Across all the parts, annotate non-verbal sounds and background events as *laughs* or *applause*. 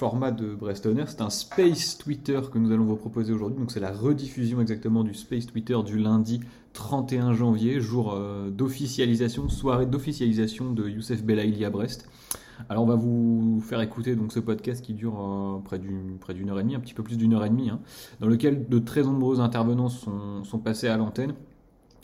format de Brestoner. C'est un Space Twitter que nous allons vous proposer aujourd'hui. Donc c'est la rediffusion exactement du Space Twitter du lundi 31 janvier, jour euh, d'officialisation, soirée d'officialisation de Youssef Belaïli à Brest. Alors on va vous faire écouter donc ce podcast qui dure euh, près d'une heure et demie, un petit peu plus d'une heure et demie, hein, dans lequel de très nombreux intervenants sont, sont passés à l'antenne.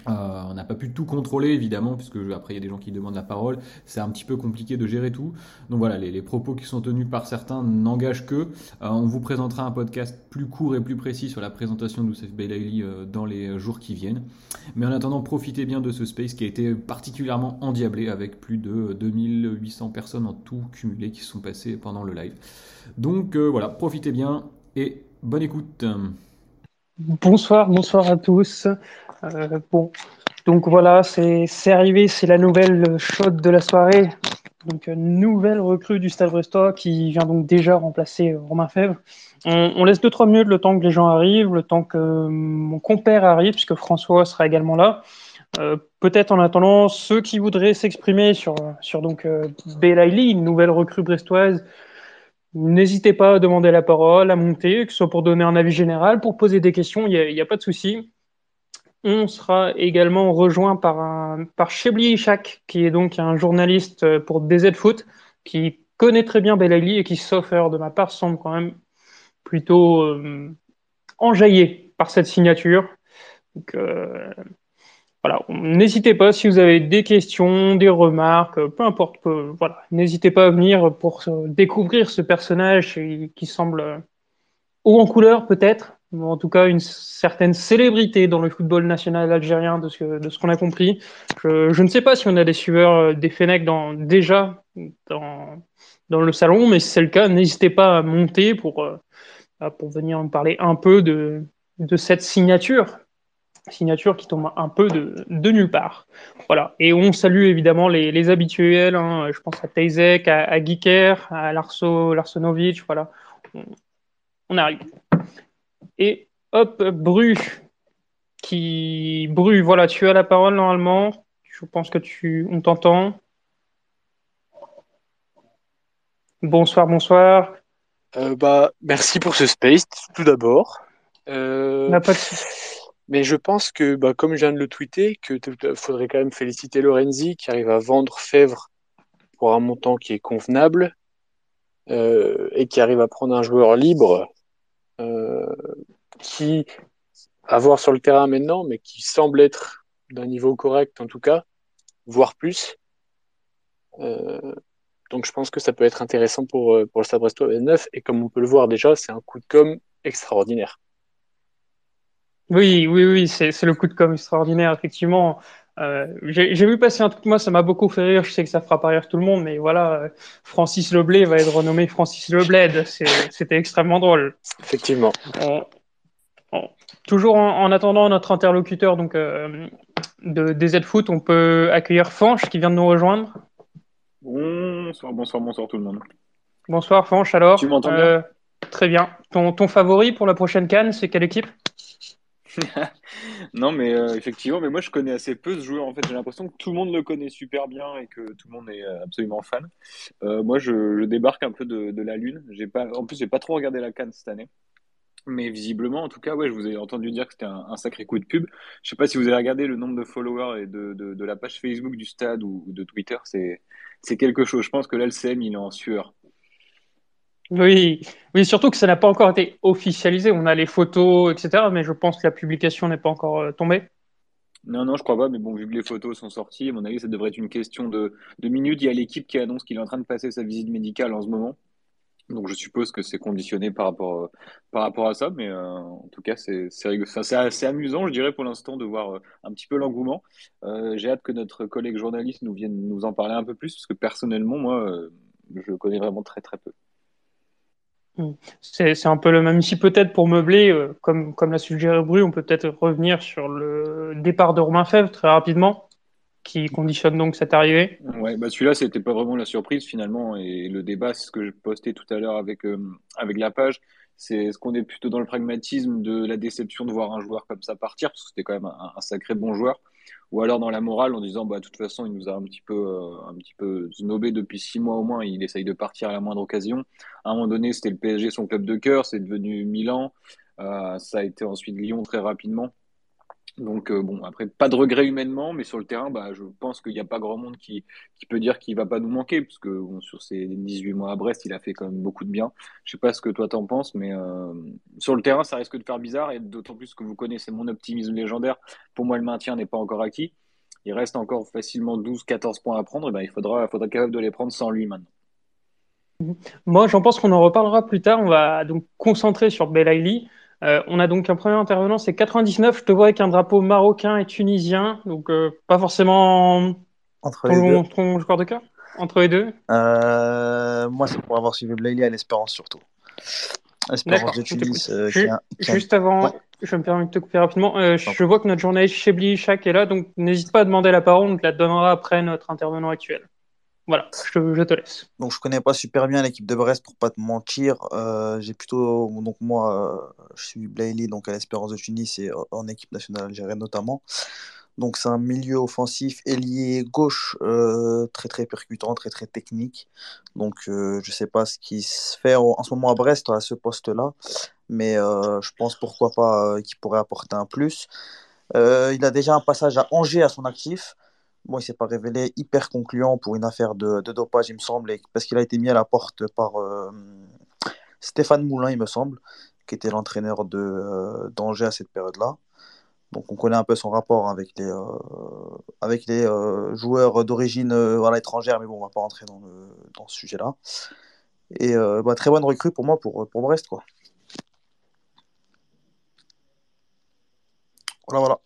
Euh, on n'a pas pu tout contrôler évidemment, puisque après il y a des gens qui demandent la parole, c'est un petit peu compliqué de gérer tout. Donc voilà, les, propos qui sont tenus par certains n'engagent que. Euh, on vous présentera un podcast plus court et plus précis sur la présentation d'Oussef Belaili euh, dans les jours qui viennent. Mais en attendant, profitez bien de ce space qui a été particulièrement endiablé avec plus de 2800 personnes en tout cumulé qui sont passées pendant le live. Donc voilà, profitez bien et bonne écoute. Bonsoir, bonsoir à tous. Euh, bon, donc voilà, c'est arrivé, c'est la nouvelle chaude de la soirée. Donc, nouvelle recrue du Stade Brestois qui vient donc déjà remplacer Romain Fèvre. On, laisse 2-3 minutes le temps que les gens arrivent, le temps que mon compère arrive, puisque François sera également là. Euh, peut-être en attendant, ceux qui voudraient s'exprimer sur, sur donc euh, une nouvelle recrue brestoise, n'hésitez pas à demander la parole, à monter, que ce soit pour donner un avis général, pour poser des questions, il n'y a, pas de souci. On sera également rejoint par, un, Chebli Ishak, qui est donc un journaliste pour DZ Foot, qui connaît très bien Belaïli et qui, sauf de ma part, semble quand même plutôt euh, enjaillé par cette signature. Euh, n'hésitez pas si vous avez des questions, des remarques, peu importe, voilà, n'hésitez pas à venir pour découvrir ce personnage qui semble haut en couleur peut-être, en tout cas une certaine célébrité dans le football national algérien de ce, de ce qu'on a compris. Je, ne sais pas si on a des suiveurs euh, des Fenech dans, déjà dans, dans le salon, mais si c'est le cas, n'hésitez pas à monter pour, euh, pour venir me parler un peu de, de cette signature. Signature qui tombe un peu de, de nulle part. Voilà. Et on salue évidemment les, habituels. Hein. Je pense à Teizek, à, à Giker, à Larso, Larsonovic. Voilà. On arrive. Et hop, Bru, qui... Bru, voilà, tu as la parole normalement. Je pense que tu... On t'entend. Bonsoir, bonsoir. Euh, bah, merci pour ce space, tout d'abord. Euh, mais je pense que, bah, comme je viens de le tweeter, que faudrait quand même féliciter Lorenzi qui arrive à vendre Fèvre pour un montant qui est convenable euh, et qui arrive à prendre un joueur libre euh, qui, à voir sur le terrain maintenant, mais qui semble être d'un niveau correct en tout cas, voire plus. Euh, donc je pense que ça peut être intéressant pour, euh, pour le Stade Brestois 9 et comme on peut le voir déjà, c'est un coup de com extraordinaire. Oui, oui, oui, c'est le coup de com extraordinaire, effectivement. Euh, j'ai vu passer un truc, moi ça m'a beaucoup fait rire, je sais que ça fera pas rire tout le monde, mais voilà, Francis Leblé va être renommé Francis Lebled, c'était extrêmement drôle. Effectivement. Toujours en, attendant notre interlocuteur donc euh, de DZ Foot, on peut accueillir Fanche qui vient de nous rejoindre. Bonsoir, bonsoir, bonsoir tout le monde. Bonsoir Fanche, alors. Tu m'entends bien? Euh, Très bien. Ton, ton favori pour la prochaine Cannes, c'est quelle équipe? *laughs* Non, mais euh, effectivement, mais moi je connais assez peu ce joueur. En fait, j'ai l'impression que tout le monde le connaît super bien et que tout le monde est euh, absolument fan. Euh, moi, je, débarque un peu de, la lune. J'ai pas, en plus, j'ai pas trop regardé la Cannes cette année. Mais visiblement, en tout cas, ouais, je vous ai entendu dire que c'était un, sacré coup de pub. Je sais pas si vous avez regardé le nombre de followers et de, de, la page Facebook du stade ou, de Twitter. C'est, quelque chose. Je pense que l'LCM, il est en sueur. Oui, oui, surtout que ça n'a pas encore été officialisé. On a les photos, etc. Mais je pense que la publication n'est pas encore euh, tombée. Non, non, je crois pas. Mais bon, vu que les photos sont sorties, à mon avis, ça devrait être une question de, minutes. Il y a l'équipe qui annonce qu'il est en train de passer sa visite médicale en ce moment. Donc je suppose que c'est conditionné par rapport, euh, à ça. Mais euh, en tout cas, c'est assez amusant, je dirais, pour l'instant, de voir un petit peu l'engouement. J'ai hâte que notre collègue journaliste nous vienne nous en parler un peu plus, parce que personnellement, moi, je le connais vraiment très très peu. Hmm. C'est un peu le même ici, peut-être pour meubler, euh, comme, comme l'a suggéré Bru, on peut peut-être revenir sur le départ de Romain Fèvre très rapidement, qui conditionne donc cette arrivée. Ouais, bah celui-là, c'était pas vraiment la surprise finalement, et le débat, c'est ce que je postais tout à l'heure avec, euh, avec la page, c'est est-ce qu'on est plutôt dans le pragmatisme de la déception de voir un joueur comme ça partir, parce que c'était quand même un, sacré bon joueur, ou alors dans la morale en disant bah de toute façon il nous a un petit peu euh, un petit peu snobé depuis six mois au moins, il essaye de partir à la moindre occasion. À un moment donné, c'était le PSG son club de cœur, c'est devenu Milan, euh, ça a été ensuite Lyon très rapidement. Donc euh, bon, après, pas de regret humainement, mais sur le terrain, bah, je pense qu'il n'y a pas grand monde qui, peut dire qu'il va pas nous manquer, parce que sur ces 18 mois à Brest, il a fait quand même beaucoup de bien. Je sais pas ce que toi t'en penses, mais euh, sur le terrain, ça risque de faire bizarre, et d'autant plus que vous connaissez mon optimisme légendaire. Pour moi, le maintien n'est pas encore acquis. Il reste encore facilement 12-14 points à prendre, et ben, il faudra, faudra être capable de les prendre sans lui maintenant. Moi, j'en pense qu'on en reparlera plus tard. On va donc concentrer sur Belaïli. Euh, on a donc un premier intervenant, c'est 99. Je te vois avec un drapeau marocain et tunisien, donc euh, pas forcément entre ton, ton joueur de cœur? Entre les deux? Euh, Moi, c'est pour avoir suivi Blaili à l'Espérance surtout. Espérance de Tunis. Juste avant, je me permets de te couper rapidement. je vois que notre journaliste Chebli Chak est là, donc n'hésite pas à demander la parole, on te la donnera après notre intervenant actuel. Voilà, je, te laisse. Donc je connais pas super bien l'équipe de Brest pour pas te mentir. Euh, j'ai plutôt donc moi euh, je suis Blaili donc à l'Espérance de Tunis et en équipe nationale algérienne notamment. Donc c'est un milieu offensif ailier gauche euh, très très percutant, très très technique. Donc je sais pas ce qui se fait en, ce moment à Brest à ce poste-là, mais je pense pourquoi pas qu'il pourrait apporter un plus. il a déjà un passage à Angers à son actif. Bon, il s'est pas révélé hyper concluant pour une affaire de, dopage, il me semble, parce qu'il a été mis à la porte par euh, Stéphane Moulin, il me semble, qui était l'entraîneur de euh, d'Angers à cette période-là. Donc on connaît un peu son rapport avec les, euh, joueurs d'origine voilà, étrangère, mais bon, on va pas rentrer dans, le, dans ce sujet-là. Et bah, très bonne recrue pour moi, pour, pour Brest. Quoi. Voilà, voilà.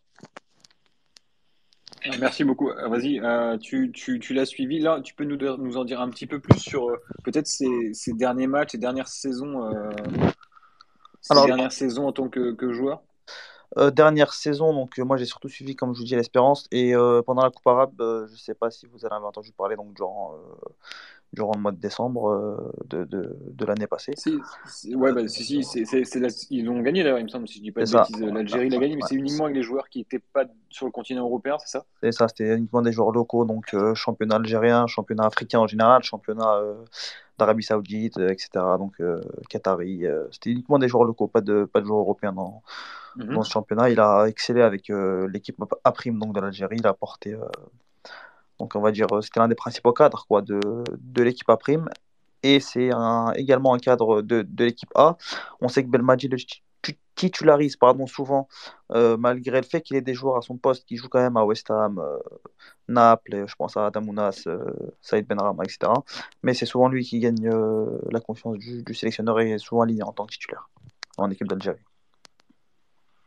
Merci beaucoup. Euh, vas-y, euh, tu, tu, tu l'as suivi. Là, tu peux nous, nous en dire un petit peu plus sur euh, peut-être ces, ces, derniers matchs, ces dernières saisons, ces dernières saisons en tant que, que joueur Dernière saison, donc moi j'ai surtout suivi, comme je vous dis, l'Espérance. Et pendant la Coupe arabe, je ne sais pas si vous en avez entendu parler, donc durant durant le mois de décembre euh, de, de, de l'année passée. Si, ouais, bah, si, si, c'est, ils ont gagné d'ailleurs, il me semble, si je dis pas de bêtises. L'Algérie l'a gagné, mais c'est uniquement avec les joueurs qui n'étaient pas sur le continent européen, c'est ça? C'est ça, c'était uniquement des joueurs locaux, donc euh, championnat algérien, championnat africain en général, championnat euh, d'Arabie Saoudite, etc. Donc Qatari, c'était uniquement des joueurs locaux, pas de, pas de joueurs européens dans, mhm. dans ce championnat. Il a excellé avec l'équipe A prime donc de l'Algérie, il a porté donc on va dire euh, c'était l'un des principaux cadres quoi, de, de l'équipe A prime. Et c'est également un cadre de, de l'équipe A. On sait que Belmadi le titularise pardon, souvent, euh, malgré le fait qu'il ait des joueurs à son poste qui jouent quand même à West Ham, euh, Naples, je pense à Adamounas, Saïd Benrahma, etc. Mais c'est souvent lui qui gagne la confiance du, du, sélectionneur et est souvent aligné en tant que titulaire en équipe d'Algérie.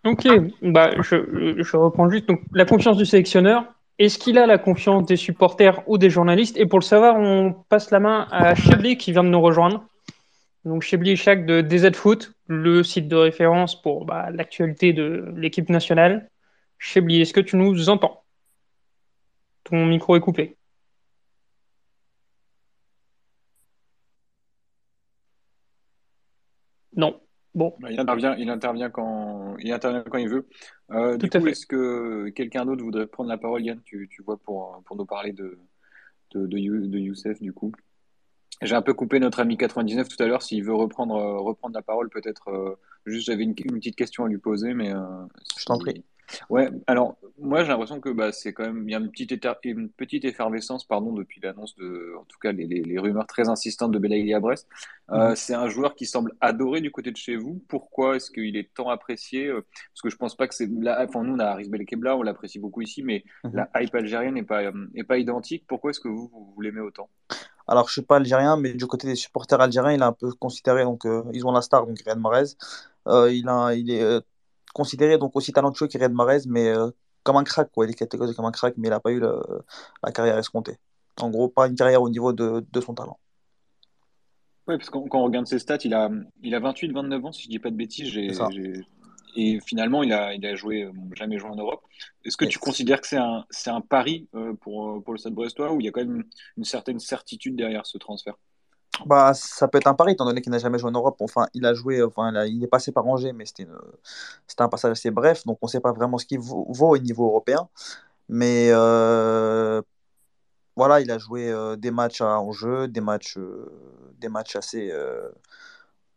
Ok, bah, je, je reprends juste donc, la confiance du sélectionneur. Est-ce qu'il a la confiance des supporters ou des journalistes? Et pour le savoir, on passe la main à Chebli qui vient de nous rejoindre. Donc Chebli Chak de DZ Foot, le site de référence pour bah, l'actualité de l'équipe nationale. Chebli, est-ce que tu nous entends? Ton micro est coupé. Non. Bon. Bah, il intervient, il intervient quand il intervient quand il veut. Euh, du coup, est-ce que quelqu'un d'autre voudrait prendre la parole, Yann? Tu, tu, vois pour, pour nous parler de de, de, Youssef du coup. J'ai un peu coupé notre ami 99 tout à l'heure. S'il veut reprendre reprendre la parole, peut-être. Euh, juste, j'avais une, une, petite question à lui poser, mais. Euh, Je t'en prie. Ouais, alors moi j'ai l'impression que bah, c'est quand même il y a une petite, une petite effervescence pardon depuis l'annonce de en tout cas les, les, rumeurs très insistantes de Belaïli à Brest. Euh, mhm. C'est un joueur qui semble adoré du côté de chez vous. Pourquoi est-ce qu'il est tant apprécié euh, Parce que je pense pas que c'est là. Enfin nous on a Aris Belkebla, on l'apprécie beaucoup ici, mais mhm. la hype algérienne n'est pas est pas identique. Pourquoi est-ce que vous vous, l'aimez autant? Alors, je suis pas algérien, mais du côté des supporters algériens, il est un peu considéré. Donc, euh, ils ont la star, donc Riyad Mahrez. il, a, il est considéré donc aussi talentueux qu'Iriad Mahrez, mais euh, comme un crack, quoi. Il est catégorisé comme un crack, mais il n'a pas eu la carrière escomptée. En gros, pas une carrière au niveau de, de son talent. Oui, parce que quand on regarde ses stats, il a, il a 28-29 ans, si je dis pas de bêtises. Et finalement, il a, il a joué, jamais joué en Europe. Est-ce que tu considères que c'est un, c'est un pari euh, pour, pour le Stade Brestois ou il y a quand même une, certaine certitude derrière ce transfert? Bah, ça peut être un pari, étant donné qu'il n'a jamais joué en Europe. Enfin, il a joué, enfin, il, est passé par Angers, mais c'était un passage assez bref, donc on ne sait pas vraiment ce qu'il vaut, au niveau européen. Mais euh, voilà, il a joué euh, des matchs à enjeu, des matchs, euh, des matchs assez,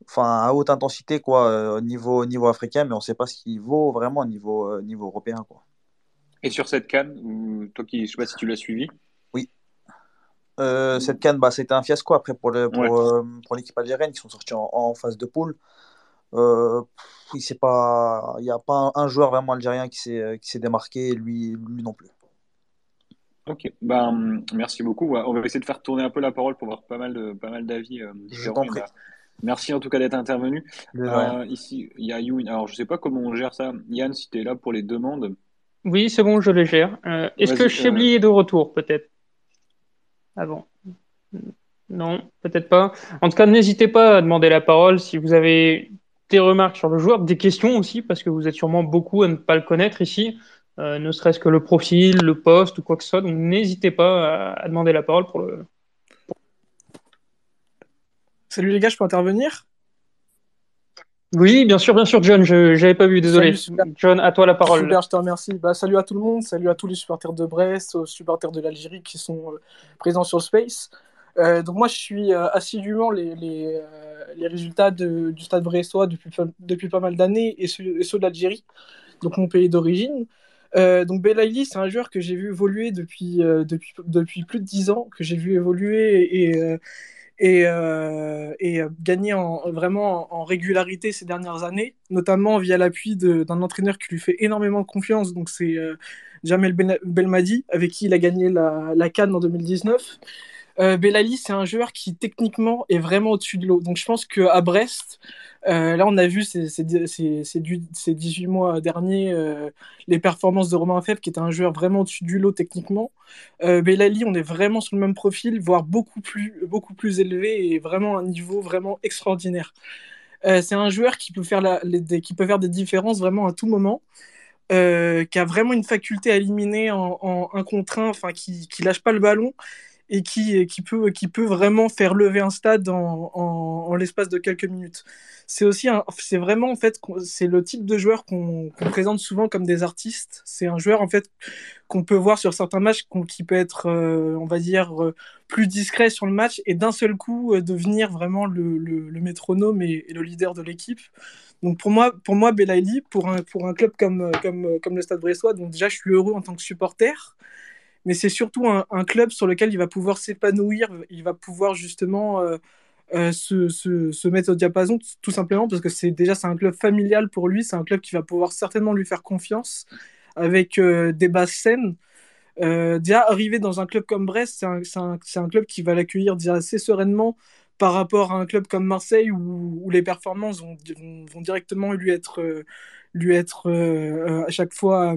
enfin, à haute intensité, quoi, au niveau, niveau africain, mais on ne sait pas ce qu'il vaut vraiment au niveau, niveau européen, quoi. Et sur cette canne, toi qui, je sais pas si tu l'as suivi, euh, cette canne, bah, c'était un fiasco après pour, le, pour, euh, pour l'équipe algérienne qui sont sortis en, phase de poule. Euh, il n'y a pas un, joueur vraiment algérien qui s'est, qui s'est démarqué, lui, lui non plus. Ok, ben, merci beaucoup. On va essayer de faire tourner un peu la parole pour avoir pas mal, de, pas mal d'avis différents. merci en tout cas d'être intervenu. ici, il y a Youn. Alors, je ne sais pas comment on gère ça. Yann, si tu es là pour les demandes. Oui, c'est bon, je les gère. est-ce que Chebli est de retour, peut-être? Ah Non, peut-être pas. En tout cas, n'hésitez pas à demander la parole si vous avez des remarques sur le joueur, des questions aussi, parce que vous êtes sûrement beaucoup à ne pas le connaître ici, euh, ne serait-ce que le profil, le poste ou quoi que ce soit. Donc n'hésitez pas à, demander la parole pour le. Salut les gars, je peux intervenir? Oui, bien sûr, bien sûr, John, je n'avais pas vu, désolé. John, à toi la parole. Super, je te remercie. Bah, salut à tout le monde, salut à tous les supporters de Brest, aux supporters de l'Algérie qui sont euh, présents sur Space. Euh, donc moi, je suis euh, assidûment les, les, les résultats du Stade brestois depuis, depuis pas mal d'années et ceux, de l'Algérie, donc mon pays d'origine. donc Belaïli, c'est un joueur que j'ai vu évoluer depuis, depuis, depuis plus de 10 ans, que j'ai vu évoluer et et, euh, et euh, gagner en, vraiment en, régularité ces dernières années, notamment via l'appui d'un entraîneur qui lui fait énormément confiance, donc c'est euh, Jamel Belmadi, avec qui il a gagné la, la Cannes en 2019. Euh, Belali, c'est un joueur qui techniquement est vraiment au-dessus de l'eau. Donc je pense qu'à Brest, euh, là on a vu ces, ces, ces, 18 mois derniers euh, les performances de Romain Fèvre, qui était un joueur vraiment au-dessus du lot techniquement. Euh, Belali, on est vraiment sur le même profil, voire beaucoup plus, élevé et vraiment un niveau vraiment extraordinaire. c'est un joueur qui peut, faire qui peut faire des différences vraiment à tout moment. qui a vraiment une faculté à éliminer en, en un contre un, enfin qui, qui lâche pas le ballon et qui, qui, peut, qui peut vraiment faire lever un stade en, en, l'espace de quelques minutes. C'est aussi c'est vraiment en fait c'est le type de joueur qu'on présente souvent comme des artistes. C'est un joueur en fait qu'on peut voir sur certains matchs qui peut être euh, on va dire euh, plus discret sur le match et d'un seul coup euh, devenir vraiment le, le, métronome et, le leader de l'équipe. Donc pour moi, pour moi Belaïli, pour un, pour un club comme, comme, comme le Stade Brestois, donc déjà je suis heureux en tant que supporter mais c'est surtout un, club sur lequel il va pouvoir s'épanouir, il va pouvoir justement euh, euh, se, mettre au diapason, tout simplement parce que c'est déjà c'est un club familial pour lui, c'est un club qui va pouvoir certainement lui faire confiance avec euh, des bases saines. déjà arriver dans un club comme Brest, c'est un, club qui va l'accueillir assez sereinement par rapport à un club comme Marseille où, où les performances vont, vont, directement lui être, lui être à chaque fois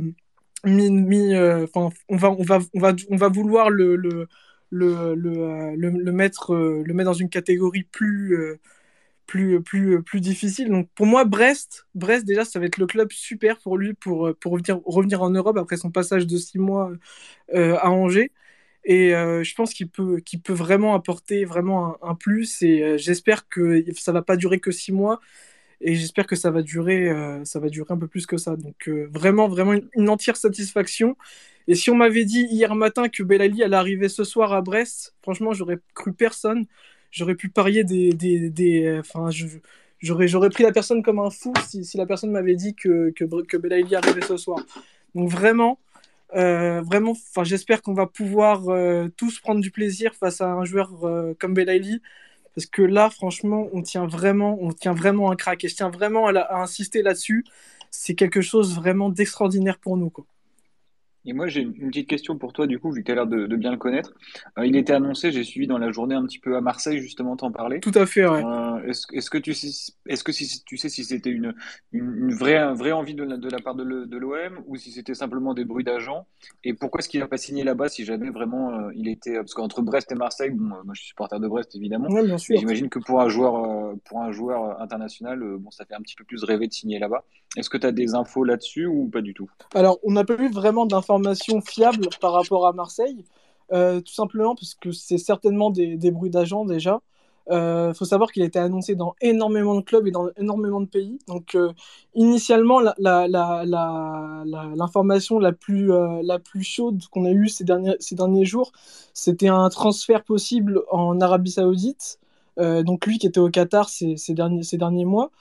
euh, on va, vouloir euh, euh, le mettre dans une catégorie plus, plus, difficile. Donc pour moi, Brest, Brest déjà, ça va être le club super pour lui pour, revenir, en Europe après son passage de six mois à Angers. Et je pense qu'il peut, vraiment apporter vraiment un, plus. Et j'espère que ça va pas durer que six mois et j'espère que ça va durer euh, ça va durer un peu plus que ça. Donc euh, vraiment vraiment une, entière satisfaction. Et si on m'avait dit hier matin que Belali allait arriver ce soir à Brest franchement j'aurais cru personne. J'aurais pu parier des des, des euh, j'aurais j'aurais pris la personne comme un fou si, la personne m'avait dit que que, arrivait ce soir. Donc vraiment vraiment, j'espère qu'on va pouvoir tous prendre du plaisir face à un joueur comme Belaïli parce que là, franchement, on tient vraiment, on tient vraiment un crack. Et je tiens vraiment à, insister là-dessus. C'est quelque chose vraiment d'extraordinaire pour nous. Quoi. Et moi, j'ai une petite question pour toi, du coup, vu que tu as l'air de, bien le connaître. Euh, il était annoncé, j'ai suivi dans la journée un petit peu à Marseille, justement, t'en parler. Tout à fait, ouais. Euh, est-ce, que tu sais, est-ce que si, tu sais si c'était une, une, vraie, vraie envie de la, de la part de, l'OM ou si c'était simplement des bruits d'agents? Et pourquoi est-ce qu'il n'a pas signé là-bas si jamais vraiment euh, il était. Parce qu'entre Brest et Marseille, bon, moi je suis supporter de Brest, évidemment. Ouais, bien sûr. J'imagine que pour un joueur, pour un joueur international, bon, ça fait un petit peu plus rêver de signer là-bas. Est-ce que tu as des infos là-dessus ou pas du tout? Alors, on n'a pas eu vraiment d'informations fiables par rapport à Marseille, euh, tout simplement parce que c'est certainement des, bruits d'agents déjà. Il euh, faut savoir qu'il a été annoncé dans énormément de clubs et dans énormément de pays. Donc, euh, initialement, l'information la, plus, euh, la plus chaude qu'on a eue ces derniers, ces derniers jours, c'était un transfert possible en Arabie Saoudite. donc, lui qui était au Qatar ces derniers, ces derniers mois.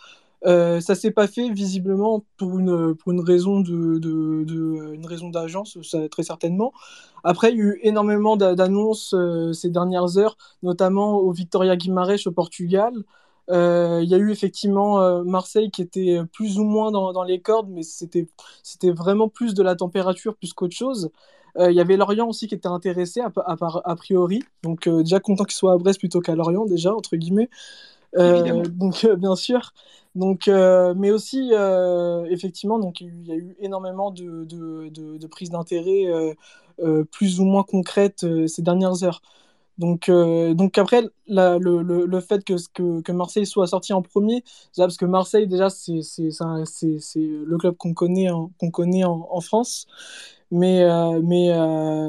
Euh, ça s'est pas fait visiblement pour une, pour une raison de, de, de une raison d'agence, très certainement. Après, il y a eu énormément d'annonces euh, ces dernières heures, notamment au Victoria Guimarães au Portugal. Euh, il y a eu effectivement Marseille qui était plus ou moins dans, dans les cordes, mais c'était vraiment plus de la température plus qu'autre chose. Il y avait Lorient aussi qui était intéressé a, priori, donc déjà content qu'il soit à Brest plutôt qu'à Lorient déjà entre guillemets. donc bien sûr. Donc, euh, mais aussi, euh, effectivement, donc, il y a eu énormément de, de, de, prises d'intérêt euh, plus ou moins concrètes ces dernières heures. Donc, donc après, le, le, le, fait que, que, Marseille soit sorti en premier, parce que Marseille, déjà, c'est le club qu'on connaît, qu'on connaît en, en, France. Mais, mais,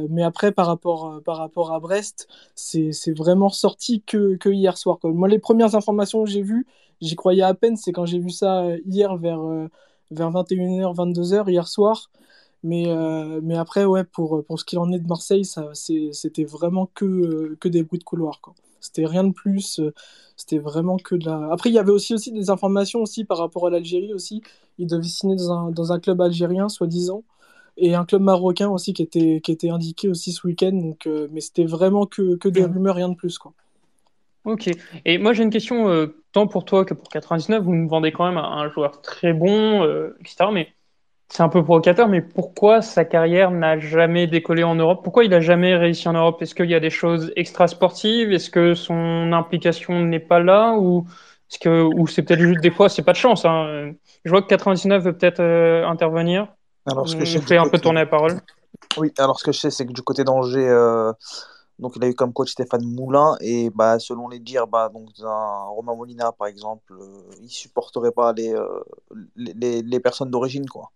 mais après, par rapport, par rapport à Brest, c'est vraiment sorti que, que hier soir. Moi, les premières informations que j'ai vues, j'y croyais à peine. C'est quand j'ai vu ça euh, hier vers, euh, vers 21h, 22h, hier soir. Mais, euh, mais après, ouais, pour, pour ce qu'il en est de Marseille, ça, c'était vraiment que, que des bruits de couloir. C'était rien de plus. C'était vraiment que de la. Après, il y avait aussi, aussi des informations aussi par rapport à l'Algérie aussi. Il devait signer dans un, dans un club algérien, soi-disant. Et un club marocain aussi qui était, qui était indiqué aussi ce week-end. Donc, mais c'était vraiment que, que des mmh. rumeurs, rien de plus. Quoi. Ok. Et moi, j'ai une question, euh, tant pour toi que pour 99. Vous nous vendez quand même un, joueur très bon, euh, etc. Mais c'est un peu provocateur, mais pourquoi sa carrière n'a jamais décollé en Europe? Pourquoi il n'a jamais réussi en Europe? Est-ce qu'il y a des choses extra-sportives? Est-ce que son implication n'est pas là? Ou est-ce que ou c'est peut-être juste des fois, c'est pas de chance hein. Je vois que 99 veut peut-être euh, intervenir. Alors, ce que je fais un peu tourner la parole. Oui, alors ce que je sais, c'est que du côté d'Angers, donc, il a eu comme coach Stéphane Moulin. Et bah, selon les dires, bah, donc, Romain Molina, par exemple, euh, il supporterait pas euh, les, les, les, personnes d'origine. quoi.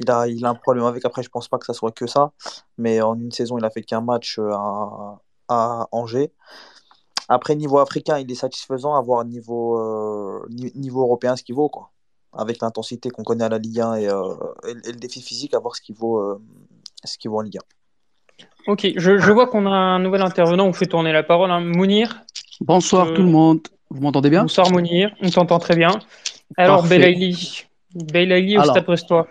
Il a, il a un problème avec. Après, je pense pas que ça soit que ça. Mais en une saison, il a fait qu'un match euh, à, à, Angers. Après, niveau africain, il est satisfaisant à voir niveau, niveau européen ce qu'il vaut. Quoi. Avec l'intensité qu'on connaît à la Ligue 1 et, et, le défi physique, à voir ce qu'il vaut, ce qu'il vaut en Ligue 1. Ok, je, vois qu'on a un nouvel intervenant. On fait tourner la parole. Hein. Mounir. Bonsoir euh, tout le monde. Vous m'entendez bien? Bonsoir Mounir. On t'entend très bien. Alors Belaïli. Belaïli au Stade Brestois.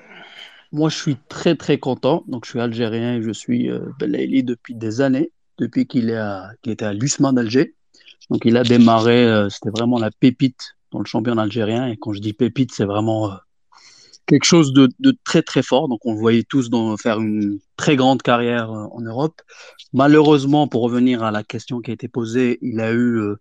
Moi, je suis très très content. Donc, je suis algérien et je suis euh, Belaïli depuis des années, depuis qu'il était à l'USMA d'Alger. Donc, il a démarré. Euh, c'était vraiment la pépite dans le championnat algérien. Et quand je dis pépite, c'est vraiment quelque chose de, très très fort. Donc on le voyait tous faire une très grande carrière euh, en Europe. Malheureusement, pour revenir à la question qui a été posée, il a eu euh,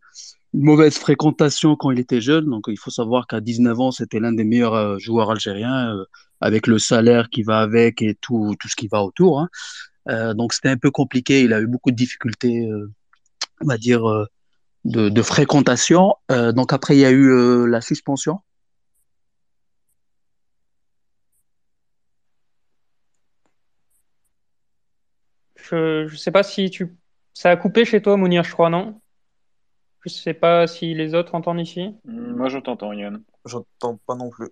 une mauvaise fréquentation quand il était jeune. Donc il faut savoir qu'à 19 ans, c'était l'un des meilleurs euh, joueurs algériens, avec le salaire qui va avec et tout, tout ce qui va autour. Hein. donc c'était un peu compliqué. Il a eu beaucoup de difficultés, on va dire, de, de, fréquentation. donc après, il y a eu la suspension Je ne sais pas si tu. Ça a coupé chez toi, Mounir, je crois, non? Je ne sais pas si les autres entendent ici. Moi, je t'entends, Yann. J'entends pas non plus.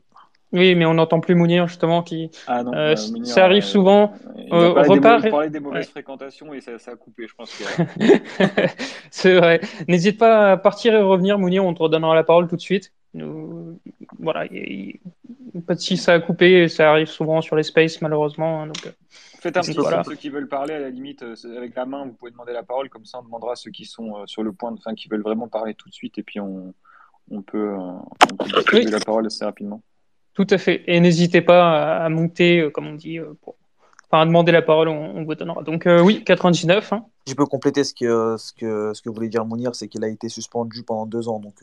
Oui, mais on n'entend plus Mounir, justement. Qui, ah non, euh, euh, ça arrive euh, souvent. Il euh, repart... des, des mauvaises fréquentations et ça, a coupé, je pense. *laughs* C'est vrai. N'hésite pas à partir et revenir, Mounir, on te redonnera la parole tout de suite. Nous... Voilà, si ça a coupé, ça arrive souvent sur les spaces, malheureusement. Hein, donc... Faites un petit peu ceux qui veulent parler, à la limite, euh, avec la main, vous pouvez demander la parole, comme ça on demandera ceux qui sont euh, sur le point, de, enfin qui veulent vraiment parler tout de suite, et puis on, on peut, euh, on peut la parole assez rapidement. Tout à fait. Et n'hésitez pas à monter, comme on dit, pour... enfin, à demander la parole, on, vous donnera. Donc oui, 99. Hein. Je peux compléter ce que, ce que, ce que voulait dire Mounir, c'est qu'il a été suspendu pendant deux ans. Donc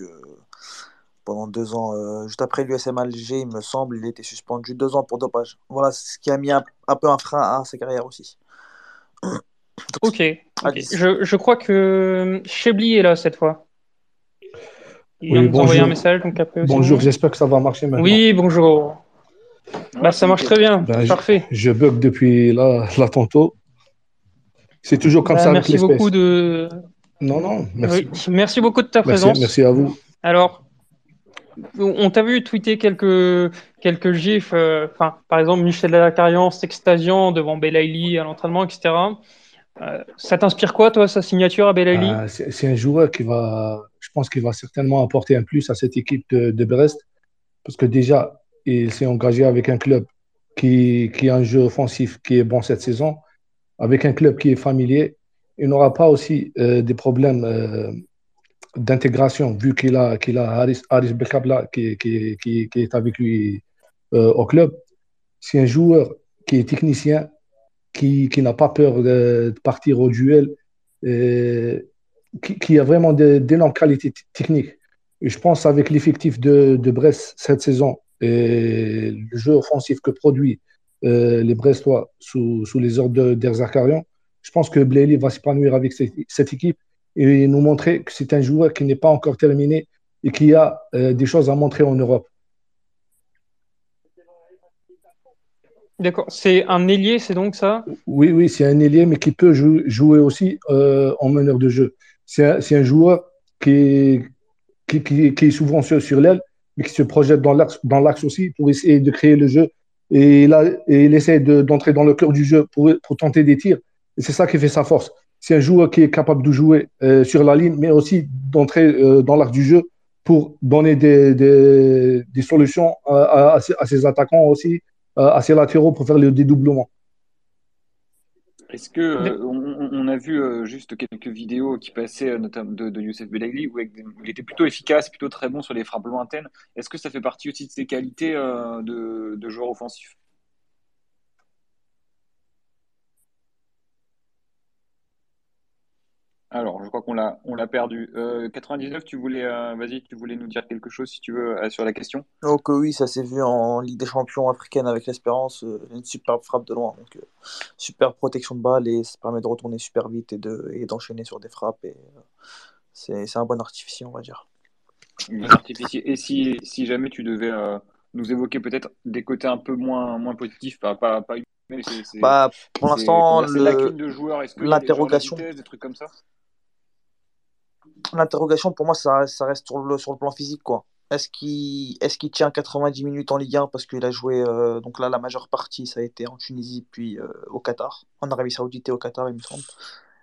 pendant deux ans. Euh, juste après l'USM Alger, il me semble, il été suspendu deux ans pour dopage. Voilà ce qui a mis un, peu un frein à sa carrière aussi. ok. Je, je, crois que Chebli est là cette fois. Il oui, bonjour. un message. Donc après bonjour, j'espère que ça va marcher maintenant. Oui, bonjour. Bah, ça marche très bien. Ben, Parfait. Je, bug depuis là, là tantôt. C'est toujours comme bah, ça. Merci beaucoup de. Non, non, merci. merci beaucoup de ta présence. Merci à vous. Alors, on t'a vu tweeter quelques, quelques gifs, euh, par exemple Michel Lacarian s'extasiant devant Belaïli à l'entraînement, etc. Euh, ça t'inspire quoi, toi, sa signature à Belaïli ah, C'est un joueur qui va, je pense qu'il va certainement apporter un plus à cette équipe de, Brest, parce que déjà, il s'est engagé avec un club qui, qui a un jeu offensif qui est bon cette saison, avec un club qui est familier il n'aura pas aussi euh, des problèmes euh, d'intégration, vu qu'il a, qu'il a qui, qui, qui, est avec lui euh, au club. C'est un joueur qui est technicien, qui, n'a pas peur de, partir au duel, qui, a vraiment d'énormes qualités techniques. Je pense avec l'effectif de, de, Brest cette saison et le jeu offensif que produit les Brestois sous, sous les ordres d'Erzakarian, je pense que Blayley va s'épanouir avec cette, équipe et nous montrer que c'est un joueur qui n'est pas encore terminé et qui a euh, des choses à montrer en Europe. D'accord. C'est un ailier, c'est donc ça? Oui, oui, c'est un ailier, mais qui peut jouer aussi euh, en meneur de jeu. C'est un, joueur qui est, qui, souvent sur, l'aile, mais qui se projette dans l'axe aussi pour essayer de créer le jeu. Et, là, et il essaie d'entrer dans le cœur du jeu pour, pour tenter des tirs. Et c'est ça qui fait sa force. C'est un joueur qui est capable de jouer euh, sur la ligne, mais aussi d'entrer euh, dans l'arc du jeu pour donner des, solutions à, ses attaquants aussi, à ses latéraux pour faire le dédoublement. Est-ce que on, a vu juste quelques vidéos qui passaient notamment de, de Youssef Belagli où il était plutôt efficace, plutôt très bon sur les frappes lointaines. Est-ce que ça fait partie aussi de ses qualités de joueur offensif? Alors, je crois qu'on l'a, on l'a perdu. 99, euh, tu voulais, euh, vas-y, tu voulais nous dire quelque chose si tu veux euh, sur la question? Donc oui, ça s'est vu en Ligue des Champions africaine avec l'Espérance, une superbe frappe de loin, donc super protection de balle et ça permet de retourner super vite et de et d'enchaîner sur des frappes et c'est, un bon artificier, on va dire. artificier. Et si, si jamais tu devais nous évoquer peut-être des côtés un peu moins moins positifs, pas pas, pas bah, pour l'instant, l'interrogation, des trucs comme ça? L'interrogation pour moi, ça, ça reste sur le, sur le plan physique. quoi. Est-ce qu'il est tient 90 minutes en Ligue 1 parce qu'il a joué, euh, donc là, la majeure partie, ça a été en Tunisie, puis euh, au Qatar, en Arabie Saoudite et au Qatar, il me semble.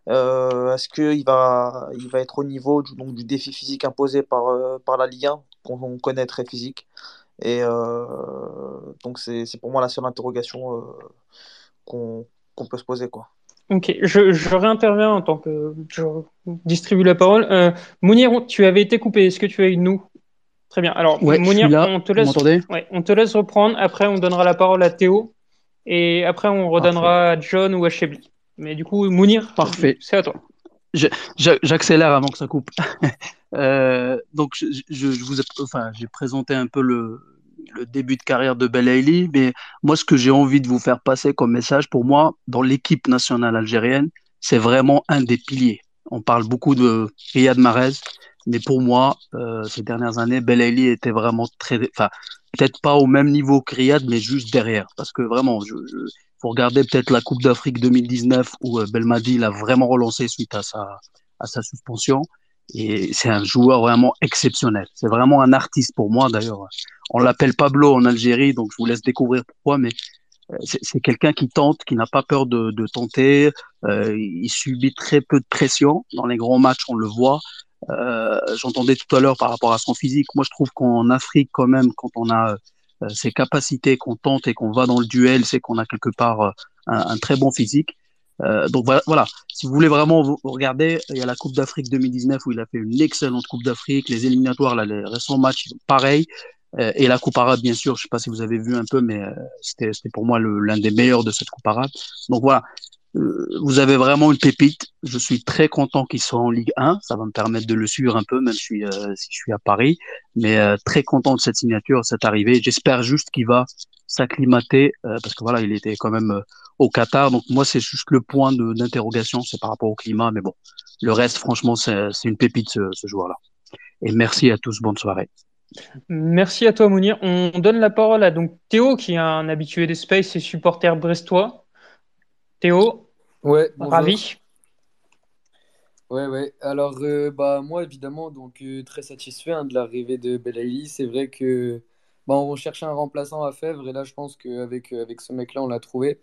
Euh, est-ce qu'il va, il va être au niveau du, donc, du défi physique imposé par, par la Ligue 1, qu'on connaît très physique? Et donc, c'est pour moi la seule interrogation qu'on peut se poser. quoi. Ok, je, je, réinterviens en tant que je distribue la parole. Euh, Mounir, tu avais été coupé. Est-ce que tu es avec nous? Très bien. Alors, Mounir, on te laisse. Ouais, on te laisse reprendre. Après, on donnera la parole à Théo, et après, on redonnera à John ou à Chebly. Mais du coup, Mounir, parfait. C'est à toi. J'accélère avant que ça coupe. *laughs* euh, donc, je, je, vous ai, enfin, j'ai présenté un peu le, le début de carrière de Belaïli, mais moi, ce que j'ai envie de vous faire passer comme message, pour moi, dans l'équipe nationale algérienne, c'est vraiment un des piliers. On parle beaucoup de Riyad Mahrez, mais pour moi, euh, ces dernières années, Belaïli était vraiment très, enfin, peut-être pas au même niveau que Riyad, mais juste derrière, parce que vraiment, je, je faut regarder peut-être la Coupe d'Afrique 2019 où euh, Belmadi l'a vraiment relancé suite à sa suspension. Et c'est un joueur vraiment exceptionnel. C'est vraiment un artiste pour moi d'ailleurs. On l'appelle Pablo en Algérie, donc je vous laisse découvrir pourquoi, mais euh, c'est quelqu'un qui tente, qui n'a pas peur de, de tenter. Euh, il subit très peu de pression. Dans les grands matchs, on le voit. Euh, J'entendais tout à l'heure par rapport à son physique. Moi, je trouve qu'en Afrique, quand même, quand on a euh, ces capacités, qu'on tente et qu'on va dans le duel, c'est qu'on a quelque part euh, un, un, très bon physique. Euh, donc voilà, si vous voulez vraiment vous regarder, il y a la Coupe d'Afrique 2019 où il a fait une excellente Coupe d'Afrique, les éliminatoires, là, les récents matchs, pareil. Euh, et la Coupe arabe, bien sûr, je sais pas si vous avez vu un peu, mais euh, c'était pour moi l'un des meilleurs de cette Coupe arabe. Donc voilà, vous avez vraiment une pépite. Je suis très content qu'il soit en Ligue 1. Ça va me permettre de le suivre un peu, même si, suis, si je suis à Paris. Mais très content de cette signature, cette arrivée. J'espère juste qu'il va s'acclimater, parce que voilà, il était quand même au Qatar. Donc moi, c'est juste le point d'interrogation, c'est par rapport au climat. Mais bon, le reste, franchement, c'est une pépite ce, ce joueur-là. Et merci à tous. Bonne soirée. Merci à toi, Mounir. On donne la parole à donc Théo, qui est un habitué des Space et supporter brestois. Théo, ouais, ravi. Ouais, ouais. Alors, euh, bah, moi, évidemment, donc euh, très satisfait hein, de l'arrivée de Belaïli. C'est vrai que bah, on cherchait un remplaçant à Fèvre et là, je pense qu'avec avec ce mec-là, on l'a trouvé.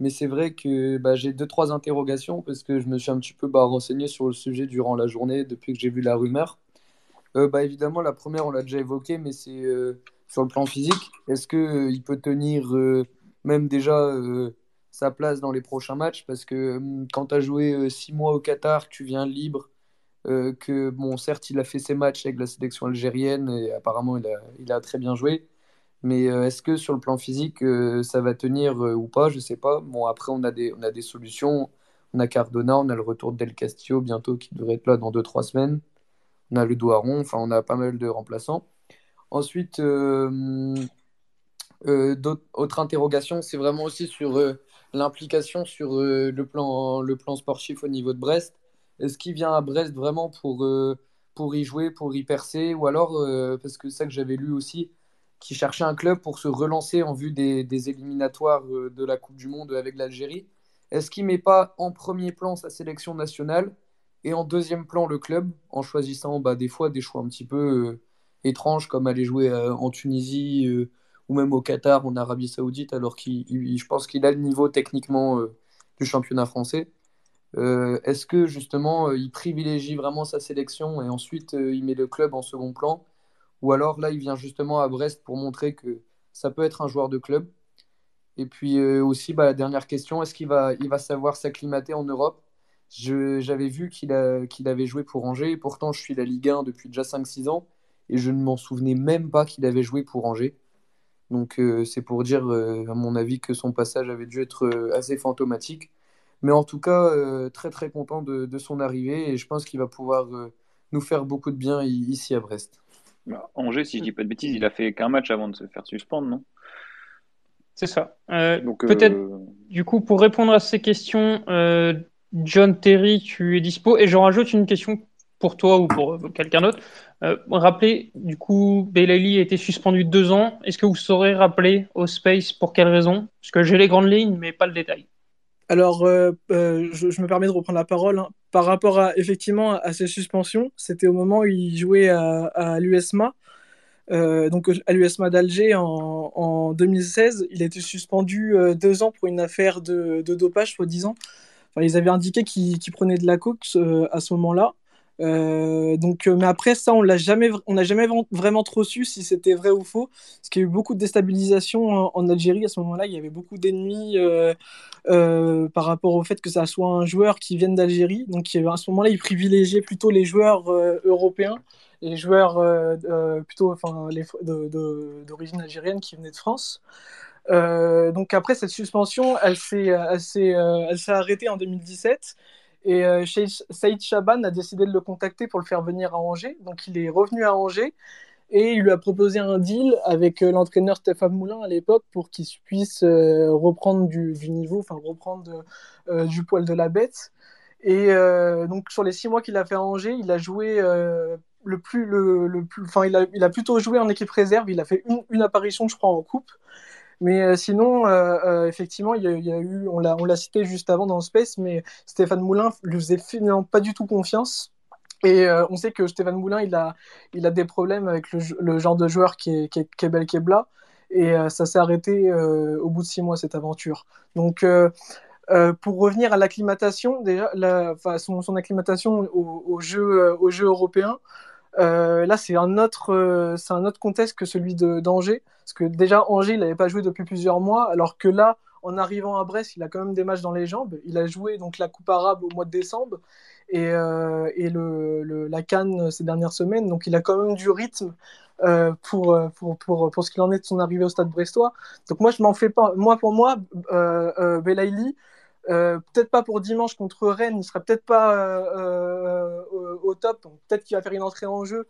Mais c'est vrai que bah, j'ai deux, trois interrogations parce que je me suis un petit peu bah, renseigné sur le sujet durant la journée depuis que j'ai vu la rumeur. Euh, bah, évidemment, la première, on l'a déjà évoqué, mais c'est sur le plan physique. Est-ce qu'il peut tenir même déjà sa place dans les prochains matchs? Parce que hum, quand tu as joué euh, six mois au Qatar, tu viens libre, euh, que bon, certes, il a fait ses matchs avec la sélection algérienne et apparemment il a très bien joué. Mais euh, est-ce que sur le plan physique, ça va tenir ou pas? Je sais pas. Bon, après, on a des, on a des solutions. On a Cardona, on a le retour d'El Castillo bientôt qui devrait être là dans 2-3 semaines. On a le Douaron, enfin, on a pas mal de remplaçants. Ensuite, autre interrogation, c'est vraiment aussi sur l'implication sur euh, le, plan, le plan sportif au niveau de Brest. Est-ce qu'il vient à Brest vraiment pour, euh, pour y jouer, pour y percer? Ou alors, euh, parce que ça que j'avais lu aussi, qui cherchait un club pour se relancer en vue des, éliminatoires de la Coupe du Monde avec l'Algérie. Est-ce qu'il met pas en premier plan sa sélection nationale et en deuxième plan le club en choisissant bah, des fois des choix un petit peu étranges comme aller jouer en Tunisie ou même au Qatar, en Arabie Saoudite, alors qu'il, je pense qu'il a le niveau techniquement euh, du championnat français. Euh, est-ce que justement euh, il privilégie vraiment sa sélection et ensuite il met le club en second plan Ou alors là il vient justement à Brest pour montrer que ça peut être un joueur de club Et puis aussi bah, la dernière question, est-ce qu'il va, il va savoir s'acclimater en Europe? J'avais vu qu'il, avait joué pour Angers, et pourtant je suis la Ligue 1 depuis déjà 5-6 ans et je ne m'en souvenais même pas qu'il avait joué pour Angers. Donc euh, c'est pour dire, euh, à mon avis, que son passage avait dû être euh, assez fantomatique. Mais en tout cas, très très content de, son arrivée et je pense qu'il va pouvoir nous faire beaucoup de bien ici à Brest. Bah, Angers, si je dis pas de bêtises, il a fait qu'un match avant de se faire suspendre, non? C'est ça. Donc peut-être, du coup, pour répondre à ces questions, John Terry, tu es dispo? Et j'en rajoute une question pour toi ou pour quelqu'un d'autre. Euh, rappelez, du coup, Belaïli a été suspendu deux ans. Est-ce que vous saurez rappeler au Space pour quelle raison? Parce que j'ai les grandes lignes, mais pas le détail. Alors, euh, euh, je, me permets de reprendre la parole. Hein. Par rapport à, effectivement à ces suspensions, c'était au moment où il jouait à, l'USMA. donc à l'USMA d'Alger en, 2016, il a été suspendu deux ans pour une affaire de, dopage, soi-disant. Enfin, ils avaient indiqué qu'il prenait de la coke à ce moment-là. Euh, donc, euh, mais après ça, on l'a jamais, on n'a jamais vraiment trop su si c'était vrai ou faux, parce qu'il y a eu beaucoup de déstabilisation en, Algérie à ce moment-là. Il y avait beaucoup d'ennemis euh, par rapport au fait que ça soit un joueur qui vienne d'Algérie. Donc, à ce moment-là, il privilégiait plutôt les joueurs européens et les joueurs plutôt, enfin, d'origine algérienne qui venaient de France. donc après cette suspension, elle s'est arrêtée en 2017. Et euh, Saïd Chaban a décidé de le contacter pour le faire venir à Angers. Donc il est revenu à Angers et il lui a proposé un deal avec euh, l'entraîneur Stéphane Moulin à l'époque pour qu'il puisse euh, reprendre du, niveau, enfin reprendre du poil de la bête. Et donc sur les six mois qu'il a fait à Angers, il a joué le plus, le, plus, enfin il a, plutôt joué en équipe réserve. Il a fait une, une apparition, je crois, en coupe. Mais euh, sinon, euh, euh, effectivement, il y, a, eu, on l'a cité juste avant dans Space, mais Stéphane Moulin lui faisait finalement pas du tout confiance. Et on sait que Stéphane Moulin, il a, il a des problèmes avec le, genre de joueur qui est, qui est Kebel Kebla. Et ça s'est arrêté au bout de six mois, cette aventure. Donc, pour revenir à l'acclimatation, déjà, la, son, son, acclimatation au, au jeu, au jeu européen, euh, là, c'est un, autre, euh, c'est un autre contexte que celui d'Angers. Parce que déjà, Angers, il n'avait pas joué depuis plusieurs mois, alors que là, en arrivant à Brest, il a quand même des matchs dans les jambes. Il a joué donc la Coupe arabe au mois de décembre et, euh, et le, la Cannes ces dernières semaines. Donc il a quand même du rythme pour, pour, pour, pour, ce qu'il en est de son arrivée au stade brestois. Donc moi, je m'en fais pas. Moi, pour moi, Belaïli, euh, peut-être pas pour dimanche contre Rennes, il serait peut-être pas euh, euh, au top. Peut-être qu'il va faire une entrée en jeu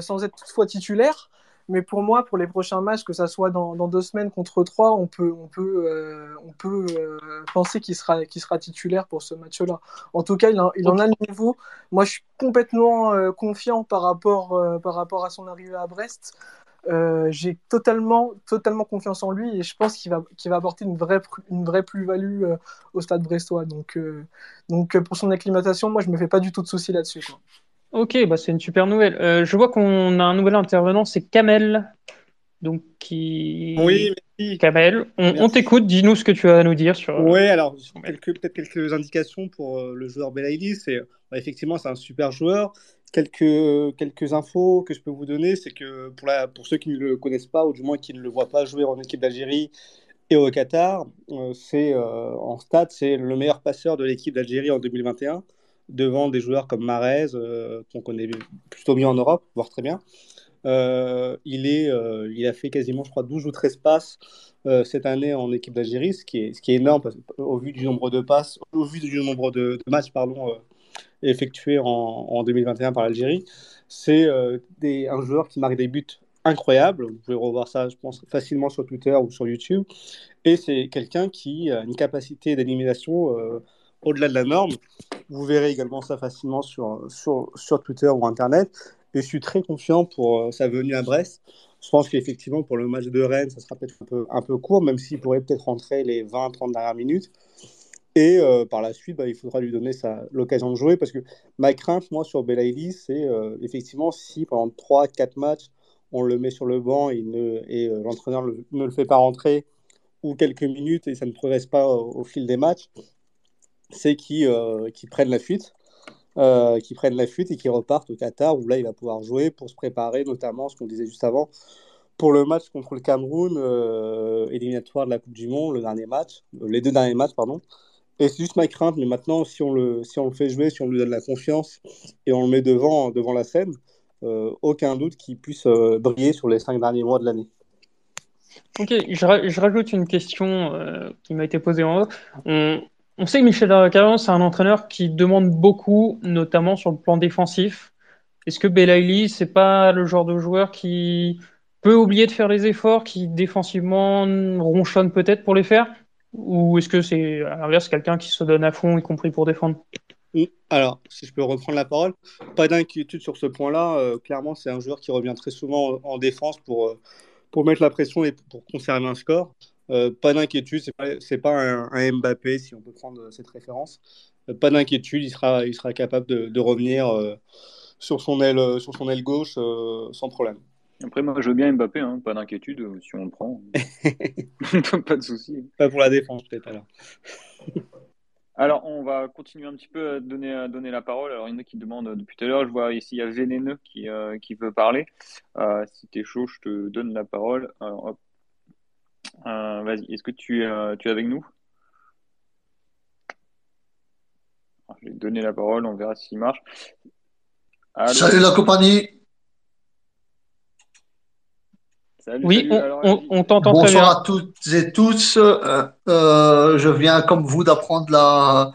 sans être toutefois titulaire. Mais pour moi, pour les prochains matchs, que ça soit dans, deux semaines contre trois, on peut, on peut, on peut penser qu'il sera, qu'il sera titulaire pour ce match-là. En tout cas, il, il, en a le niveau. Moi, je suis complètement confiant par rapport, par rapport à son arrivée à Brest. J'ai totalement, totalement confiance en lui et je pense qu'il va, qu'il va apporter une vraie, une vraie plus-value au stade brestois. Donc, donc pour son acclimatation, moi je me fais pas du tout de soucis là-dessus. Ok, bah c'est une super nouvelle. je vois qu'on a un nouvel intervenant, c'est Kamel. Donc, qui... Oui, merci. Kamel, on, t'écoute, dis-nous ce que tu as à nous dire sur. Oui, alors, peut-être quelques indications pour le joueur Belaïli. C'est, bah, effectivement, c'est un super joueur quelques, quelques infos que je peux vous donner, c'est que pour, pour ceux qui ne le connaissent pas, ou du moins qui ne le voient pas jouer en équipe d'Algérie et au Qatar, euh, euh, en stade, c'est le meilleur passeur de l'équipe d'Algérie en 2021, devant des joueurs comme Marez, euh, qu'on connaît plutôt bien en Europe, voire très bien. il, est, il a fait quasiment, je crois, 12 ou 13 passes cette année en équipe d'Algérie, ce, qui est, ce qui est énorme au vu du nombre de passes, au vu du nombre de, de matchs pardon, effectué en, 2021 par l'Algérie. C'est euh, un joueur qui marque des buts incroyables. Vous pouvez revoir ça, je pense, facilement sur Twitter ou sur YouTube. Et c'est quelqu'un qui a une capacité d'élimination euh, au-delà de la norme. Vous verrez également ça facilement sur, Twitter ou Internet. Et je suis très confiant pour euh, sa venue à Brest. Je pense qu'effectivement, pour le match de Rennes, ça sera peut-être un peu, un peu court, même s'il pourrait peut-être rentrer les 20-30 dernières minutes. Et euh, par la suite, bah, il faudra lui donner l'occasion de jouer parce que ma crainte, moi, sur Belaïli, c'est euh, effectivement si pendant 3-4 matchs, on le met sur le banc et, euh, l'entraîneur ne le fait pas rentrer ou quelques minutes et ça ne progresse pas au, fil des matchs, c'est qu'ils prennent la fuite. qui prennent la fuite et qui repartent au Qatar où là il va pouvoir jouer pour se préparer notamment ce qu'on disait juste avant pour le match contre le Cameroun éliminatoire de la Coupe du Monde le dernier match les deux derniers matchs pardon et c'est juste ma crainte, mais maintenant, si on, le, fait jouer, si on lui donne la confiance et on le met devant, la scène, euh, aucun doute qu'il puisse euh, briller sur les cinq derniers mois de l'année. Ok, je, rajoute une question euh, qui m'a été posée en haut. On, on sait que Michel Carrion, c'est un entraîneur qui demande beaucoup, notamment sur le plan défensif. Est-ce que Belaïli, c'est pas le genre de joueur qui peut oublier de faire les efforts, qui défensivement ronchonne peut-être pour les faire? Ou est-ce que c'est à l'inverse quelqu'un qui se donne à fond, y compris pour défendre? Alors, si je peux reprendre la parole, pas d'inquiétude sur ce point-là. Euh, clairement, c'est un joueur qui revient très souvent en défense pour, euh, pour mettre la pression et pour conserver un score. Euh, pas d'inquiétude, c'est pas, pas un, Mbappé, si on peut prendre cette référence. pas d'inquiétude, il sera, il sera capable de, de revenir sur, son aile, sur son aile gauche sans problème. Après, moi, je veux bien Mbappé, hein, pas d'inquiétude euh, si on le prend. *laughs* pas de souci. Pas pour la défense, peut-être alors. *laughs* alors, on va continuer un petit peu à donner, à donner la parole. Alors, il y en a qui demandent depuis tout à l'heure. Je vois ici, il y a Vénéneux qui, euh, qui veut parler. Euh, si tu es chaud, je te donne la parole. Alors, Vas-y, est-ce que tu, tu es avec nous? Je vais te donner la parole, on verra s'il marche. Salut la compagnie oui, on, t'entend très bien. Bonsoir à toutes et tous. Euh, euh, je viens comme vous d'apprendre la,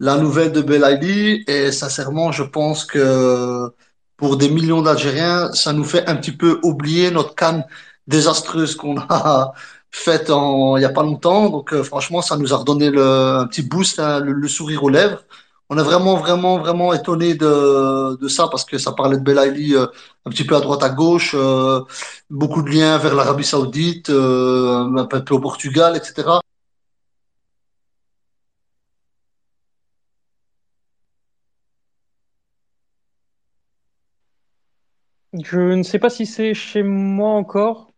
la nouvelle de Belaïdi et sincèrement, je pense que pour des millions d'Algériens, ça nous fait un petit peu oublier notre canne désastreuse qu'on a *laughs* faite il n'y a pas longtemps. Donc euh, franchement, ça nous a redonné le, un petit boost, hein, le, sourire aux lèvres on est vraiment, vraiment, vraiment étonné de, ça parce que ça parlait de Belaïli euh, un petit peu à droite, à gauche, euh, beaucoup de liens vers l'Arabie Saoudite, euh, un peu au Portugal, etc. Je ne sais pas si c'est chez moi encore.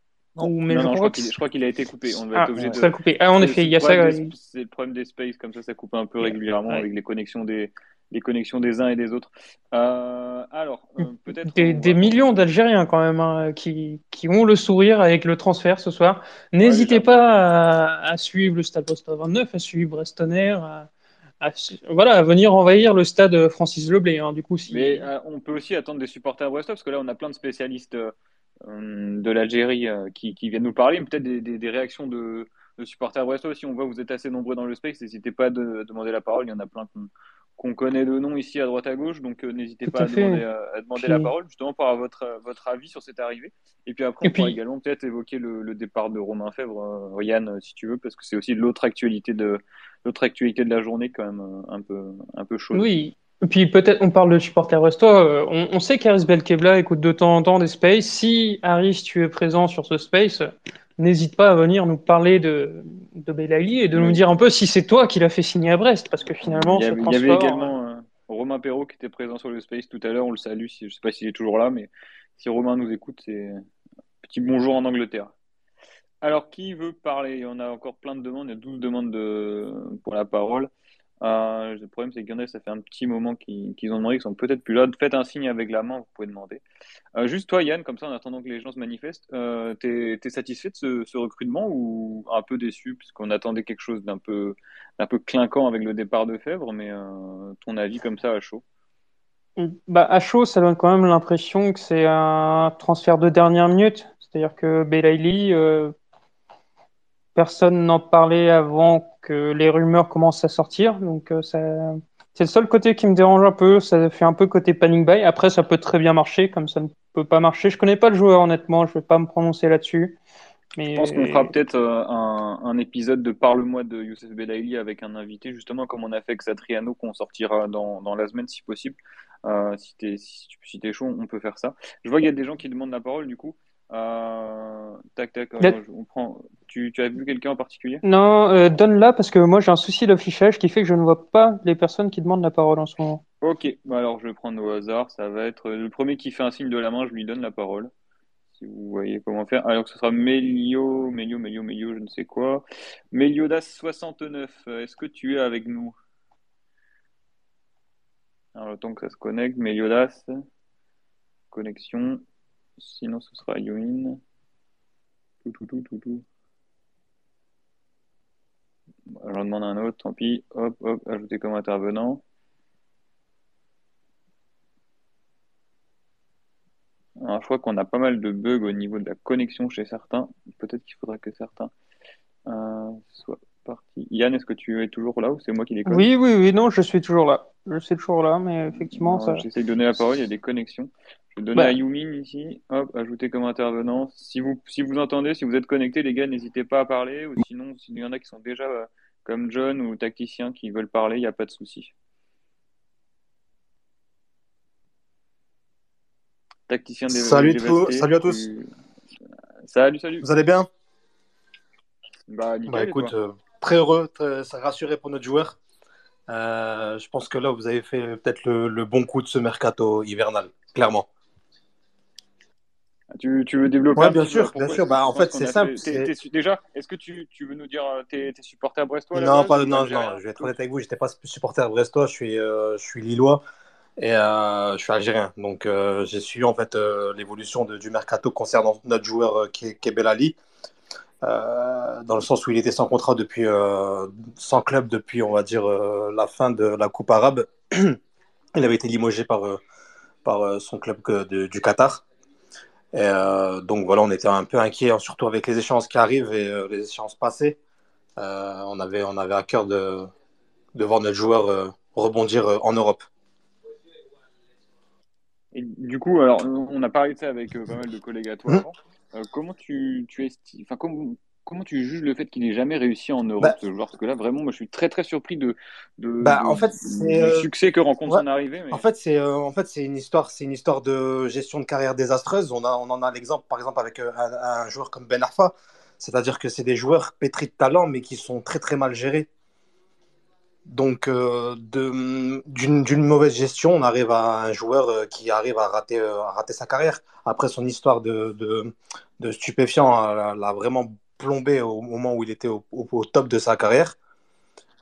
Mais je, crois qu'il a été coupé. On va ah, être de... coupé. Ah, en effet, il y a ça. C'est le problème des spaces, comme ça, ça coupe un peu régulièrement avec les connexions des, les connexions des uns et des autres. Euh, alors, euh, peut-être. Des, millions d'Algériens, quand même, hein, qui, qui, ont le sourire avec le transfert ce soir. N'hésitez pas à, suivre le stade Brest 29, à suivre Brestonner, à, à, voilà, à venir envahir le stade Francis Leblé. Hein, du coup, si... Mais euh, on peut aussi attendre des supporters brestois, parce que là, on a plein de spécialistes de l'Algérie qui, qui, viennent nous parler, peut-être des, des, réactions de, de supporters brestois. Si on voit que vous êtes assez nombreux dans le space, n'hésitez pas à demander la parole. Il y en a plein qu'on connaît de nom ici à droite à gauche, donc euh, n'hésitez pas à, demander, à demander, la parole justement pour avoir votre, votre avis sur cette arrivée. Et puis après, on pourra également peut-être évoquer le, départ de Romain Fèvre, euh, Yann, euh, si tu veux, parce que c'est aussi l'autre actualité de l'autre actualité de la journée quand même un peu un peu chaude. Oui, puis peut-être on parle de supporter brestois. Euh, on, on, sait qu'Aris Belkebla écoute de temps en temps des spaces. Si Aris, tu es présent sur ce space, n'hésite pas à venir nous parler de, de Belaïli et de nous dire un peu si c'est toi qui l'as fait signer à Brest. Parce que finalement, il y avait, il y avait également euh, Romain Perrault qui était présent sur le space tout à l'heure. On le salue. Je ne sais pas s'il est toujours là, mais si Romain nous écoute, c'est un petit bonjour en Angleterre. Alors, qui veut parler? On a encore plein de demandes. Il y a 12 demandes de... pour la parole. Euh, le problème, c'est qu'il ça fait un petit moment qu'ils ont demandé, qu'ils sont peut-être plus là. Faites un signe avec la main, vous pouvez demander. Euh, juste toi, Yann, comme ça, en attendant que les gens se manifestent, euh, t'es es satisfait de ce, recrutement ou un peu déçu, puisqu'on attendait quelque chose d'un peu, peu clinquant avec le départ de Fèvre, mais euh, ton avis comme ça à chaud? Bah, À chaud, ça donne quand même l'impression que c'est un transfert de dernière minute. C'est-à-dire que Belaïli, personne n'en parlait avant les rumeurs commencent à sortir. Donc euh, c'est le seul côté qui me dérange un peu. Ça fait un peu côté panic buy. Après, ça peut très bien marcher, comme ça ne peut pas marcher. Je connais pas le joueur honnêtement. Je vais pas me prononcer là-dessus. Mais... Je pense qu'on fera peut-être euh, un, épisode de Parle-moi de Youssef Belaïli avec un invité, justement, comme on a fait avec Satriano, qu'on sortira dans, dans, la semaine si possible. Euh, si t'es si, si es chaud, on peut faire ça. Je vois qu'il y a des gens qui demandent la parole, du coup. Euh, tac, tac, on prend. Tu, tu as vu quelqu'un en particulier? Non, euh, donne-la parce que moi j'ai un souci d'affichage qui fait que je ne vois pas les personnes qui demandent la parole en ce moment. Ok, bah alors je vais prendre au hasard. Ça va être le premier qui fait un signe de la main, je lui donne la parole. Si vous voyez comment faire. Alors ce sera Melio, Melio, Melio, Melio, je ne sais quoi. Meliodas69, est-ce que tu es avec nous? Alors le temps que ça se connecte, Meliodas, connexion. Sinon, ce sera Yoin. Tout, tout, tout, tout, tout. J'en demande un autre, tant pis. Hop, hop, ajouter comme intervenant. Alors, je crois qu'on a pas mal de bugs au niveau de la connexion chez certains. Peut-être qu'il faudra que certains euh, soient Yann, est-ce que tu es toujours là ou c'est moi qui déconne? Oui, oui, oui, non, je suis toujours là. Je suis toujours là, mais effectivement, ça... J'essaie de donner la parole, il y a des connexions. Je vais donner bah. à Yumin ici. Hop, ajouter comme intervenant. Si vous, si vous entendez, si vous êtes connecté, les gars, n'hésitez pas à parler. Ou sinon, s'il y en a qui sont déjà euh, comme John ou tacticien qui veulent parler, il n'y a pas de souci. Tacticien des Salut, salut à tous. Salut, salut. Vous allez bien? Bah, nickel, bah écoute, euh, très heureux, très, rassuré pour notre joueur. Euh, je pense que là, vous avez fait peut-être le bon coup de ce mercato hivernal, clairement. Tu, tu, veux développer Oui, bien sûr, bien sûr. Bah, en fait, c'est simple. déjà, est-ce que tu, tu, veux nous dire euh, tes, tes supporters brestois Non, pas, non, non, je vais être honnête avec vous, je n'étais pas supporter brestois, je suis, euh, je suis lillois et euh, je suis algérien. Donc, j'ai suivi en fait l'évolution du mercato concernant notre joueur qui, est, Belali. Dans le sens où il était sans contrat depuis, sans club depuis, on va dire, la fin de la Coupe arabe. *clears throat* il avait été limogé par, par son club du Qatar. Et euh, donc voilà, on était un peu inquiets, hein, surtout avec les échéances qui arrivent et euh, les échéances passées. Euh, on, avait, on avait à cœur de, de voir notre joueur rebondir en Europe. Et du coup, alors, on a parlé de ça avec pas mal de collègues à toi mmh. avant. Comment tu, tu estimes, enfin, comment, comment tu juges le fait qu'il n'ait jamais réussi en Europe, bah ce joueur Parce que là, vraiment, moi, je suis très, très surpris de, de, bah, en fait, du euh, succès que rencontre son arrivée. En fait, c'est euh, en fait, c'est une histoire, c'est une histoire de gestion de carrière désastreuse. On a, on en a l'exemple, par exemple, avec euh, un, joueur comme Ben Arfa. C'est-à-dire que c'est des joueurs pétris de talent, mais qui sont très, très mal gérés. Donc, d'une mauvaise gestion, on arrive à un joueur qui arrive à rater, à rater sa carrière. Après, son histoire de, de, de stupéfiant l'a vraiment plombé au moment où il était au, top de sa carrière.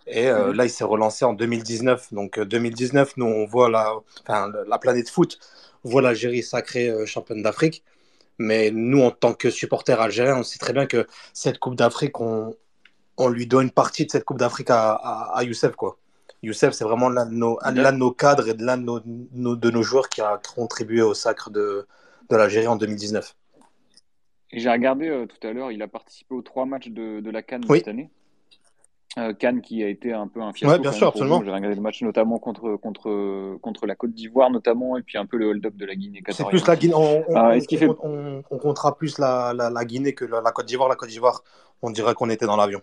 Et euh, mhm. là, il s'est relancé en 2019. Donc 2019, euh, nous, on voit la, enfin, la planète foot voit l'Algérie sacrée euh, championne d'Afrique. Mais nous, en tant que supporters algériens, on sait très bien que cette Coupe d'Afrique, on, on, lui doit une partie de cette Coupe d'Afrique à, à, Youssef. Quoi. Youssef, c'est vraiment l'un de, nos, de nos cadres et l'un de nos, de nos joueurs qui a contribué au sacre de, de l'Algérie en 2019. J'ai regardé euh, tout à l'heure, il a participé aux trois matchs de, de la Cannes cette année. Euh, Cannes qui a été un peu un fiasco. Oui, bien sûr, absolument. J'ai regardé le match notamment contre, contre, contre la Côte d'Ivoire, notamment, et puis un peu le hold-up de la Guinée. C'est plus la Guinée. On, on, fait... on, comptera plus la, la, Guinée que la, Côte d'Ivoire. La Côte d'Ivoire, on dirait qu'on était dans l'avion.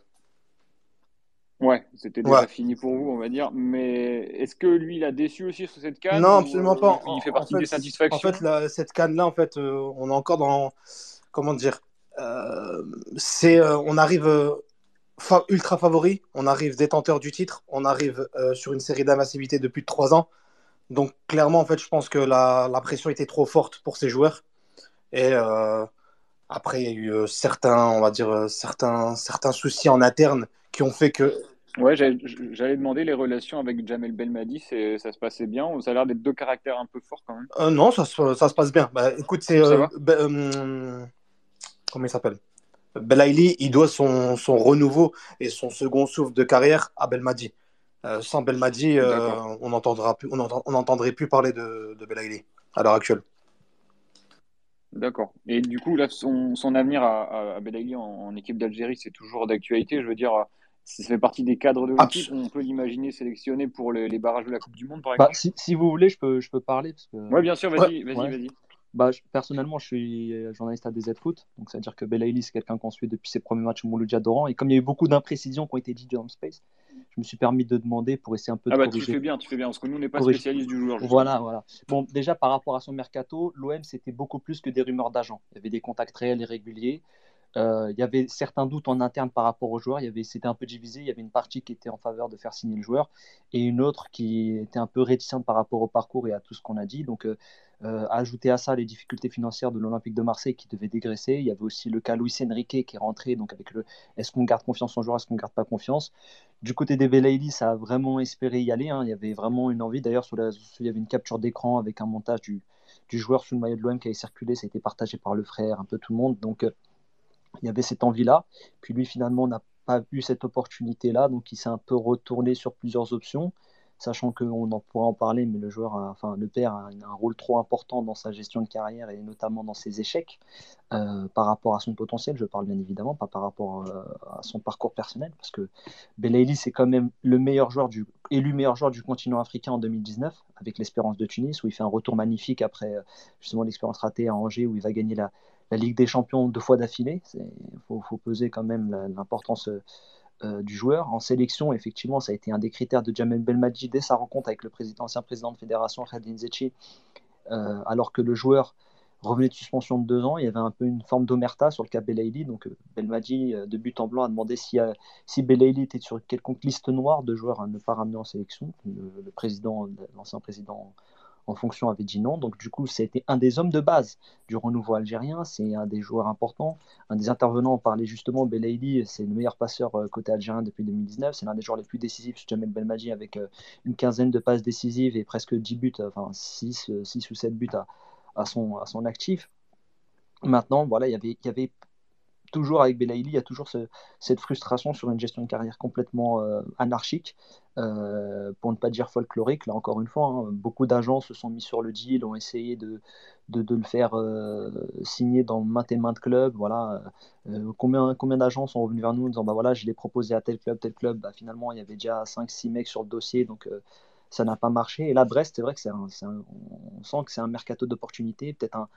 Ouais, c'était déjà fini pour vous, on va dire. Mais est-ce que lui, il a déçu aussi sur cette canne Non, absolument pas. Il fait partie des satisfactions. En fait, cette canne-là, en fait, euh, on est encore dans. Comment dire euh, C'est, euh, On arrive ultra favori, on arrive détenteur du titre, on arrive sur une série d'invincibilité de plus de trois ans. Donc, clairement, en fait, je pense que la, la pression était trop forte pour ces joueurs. Et après, il y a eu certains, on va dire, certains, certains soucis en interne qui ont fait que Ouais, j'allais demander les relations avec Jamel Belmadi, ça se passait bien ou ça a l'air d'être deux caractères un peu forts quand même? Euh, Non, ça, ça, se passe bien. Bah, écoute, c'est. Euh, euh, comment il s'appelle? Belaïli, il doit son, son, renouveau et son second souffle de carrière à Belmadi. sans Belmadi, on n'entendrait plus, on plus parler de, de Belaïli à l'heure actuelle. D'accord. Et du coup, là, son, son avenir à, à Belaïli en, en équipe d'Algérie, c'est toujours d'actualité. Je veux dire ça fait partie des cadres de l'équipe. On peut l'imaginer sélectionné pour les, barrages de la Coupe du Monde, par bah, exemple. si, vous voulez, je peux, je peux parler. Parce que... Oui, bien sûr, vas-y, vas-y, vas-y. Bah, personnellement, je suis journaliste à DZ Foot, donc c'est-à-dire que Belaïli, c'est quelqu'un qu'on suit depuis ses premiers matchs au Mouloudia Doran. Et comme il y a eu beaucoup d'imprécisions qui ont été dites dans le space, je me suis permis de demander pour essayer un peu ah de bah, Tu fais bien, tu fais bien, parce que nous, on n'est pas spécialiste du joueur. Voilà, voilà. Bon, déjà, par rapport à son mercato, l'OM, c'était beaucoup plus que des rumeurs d'agents. Il y avait des contacts réels et réguliers. Euh, il y avait certains doutes en interne par rapport aux joueurs. C'était un peu divisé. Il y avait une partie qui était en faveur de faire signer le joueur et une autre qui était un peu réticente par rapport au parcours et à tout ce qu'on a dit. Donc, euh, euh, ajouter à ça les difficultés financières de l'Olympique de Marseille qui devait dégraisser. Il y avait aussi le cas Luis Enrique qui est rentré, donc avec le est-ce qu'on garde confiance en joueur, est-ce qu'on garde pas confiance? Du côté des Belaïli, ça a vraiment espéré y aller. Hein. Il y avait vraiment une envie. D'ailleurs, il y avait une capture d'écran avec un montage du, du joueur sous le maillot de l'OM qui avait circulé. Ça a été partagé par le frère, un peu tout le monde. Donc, il y avait cette envie-là. Puis lui, finalement, n'a pas eu cette opportunité-là, donc il s'est un peu retourné sur plusieurs options, sachant qu'on en pourra en parler, mais le joueur, enfin le père a un rôle trop important dans sa gestion de carrière et notamment dans ses échecs euh, par rapport à son potentiel. Je parle bien évidemment pas par rapport euh, à son parcours personnel, parce que Belaïli c'est quand même le meilleur joueur du élu meilleur joueur du continent africain en 2019 avec l'Espérance de Tunis, où il fait un retour magnifique après justement l'expérience ratée à Angers, où il va gagner la la Ligue des Champions deux fois d'affilée. Il faut, peser quand même l'importance euh, du joueur. En sélection, effectivement, ça a été un des critères de Jamel Belmadi dès sa rencontre avec le président, président de fédération, Khadin Zetchi, euh, alors que le joueur revenait de suspension de deux ans. Il y avait un peu une forme d'omerta sur le cas Belaïli. Donc euh, Belmadi, de but en blanc, a demandé si, si Belaïli était sur quelconque liste noire de joueurs à ne pas ramener en sélection. Le, président, l'ancien président en fonction avait dit non. Donc du coup, c'était un des hommes de base du renouveau algérien. C'est un des joueurs importants. Un des intervenants parlait justement Belaïli, c'est le meilleur passeur euh, côté algérien depuis 2019. C'est l'un des joueurs les plus décisifs, Jamel Belmadi, avec euh, une quinzaine de passes décisives et presque 10 buts, enfin 6, 6 ou 7 buts à, son, actif. Maintenant, voilà, il y avait toujours avec Belaïli, il y a toujours cette frustration sur une gestion de carrière complètement euh, anarchique, euh, pour ne pas dire folklorique. Là, encore une fois, hein. beaucoup d'agents se sont mis sur le deal, ont essayé de, le faire euh, signer dans maintes et maintes clubs. Voilà. combien combien d'agents sont revenus vers nous en disant bah voilà, je l'ai proposé à tel club, tel club. Bah, finalement, il y avait déjà 5-6 mecs sur le dossier, donc ça n'a pas marché. Et là, Brest, c'est vrai que c'est on sent que c'est un mercato d'opportunité, peut-être un,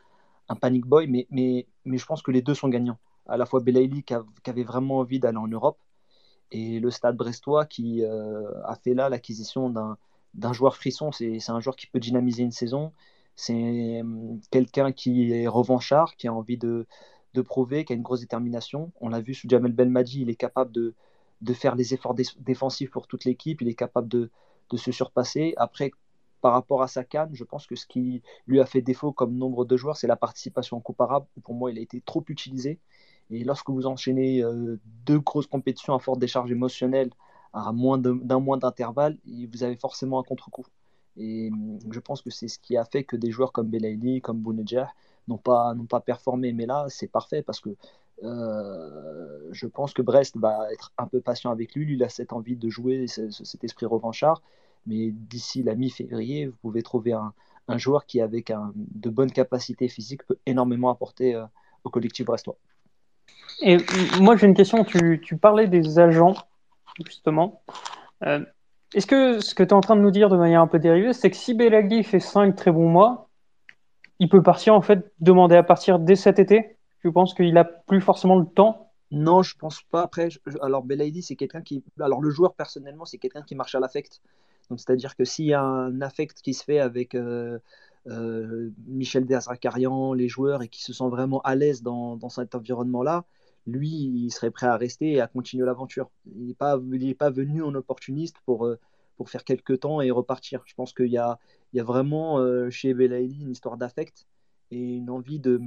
un panic boy, mais, mais, mais je pense que les deux sont gagnants à la fois Belaïli qui, avait vraiment envie d'aller en Europe et le stade brestois qui euh, a fait là l'acquisition d'un joueur frisson. C'est un joueur qui peut dynamiser une saison. C'est hum, quelqu'un qui est revanchard, qui a envie de, de, prouver, qui a une grosse détermination. On l'a vu sous Jamel Belmadi, il est capable de, de faire les efforts défensifs pour toute l'équipe, il est capable de, de, se surpasser. Après, par rapport à sa canne, je pense que ce qui lui a fait défaut comme nombre de joueurs, c'est la participation comparable. Pour moi, il a été trop utilisé. Et lorsque vous enchaînez euh, deux grosses compétitions à forte décharge émotionnelle à moins d'un mois d'intervalle, vous avez forcément un contre-coup. Et hum, je pense que c'est ce qui a fait que des joueurs comme Belaïli, comme Bounedjah n'ont pas, pas performé. Mais là, c'est parfait parce que euh, je pense que Brest va être un peu patient avec lui. Lui, il a cette envie de jouer, cet esprit revanchard. Mais d'ici la mi-février, vous pouvez trouver un, joueur qui, avec de bonnes capacités physiques, peut énormément apporter euh, au collectif brestois. Et moi, j'ai une question. Tu, tu, parlais des agents, justement. Euh, est-ce que ce que tu es en train de nous dire de manière un peu dérivée, c'est que si Belagli fait 5 très bons mois, il peut partir, en fait, demander à partir dès cet été? Je pense qu'il n'a plus forcément le temps? Non, je pense pas. Après, alors Belaïdi, c'est quelqu'un qui. Alors le joueur, personnellement, c'est quelqu'un qui marche à l'affect. Donc c'est-à-dire que s'il y a un affect qui se fait avec euh, euh, Michel Derzakarian, les joueurs, et qui se sent vraiment à l'aise dans, cet environnement-là, lui, il serait prêt à rester et à continuer l'aventure. Il n'est pas, pas venu en opportuniste pour, euh, pour faire quelques temps et repartir. Je pense qu'il y a, il y a vraiment chez Belaïdi une histoire d'affect et une envie de,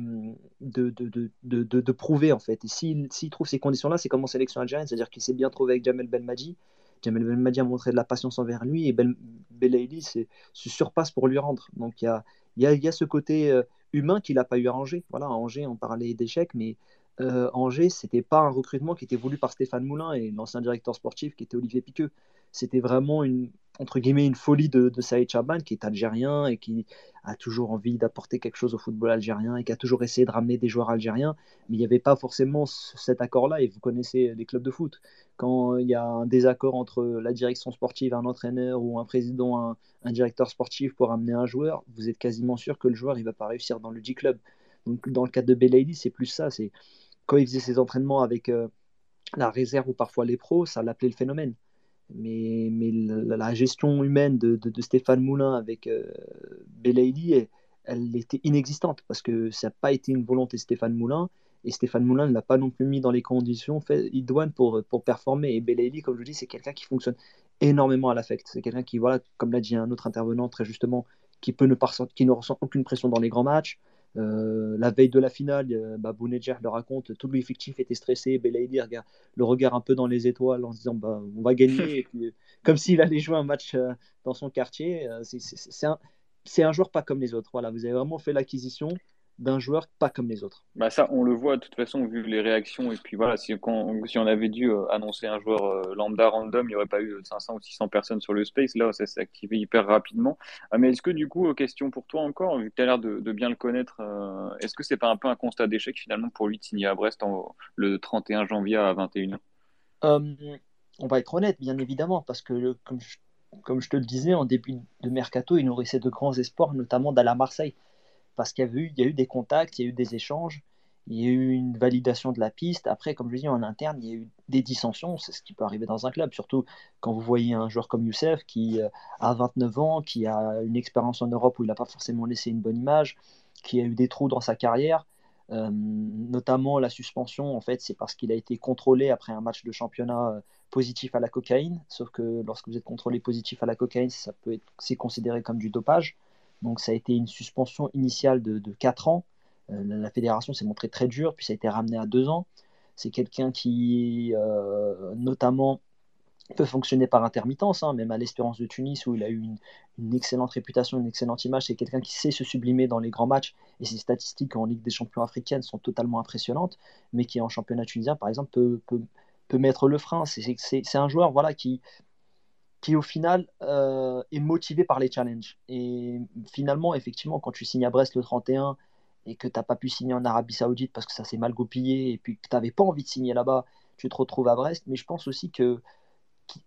de, de, de, de prouver en fait. Et s'il trouve ces conditions-là, c'est comme en sélection algérienne, c'est-à-dire qu'il s'est bien trouvé avec Jamel Belmadi. Jamel Belmadi a montré de la patience envers lui et Bel, Belaïli se surpasse pour lui rendre. Donc il y a, y, y a, ce côté euh, humain qu'il n'a pas eu à Angers. Voilà, à Angers, on parlait d'échecs, mais euh, Angers, c'était pas un recrutement qui était voulu par Stéphane Moulin et l'ancien directeur sportif qui était Olivier Piqueux. C'était vraiment une, entre guillemets, une folie de, Saïd Chaban, qui est algérien et qui a toujours envie d'apporter quelque chose au football algérien et qui a toujours essayé de ramener des joueurs algériens. Mais il n'y avait pas forcément cet accord-là. Et vous connaissez les clubs de foot. Quand il y a un désaccord entre la direction sportive, un entraîneur ou un président, un, directeur sportif pour amener un joueur, vous êtes quasiment sûr que le joueur il va pas réussir dans le G-Club. Donc dans le cas de Belaïli, c'est plus ça. C'est quand il faisait ses entraînements avec euh, la réserve ou parfois les pros, ça l'appelait le phénomène mais, mais la, gestion humaine de, de, Stéphane Moulin avec euh, elle, elle, était inexistante parce que ça n'a pas été une volonté de Stéphane Moulin et Stéphane Moulin ne l'a pas non plus mis dans les conditions idoines pour, pour performer. Et Belaïli, comme je dis, c'est quelqu'un qui fonctionne énormément à l'affect. C'est quelqu'un qui, voilà, comme l'a dit un autre intervenant très justement, qui, peut ne qui ne ressent aucune pression dans les grands matchs, euh, la veille de la finale, euh, bah, le raconte, tout l'effectif était stressé, Belaïdi regarde le regard un peu dans les étoiles en se disant bah, on va gagner, *laughs* comme s'il allait jouer un match euh, dans son quartier. c'est un, un, joueur pas comme les autres. Voilà, vous avez vraiment fait l'acquisition d'un joueur pas comme les autres. Bah ça, on le voit de toute façon vu les réactions. Et puis voilà, si, si on avait dû euh, annoncer un joueur euh, lambda random, il n'y aurait pas eu 500 ou 600 personnes sur le space. Là, ça s'est activé hyper rapidement. Ah, mais est-ce que du coup, question pour toi encore, vu que tu as l'air de, bien le connaître, euh, est-ce que c'est pas un peu un constat d'échec finalement pour lui de signer à Brest le 31 janvier à 21h On va être honnête, bien évidemment, parce que comme je, comme je te le disais, en début de mercato, il nourrissait de grands espoirs, notamment d'aller à Marseille parce qu'il y, y a eu des contacts, il y a eu des échanges, il y a eu une validation de la piste. Après, comme je dis, en interne, il y a eu des dissensions, c'est ce qui peut arriver dans un club, surtout quand vous voyez un joueur comme Youssef qui euh, a 29 ans, qui a une expérience en Europe où il n'a pas forcément laissé une bonne image, qui a eu des trous dans sa carrière. Euh, notamment la suspension, en fait, c'est parce qu'il a été contrôlé après un match de championnat euh, positif à la cocaïne. Sauf que lorsque vous êtes contrôlé positif à la cocaïne, ça peut être, c'est considéré comme du dopage. Donc ça a été une suspension initiale de, de 4 ans. Euh, la fédération s'est montrée très dure, puis ça a été ramené à 2 ans. C'est quelqu'un qui, euh, notamment, peut fonctionner par intermittence, hein, même à l'Espérance de Tunis, où il a eu une, excellente réputation, une excellente image. C'est quelqu'un qui sait se sublimer dans les grands matchs, et ses statistiques en Ligue des champions africaine sont totalement impressionnantes, mais qui en championnat tunisien, par exemple, peut, peut, peut mettre le frein. C'est un joueur voilà, qui, qui au final euh, est motivé par les challenges. Et finalement, effectivement, quand tu signes à Brest le 31 et que tu n'as pas pu signer en Arabie Saoudite parce que ça s'est mal goupillé et puis que tu n'avais pas envie de signer là-bas, tu te retrouves à Brest. Mais je pense aussi que,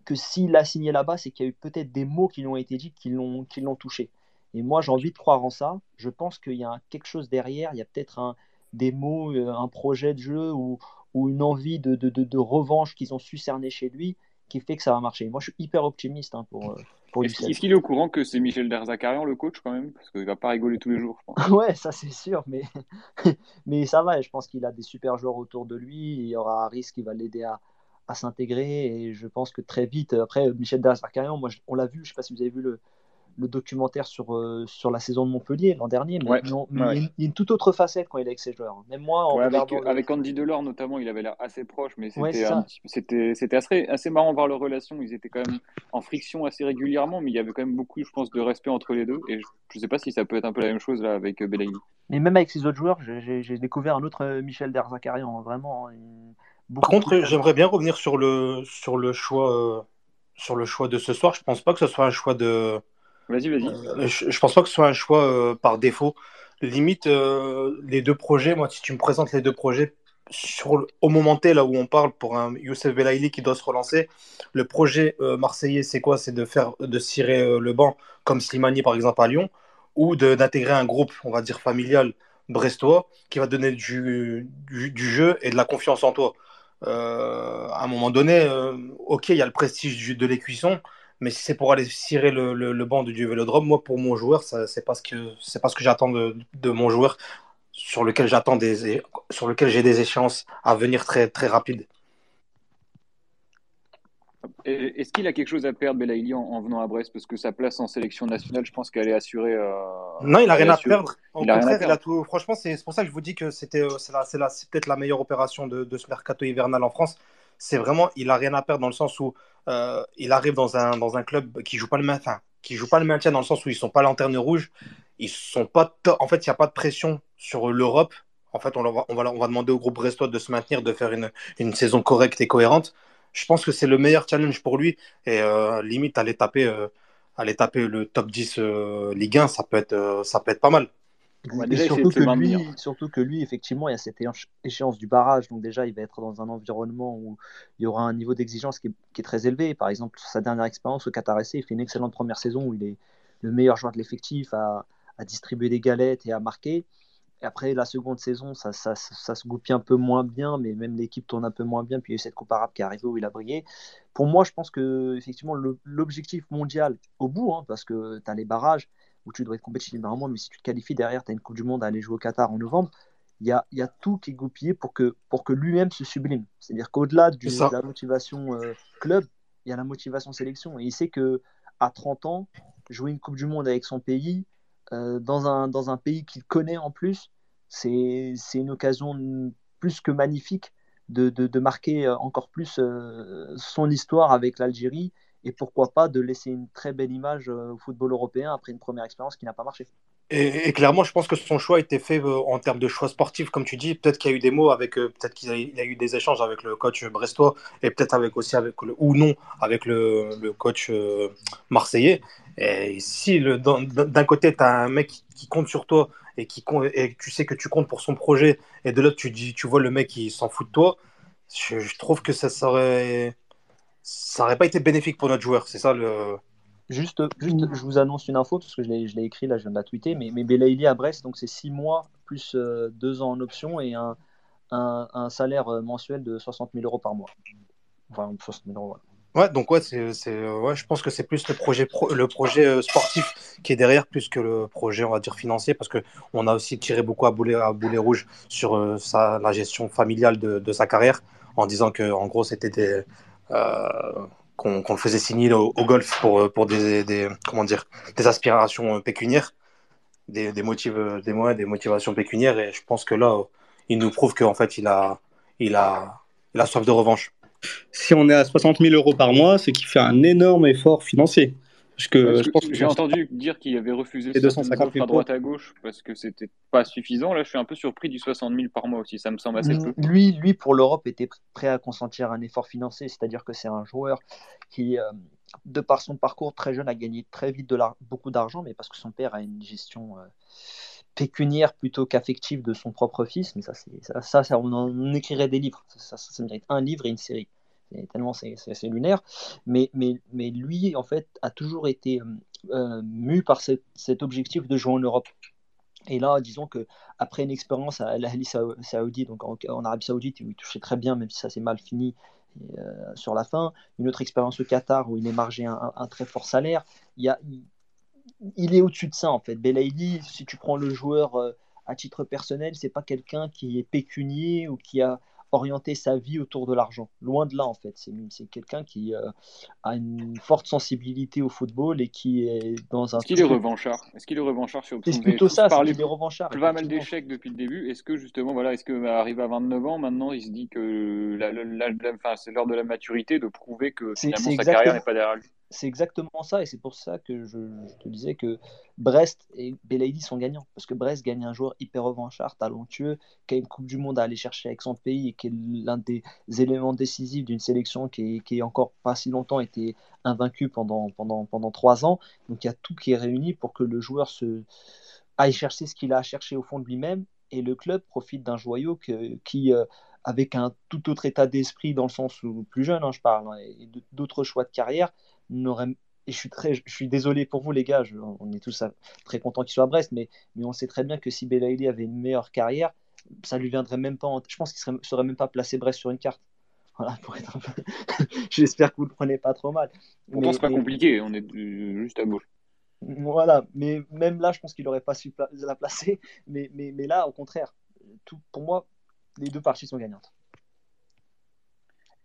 que s'il a signé là-bas, c'est qu'il y a eu peut-être des mots qui lui ont été dits qui l'ont, qui l'ont touché. Et moi, j'ai envie de croire en ça. Je pense qu'il y a quelque chose derrière. Il y a peut-être un, des mots, euh, un projet de jeu ou, ou une envie de, de, de, de revanche qu'ils ont su cerner chez lui qui fait que ça va marcher. Moi, je suis hyper optimiste hein, pour, euh, pour Est-ce qu'il est au courant que c'est Michel Derzakarian le coach quand même? Parce qu'il va pas rigoler tous les jours, je pense. *laughs* ouais, ça c'est sûr, mais... *laughs* mais ça va. Je pense qu'il a des super joueurs autour de lui. Il y aura Harris qui va l'aider à, à s'intégrer. Et je pense que très vite, après, Michel Derzakarian, moi, on l'a vu, je sais pas si vous avez vu le, le documentaire sur, euh, sur la saison de Montpellier l'an dernier, mais, il, y a une, toute autre facette quand il est avec ses joueurs. Même moi, en avec, avec, Andy Delors notamment, il avait l'air assez proche, mais c'était c'était assez, assez marrant de voir leur relation. Ils étaient quand même en friction assez régulièrement, mais il y avait quand même beaucoup, je pense, de respect entre les deux. Et je ne sais pas si ça peut être un peu la même chose là avec euh, Belaïli. Mais même avec ces autres joueurs, j'ai découvert un autre euh, Michel Derzakarian, vraiment. Par contre, j'aimerais bien revenir sur le, sur le choix. sur le choix de ce soir, je pense pas que ce soit un choix de, Euh, je, ne pense pas que ce soit un choix euh, par défaut. Limite, euh, les deux projets, moi, si tu me présentes les deux projets, au moment T, là où on parle pour un Youssef Belaïli qui doit se relancer, le projet marseillais, c'est quoi? C'est de faire de cirer le banc comme Slimani, par exemple, à Lyon, ou d'intégrer un groupe, on va dire, familial brestois, qui va donner du, jeu et de la confiance en toi. à un moment donné, ok, il y a le prestige de l'écuisson, mais si c'est pour aller cirer le, banc du vélodrome, moi, pour mon joueur, c'est pas ce que, pas ce que j'attends de, de, mon joueur sur lequel j'attends des, sur lequel j'ai des échéances à venir très, très rapides. Est-ce qu'il a quelque chose à perdre, Belaïli, en, venant à Brest? Parce que sa place en sélection nationale, je pense qu'elle est assurée. Euh, non, il n'a rien à perdre. Franchement, c'est pour ça que je vous dis que c'était, euh, c'est peut-être la meilleure opération de, ce mercato hivernal en France. C'est vraiment, il n'a rien à perdre dans le sens où euh, il arrive dans un, dans un club qui joue pas le maintien, qui joue pas le maintien dans le sens où ils sont pas lanterne rouge. Ils sont pas. En fait, il n'y a pas de pression sur l'Europe. En fait, on va, on, va, on va demander au groupe brestois de se maintenir, de faire une, une saison correcte et cohérente je pense que c'est le meilleur challenge pour lui. Et euh, limite, aller taper, euh, aller taper le top 10 euh, Ligue 1, ça peut être, ça peut être pas mal. Surtout, que lui, surtout que lui, effectivement, il y a cette échéance du barrage. Donc déjà, il va être dans un environnement où il y aura un niveau d'exigence qui, est très élevé. Par exemple, sa dernière expérience au Qatar SC, il fait une excellente première saison où il est le meilleur joueur de l'effectif à, à distribuer des galettes et à marquer après, la seconde saison, ça, ça, ça, se goupille un peu moins bien, mais même l'équipe tourne un peu moins bien. Puis il y a eu cette Coupe arabe qui est arrivée où il a brillé. Pour moi, je pense que effectivement l'objectif mondial au bout, hein, parce que tu as les barrages où tu dois être compétitif normalement, mais si tu te qualifies derrière, tu as une Coupe du Monde à aller jouer au Qatar en novembre. Il y a, y a, tout qui est goupillé pour que, pour que lui-même se sublime. C'est-à-dire qu'au-delà de la motivation euh, club, il y a la motivation sélection. Et il sait que à 30 ans, jouer une Coupe du Monde avec son pays, euh, dans, un, dans un pays qu'il connaît en plus, c'est une occasion plus que magnifique de, de, marquer encore plus euh, son histoire avec l'Algérie et pourquoi pas de laisser une très belle image au football européen après une première expérience qui n'a pas marché. Et, clairement, je pense que son choix a été fait en termes de choix sportifs, comme tu dis. Peut-être qu'il y a eu des mots avec, peut-être qu'il a eu des échanges avec le coach brestois et peut-être avec aussi avec le, ou non avec le, le coach marseillais. Et si d'un côté, tu as un mec qui, compte sur toi et, qui, et tu sais que tu comptes pour son projet, et de l'autre, tu, dis, tu vois le mec qui s'en fout de toi, je, trouve que ça serait. Ça n'aurait pas été bénéfique pour notre joueur. C'est ça le. Juste, juste, je vous annonce une info parce que je l'ai écrit là, je viens de la tweeter. Mais, mais Belaïli à Brest, donc c'est 6 mois plus 2 euh, ans en option et un, un, un, salaire euh, mensuel de 60 000 euros par mois. Enfin, 60 000 euros, voilà. Ouais, donc ouais, c'est, ouais, je pense que c'est plus le projet, le projet euh, sportif qui est derrière, plus que le projet, on va dire, financier, parce que on a aussi tiré beaucoup à boulet, à boulet rouge sur euh, sa, la gestion familiale de, de, sa carrière, en disant que en gros, c'était des, euh, qu'on, le faisait signer au, golf pour, pour des, comment dire, des aspirations pécuniaires, des, des motifs, des moyens, des motivations pécuniaires, et je pense que là, il nous prouve qu'en fait, il a, il a, il a soif de revanche si on est à 60 000 euros par mois, c'est qu'il fait un énorme effort financier. Parce que, j'ai entendu dire qu'il avait refusé 250 à droite à gauche parce que c'était pas suffisant. Là, je suis un peu surpris du 60 000 par mois aussi. Ça me semble assez peu. Lui, lui pour l'Europe, était prêt à consentir un effort financier. C'est-à-dire que c'est un joueur qui, euh, de par son parcours très jeune, a gagné très vite de beaucoup d'argent, mais parce que son père a une gestion. Euh, pécuniaire plutôt qu'affective de son propre fils, mais ça, ça, ça, on en écrirait des livres. Ça, ça, mérite un livre et une série tellement c'est lunaire. Mais, mais, mais lui, en fait, a toujours été euh, euh, mu par cet objectif de jouer en Europe. Et là, disons que après une expérience à l'Ahli Saoudi, donc en, Arabie Saoudite, où il touchait très bien, même si ça s'est mal fini euh, sur la fin, une autre expérience au Qatar où il émargeait un, un très fort salaire, il, y a, il, est au-dessus de ça en fait. Belaïdi, si tu prends le joueur à titre personnel, c'est pas quelqu'un qui est pécunier ou qui a orienter sa vie autour de l'argent. Loin de là, en fait. C'est quelqu'un qui euh, a une forte sensibilité au football et qui est dans un. Est-ce qu'il est revanchard? Est-ce qu'il est revanchard sur C'est plutôt ça, c'est qu'il est revanchard. Il pas mal d'échecs depuis le début. Est-ce que justement, voilà, est-ce que arrivé à 29 ans, maintenant, il se dit que c'est l'heure de la maturité de prouver que finalement sa carrière n'est pas derrière lui? C'est exactement ça, et c'est pour ça que je, te disais que Brest et Belaïdi sont gagnants, parce que Brest gagne un joueur hyper revanchard, talentueux, qui a une Coupe du Monde à aller chercher avec son pays, et qui est l'un des éléments décisifs d'une sélection qui, est, encore pas si longtemps été invaincue pendant, pendant, pendant trois ans. Donc il y a tout qui est réuni pour que le joueur se aille chercher ce qu'il a à chercher au fond de lui-même, et le club profite d'un joyau qui... Euh, avec un tout autre état d'esprit dans le sens où plus jeune, hein, je parle, hein, et d'autres choix de carrière, et je suis, très, je suis désolé pour vous, les gars, on est tous très contents qu'il soit à Brest, mais, mais on sait très bien que si Belaïli avait une meilleure carrière, ça lui viendrait même pas. je pense qu'il ne serait, serait, même pas placé Brest sur une carte. *laughs* Voilà, pour être *laughs* J'espère que vous ne le prenez pas trop mal. Pourtant, c'est pas compliqué, on est juste à gauche. Voilà, mais même là, je pense qu'il n'aurait pas su la placer. *laughs* Mais, mais, mais là, au contraire, tout, pour moi, les deux parties sont gagnantes.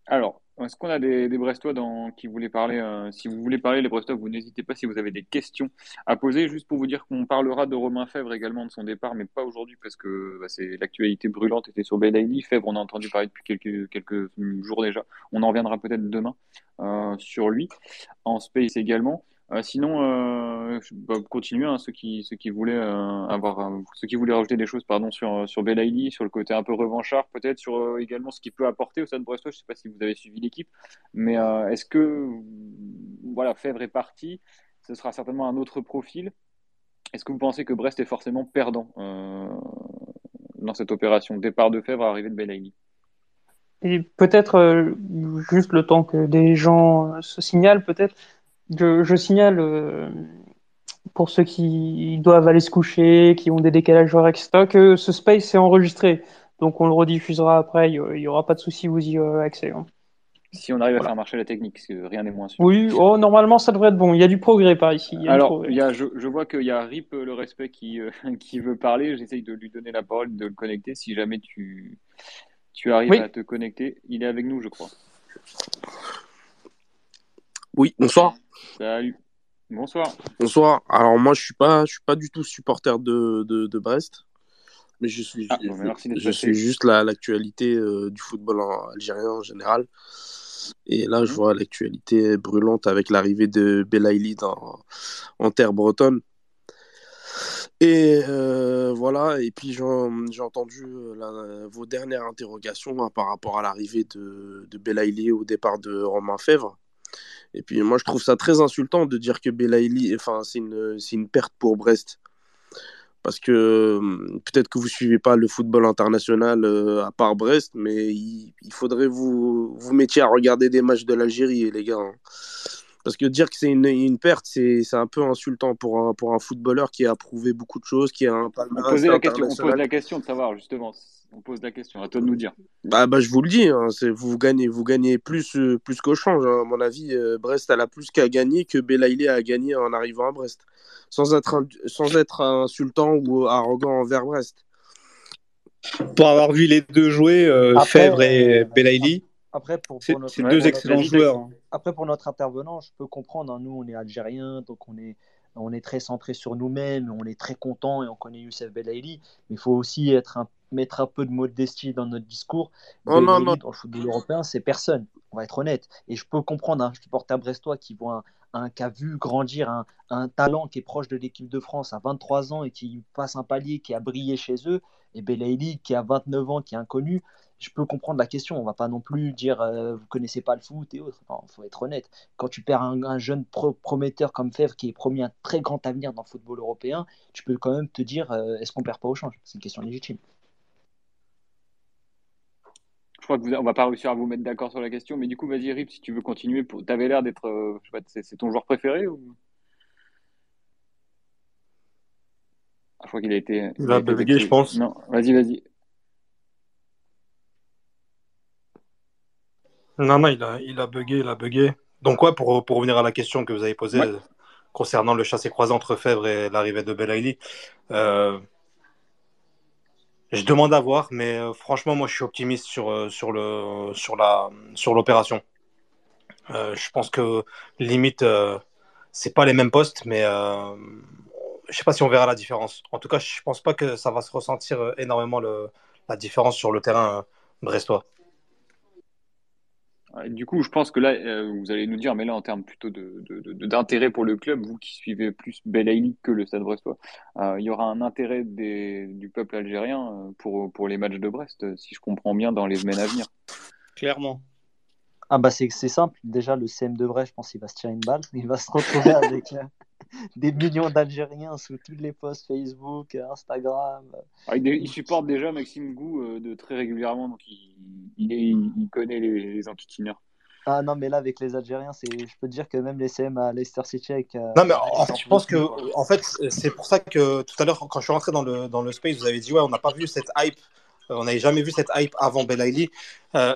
Alors, est-ce qu'on a des, Brestois qui voulaient parler euh, Si vous voulez parler, les Brestois, vous n'hésitez pas si vous avez des questions à poser. Juste pour vous dire qu'on parlera de Romain Fèvre également de son départ, mais pas aujourd'hui parce que bah, c'est l'actualité brûlante était sur Belaïli. Fèvre, on a entendu parler depuis quelques, quelques jours déjà. On en reviendra peut-être demain euh, sur lui. En Space également. Euh, sinon, euh, bah, continuer hein, ceux qui ceux qui voulaient euh, avoir euh, ceux qui voulaient rajouter des choses pardon sur sur Belaïli, sur le côté un peu revanchard peut-être sur également ce qu'il peut apporter au Stade Brestois. Je ne sais pas si vous avez suivi l'équipe, mais est-ce que voilà Fèvre est parti, ce sera certainement un autre profil. Est-ce que vous pensez que Brest est forcément perdant dans cette opération départ de Fèvre, arrivée de Belaïli Et peut-être juste le temps que des gens se signalent peut-être je, signale euh, pour ceux qui doivent aller se coucher, qui ont des décalages horaires, etc., que ce space est enregistré. Donc on le rediffusera après, il n'y aura pas de souci, vous y aurez accès. Hein. Si on arrive à faire marcher la technique, parce que rien n'est moins sûr. Oui, oh, normalement ça devrait être bon. Il y a du progrès par ici. Alors, il y a, je, vois qu'il y a Rip le respect qui, euh, *laughs* qui veut parler. J'essaye de lui donner la parole, de le connecter. Si jamais tu, tu arrives à te connecter, il est avec nous, je crois. Oui, bonsoir. Salut. Bonsoir. Bonsoir. Alors moi, je suis pas, je suis pas du tout supporter de, de, Brest, mais je suis, ah, je, suis juste l'actualité euh, du football algérien en général. Et là, je mhm. vois l'actualité brûlante avec l'arrivée de Belaïli en terre bretonne. Et euh, voilà, et puis j'ai entendu euh, vos dernières interrogations hein, par rapport à l'arrivée de, de Belaïli au départ de Romain Fèvre. Et puis moi, je trouve ça très insultant de dire que Belaïli, enfin, c'est une, une perte pour Brest. Parce que hum, peut-être que vous suivez pas le football international euh, à part Brest, mais il, faudrait vous vous mettiez à regarder des matchs de l'Algérie, les gars. Hein. Parce que dire que c'est une, une, perte, c'est un peu insultant pour un, pour un footballeur qui a prouvé beaucoup de choses, qui a un palmarès on, la question, on pose la question de savoir, justement. On pose la question, à toi de nous dire. Bah, bah je vous le dis, hein, vous gagnez, vous gagnez plus, euh, plus qu'au change. Hein. À mon avis, euh, Brest, elle a plus qu'à gagner que Belaïlé a gagné en arrivant à Brest. Sans être, sans être insultant ou arrogant envers Brest. Pour avoir vu les deux jouer, euh, Fèvre et Belaïli, après, pour, c'est deux excellents joueurs. Hein. Après, pour notre intervenant, je peux comprendre. Nous, on est algériens, donc on est, on est très centré sur nous-mêmes, on est très content et on connaît Youssef Belaïli. Mais il faut aussi être un mettre un peu de modestie dans notre discours. Oh, non, non. Dans le football européen, c'est personne. On va être honnête. Et je peux comprendre un supporter brestois qui voit un, qui a vu grandir un, un, talent qui est proche de l'équipe de France à 23 ans et qui passe un palier qui a brillé chez eux, et Belaïli qui a 29 ans, qui est inconnu. Je peux comprendre la question. On va pas non plus dire euh, vous connaissez pas le foot et autres. Il faut être honnête. Quand tu perds un, jeune prometteur comme Fèvre qui est promis un très grand avenir dans le football européen, tu peux quand même te dire euh, est-ce qu'on perd pas au change? C'est une question légitime crois qu'on va pas réussir à vous mettre d'accord sur la question, mais du coup, vas-y, Rip, si tu veux continuer. Pour... Tu avais l'air d'être. Euh, c'est ton joueur préféré ou... Ah, je crois qu'il a été. Il, a, bugué, je pense. Non, vas-y, vas-y. Non, non, il a, il a bugué, il a bugué. Donc, quoi, pour, pour revenir à la question que vous avez posée concernant le chassé-croisé entre Fèvre et l'arrivée de Belaïli, euh, je demande à voir, mais euh, franchement, moi, je suis optimiste sur, euh, sur, le, sur, la, sur l'opération. Euh, je pense que limite, c'est pas les mêmes postes, mais je sais pas si on verra la différence. En tout cas, je pense pas que ça va se ressentir énormément le, la différence sur le terrain brestois. Du coup, je pense que là, euh, vous allez nous dire, mais là, en termes plutôt d'intérêt pour le club, vous qui suivez plus Belaïli que le Stade Brestois, euh, il y aura un intérêt du peuple algérien euh, pour, pour les matchs de Brest, si je comprends bien, dans les semaines à venir. Clairement. Ah bah c'est simple. Déjà, le CM de Brest, je pense qu'il va se tirer une balle. Il va se retrouver avec *laughs* *laughs* des millions d'Algériens sous tous les posts Facebook, Instagram. Ah, il, supporte déjà Maxime Gou de très régulièrement, donc il, il, connaît les, les Ah non, mais là, avec les Algériens, c'est, je peux te dire que même les CM à Leicester City. Avec, euh, non, mais en fait, je pense que, en fait, c'est pour ça que tout à l'heure, quand je suis rentré dans le, dans le space, vous avez dit, ouais, on n'a pas vu cette hype, euh, on n'avait jamais vu cette hype avant Belaïli. Euh,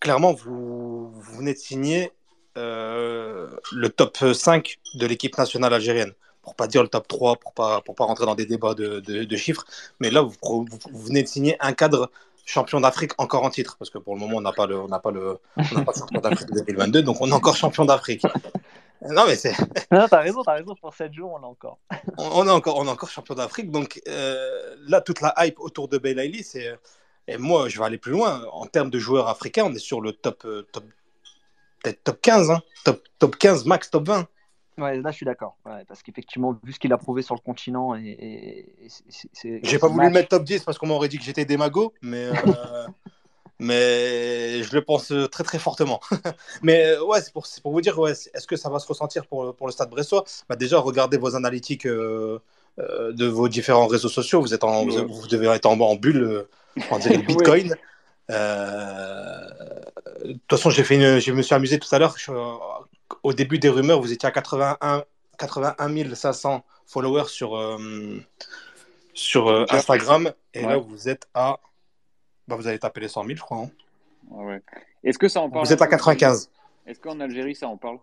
clairement, vous, vous venez de signer euh, le top 5 de l'équipe nationale algérienne. Pour pas dire le top 3, pour pas, pour pas rentrer dans des débats de, de, chiffres. Mais là, vous, vous, venez de signer un cadre champion d'Afrique encore en titre. Parce que pour le moment, on n'a pas le, on n'a pas le, on pas champion d'Afrique 2022, donc on est encore champion d'Afrique. Non, mais c'est. *laughs* Non, t'as raison, t'as raison. Pour 7 jours, on l'a encore. *laughs* on, est encore, on est encore champion d'Afrique. Donc euh, là, toute la hype autour de Belaïli, c'est. Et moi, je vais aller plus loin. En termes de joueurs africains, on est sur le top, euh, top peut-être top 15, hein. top, top 15, max top 20. Ouais, là je suis d'accord. parce qu'effectivement, vu ce qu'il a prouvé sur le continent, et, et, j'ai pas voulu le mettre top 10 parce qu'on m'aurait dit que j'étais démago, mais, euh, *laughs* mais je le pense très très fortement. *laughs* mais euh, ouais, c'est pour, pour, vous dire, ouais, est-ce que ça va se ressentir pour, pour le stade Bressois? Bah, Déjà, regardez vos analytiques euh, de vos différents réseaux sociaux. Vous, êtes en, vous, devez être en, en bulle, en dirait *laughs* Bitcoin. Euh, de toute façon, j'ai fait une, je me suis amusé tout à l'heure. Au début des rumeurs, vous étiez à 81, 81 500 followers sur, euh, sur euh, Instagram. Et là, vous êtes à. Bah, vous allez taper les 100 000, je crois. Hein. Ouais. Est-ce que ça en parle Vous êtes à 95. Est-ce qu'en Algérie, ça en parle?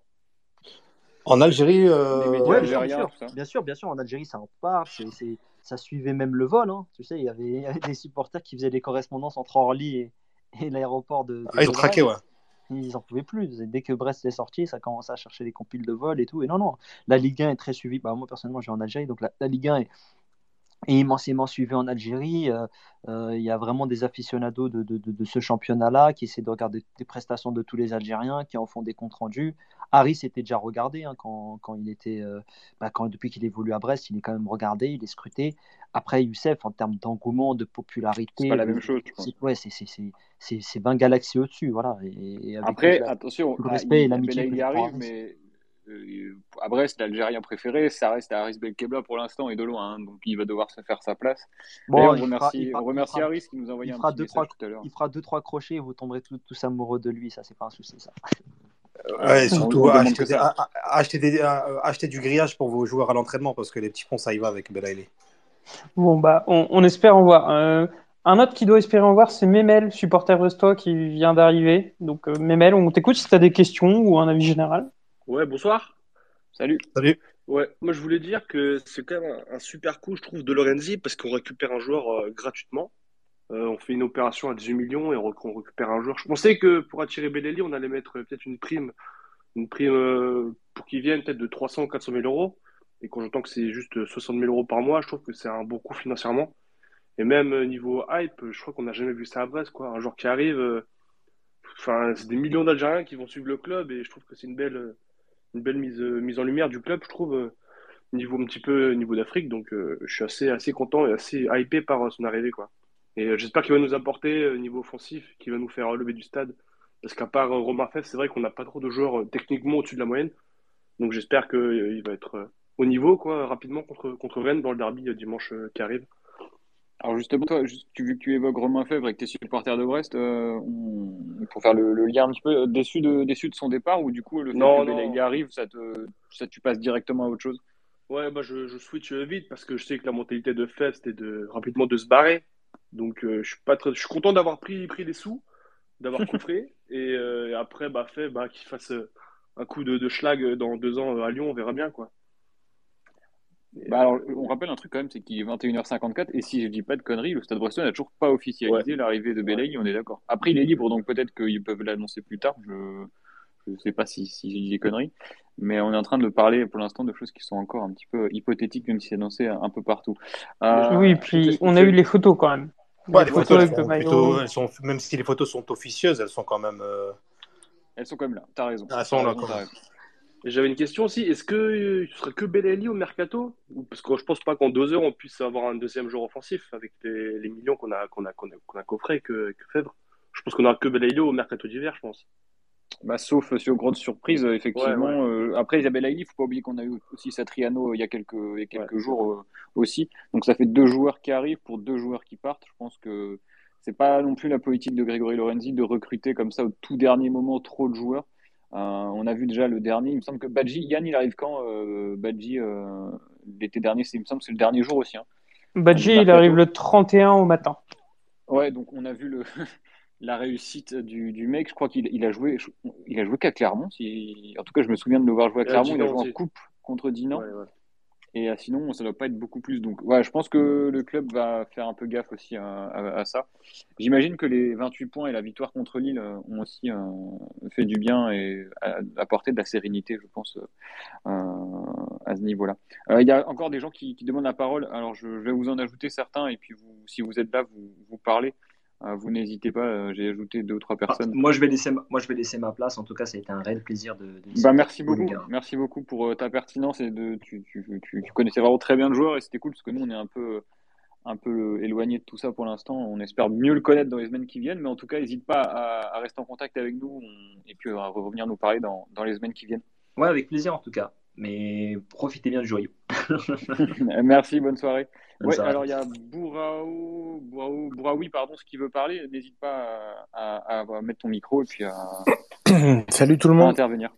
En Algérie, bien, sûr, bien sûr, En Algérie, ça en parle. C'est ça suivait même le vol. Hein. Tu sais, il y, avait, des supporters qui faisaient des correspondances entre Orly et, l'aéroport de, Ah, ils traquaient, ouais. Ils n'en pouvaient plus. Dès que Brest est sorti, ça commençait à chercher des compiles de vol et tout. Et non, non, la Ligue 1 est très suivie. Bah, moi, personnellement, je vais en Algérie, donc la, la Ligue 1 est, et immensément suivi en Algérie. Euh, euh, il y a vraiment des aficionados de, de, de, ce championnat-là qui essaient de regarder des prestations de tous les Algériens, qui en font des comptes rendus. Harry s'était déjà regardé hein, quand, quand, il était, euh, bah, quand, depuis qu'il évolue à Brest, il est quand même regardé, il est scruté. Après, Youssef, en termes d'engouement, de popularité, c'est pas la même chose. Ouais, c'est 20 galaxies au-dessus, voilà. Et, Après, attention, le respect et l'amitié. Il, arrive, mais à Brest, l'Algérien préféré, ça reste Haris Belkebla pour l'instant et de loin, hein, donc il va devoir se faire sa place. Bon, on remercie, on remercie Haris qui nous a envoyé un petit deux, trois, tout à l'heure. Il fera 2-3 crochets et vous tomberez tous, amoureux de lui, ça c'est pas un souci ça. Ouais, surtout acheter, acheter, du grillage pour vos joueurs à l'entraînement parce que les petits ponts ça y va avec Belaïli. Bon bah on, espère en voir. Euh, un autre qui doit espérer en voir, c'est Memel, supporter Resto qui vient d'arriver. Donc euh, Memel, on t'écoute si tu as des questions ou un avis général. Ouais, bonsoir. Salut. Salut. Ouais, moi je voulais dire que c'est quand même un, super coup, je trouve, de Lorenzi parce qu'on récupère un joueur euh, gratuitement. Euh, on fait une opération à 18 millions et on, récupère un joueur. Je pensais que pour attirer Beleli, on allait mettre peut-être une prime, une prime euh, pour qu'il vienne peut-être de 300 ou 400 000 euros. Et quand j'entends que c'est juste 60 000 euros par mois, je trouve que c'est un bon coup financièrement. Et même niveau hype, je crois qu'on n'a jamais vu ça à Brest, quoi. Un joueur qui arrive, enfin, c'est des millions d'Algériens qui vont suivre le club et je trouve que c'est une belle une belle mise, euh, mise en lumière du club, je trouve, euh, niveau un petit peu niveau d'Afrique. Donc, euh, je suis assez, assez content et assez hypé par son arrivée. Quoi. Et j'espère qu'il va nous apporter niveau offensif, qu'il va nous faire relever du stade. Parce qu'à part Romain Fef, c'est vrai qu'on n'a pas trop de joueurs techniquement au-dessus de la moyenne. Donc j'espère qu'il va être au niveau quoi, rapidement contre, contre Rennes dans le derby dimanche qui arrive. Alors justement, toi, vu que tu évoques Romain Fèvre et que tu es supporter de Brest, euh, pour faire le, lien un petit peu, déçu de, déçu de son départ ou du coup le fait non, que arrive, ça te, ça, tu passes directement à autre chose? Ouais, bah je, je switch vite parce que je sais que la mentalité de Fèvre c'était de rapidement de se barrer. Donc euh, je suis pas très, je suis content d'avoir pris, pris des sous, d'avoir *laughs* coffré et, euh, après bah Fèvre bah, qu'il fasse un coup de, de schlag dans deux ans à Lyon, on verra bien quoi. Bah alors, on rappelle un truc quand même, c'est qu'il est 21h54 et si je dis pas de conneries, le Stade Brestois n'a toujours pas officialisé l'arrivée de Belaï, on est d'accord. Après, il est libre, donc peut-être qu'ils peuvent l'annoncer plus tard. Je ne sais pas si, si je dis des conneries, mais on est en train de parler pour l'instant de choses qui sont encore un petit peu hypothétiques, même si c'est annoncé un peu partout. Euh, oui, puis on a eu les photos quand même. les, photos, elles sont, même si les photos sont officieuses, elles sont quand même. Euh, elles sont quand même là. T'as raison. Elles sont là. J'avais une question aussi. Est-ce que tu serais que Belali au mercato? Parce que je pense pas qu'en deux heures on puisse avoir un deuxième joueur offensif avec les, millions qu'on a, qu'on a, qu'on a, coffré que, que Fèvre. Je pense qu'on aura que Belali au mercato d'hiver, je pense. Bah, sauf sur grosse surprise, effectivement. Euh, après, Isabelle il ne faut pas oublier qu'on a eu aussi Satriano euh, il y a quelques, il y a quelques jours euh, aussi. Donc ça fait deux joueurs qui arrivent pour deux joueurs qui partent. Je pense que c'est pas non plus la politique de Grégory Lorenzi de recruter comme ça au tout dernier moment trop de joueurs. Euh, on a vu déjà le dernier. Il me semble que Badji, Yann, il arrive quand euh, Badji, euh, l'été dernier, il me semble que c'est le dernier jour aussi. Hein. Badji, il arrive le 31 au matin. Ouais, donc on a vu le. *laughs* la réussite du, du mec. Je crois qu'il il a joué, il a joué qu'à Clermont. Si... En tout cas, je me souviens de le voir jouer à Clermont. Il a joué en coupe contre Dinan. Et euh, sinon, ça ne doit pas être beaucoup plus. Donc, ouais, je pense que le club va faire un peu gaffe aussi à, ça. J'imagine que les 28 points et la victoire contre Lille euh, ont aussi euh, fait du bien et apporté de la sérénité, je pense, à ce niveau-là. Il y a encore des gens qui, demandent la parole. Alors, je, vais vous en ajouter certains. Et puis, si vous êtes là, vous, vous parlez. Euh, vous n'hésitez pas, euh, j'ai ajouté deux ou trois ah, personnes. moi, je vais laisser ma, moi, je vais laisser ma place. En tout cas, ça a été un réel plaisir de. bah, merci beaucoup. Merci beaucoup pour euh, ta pertinence et de. Tu, tu, tu, connaissais vraiment très bien le joueur et c'était cool parce que nous, on est un peu, un peu éloigné de tout ça pour l'instant. On espère mieux le connaître dans les semaines qui viennent, mais en tout cas, n'hésite pas à, rester en contact avec nous et puis à revenir nous parler dans, dans les semaines qui viennent. Ouais, avec plaisir en tout cas mais profitez bien du joyau. *laughs* Merci, bonne soirée. ouais, alors il y a Bouraou, Bouraou, Bouraoui, pardon, ce qui veut parler. N'hésite pas à, à, mettre ton micro et puis à, *coughs* salut tout le monde. intervenir.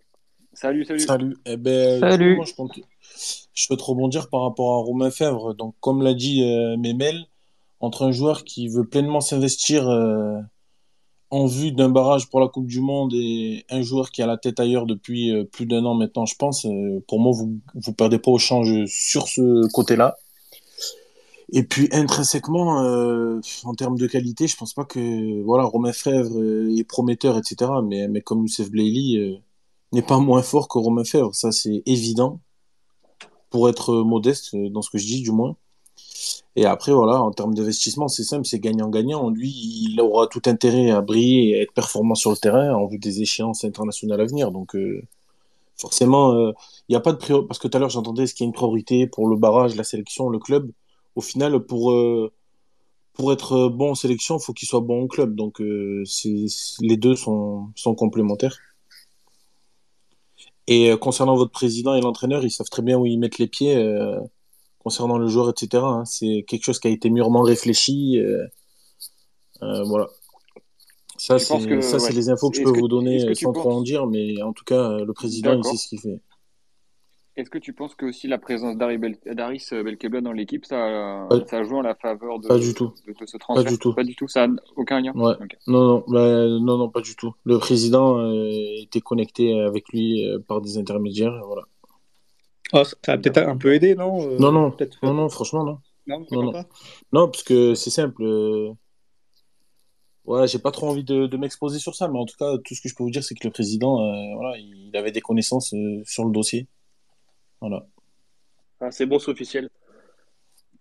Salut, salut. Salut. Eh ben, salut. Moi, je, compte... je souhaite rebondir par rapport à Romain Fèvre. Donc, comme l'a dit euh, Memel, entre un joueur qui veut pleinement s'investir euh, en vue d'un barrage pour la Coupe du Monde et un joueur qui a la tête ailleurs depuis euh, plus d'un an maintenant, je pense, euh, pour moi, vous ne perdez pas au change sur ce côté-là. Et puis intrinsèquement, euh, en termes de qualité, je pense pas que voilà Romain Fèvre est prometteur, etc. Mais, mais comme Youssef Blaili n'est pas moins fort que Romain Fèvre, ça c'est évident, pour être modeste dans ce que je dis du moins. Et après, voilà, en termes d'investissement, c'est simple, c'est gagnant-gagnant. Lui, il aura tout intérêt à briller et à être performant sur le terrain en vue des échéances internationales à venir. Donc, euh, forcément, euh, il n'y a pas de priorité. Parce que tout à l'heure, j'entendais ce qu'il y a une priorité pour le barrage, la sélection, le club. Au final, pour, euh, pour être bon en sélection, il faut qu'il soit bon au club. Donc, les deux sont, sont complémentaires. Et concernant votre président et l'entraîneur, ils savent très bien où ils mettent les pieds concernant le joueur, etc. Hein. C'est quelque chose qui a été mûrement réfléchi. Euh, euh, voilà. Ça, c'est les infos que je peux vous donner sans trop en dire, mais en tout cas, le président, il sait ce qu'il fait. Est-ce que tu penses que aussi la présence d'Aris Belkebla dans l'équipe, ça, ça joue en la faveur de, pas du tout. de, ce transfert? Pas du tout. Pas du tout, ça n'a aucun lien? Non, non, bah, non, non, pas du tout. Le président euh, était connecté avec lui par des intermédiaires. Voilà. Oh, ça a peut-être un peu aidé, non euh, Non, non, non, non, franchement, non. Non, non, non. non parce que c'est simple. Euh... Ouais, j'ai pas trop envie de, de m'exposer sur ça, mais en tout cas, tout ce que je peux vous dire, c'est que le président, euh, voilà, il avait des connaissances euh, sur le dossier. Voilà. Ah, c'est bon, c'est officiel.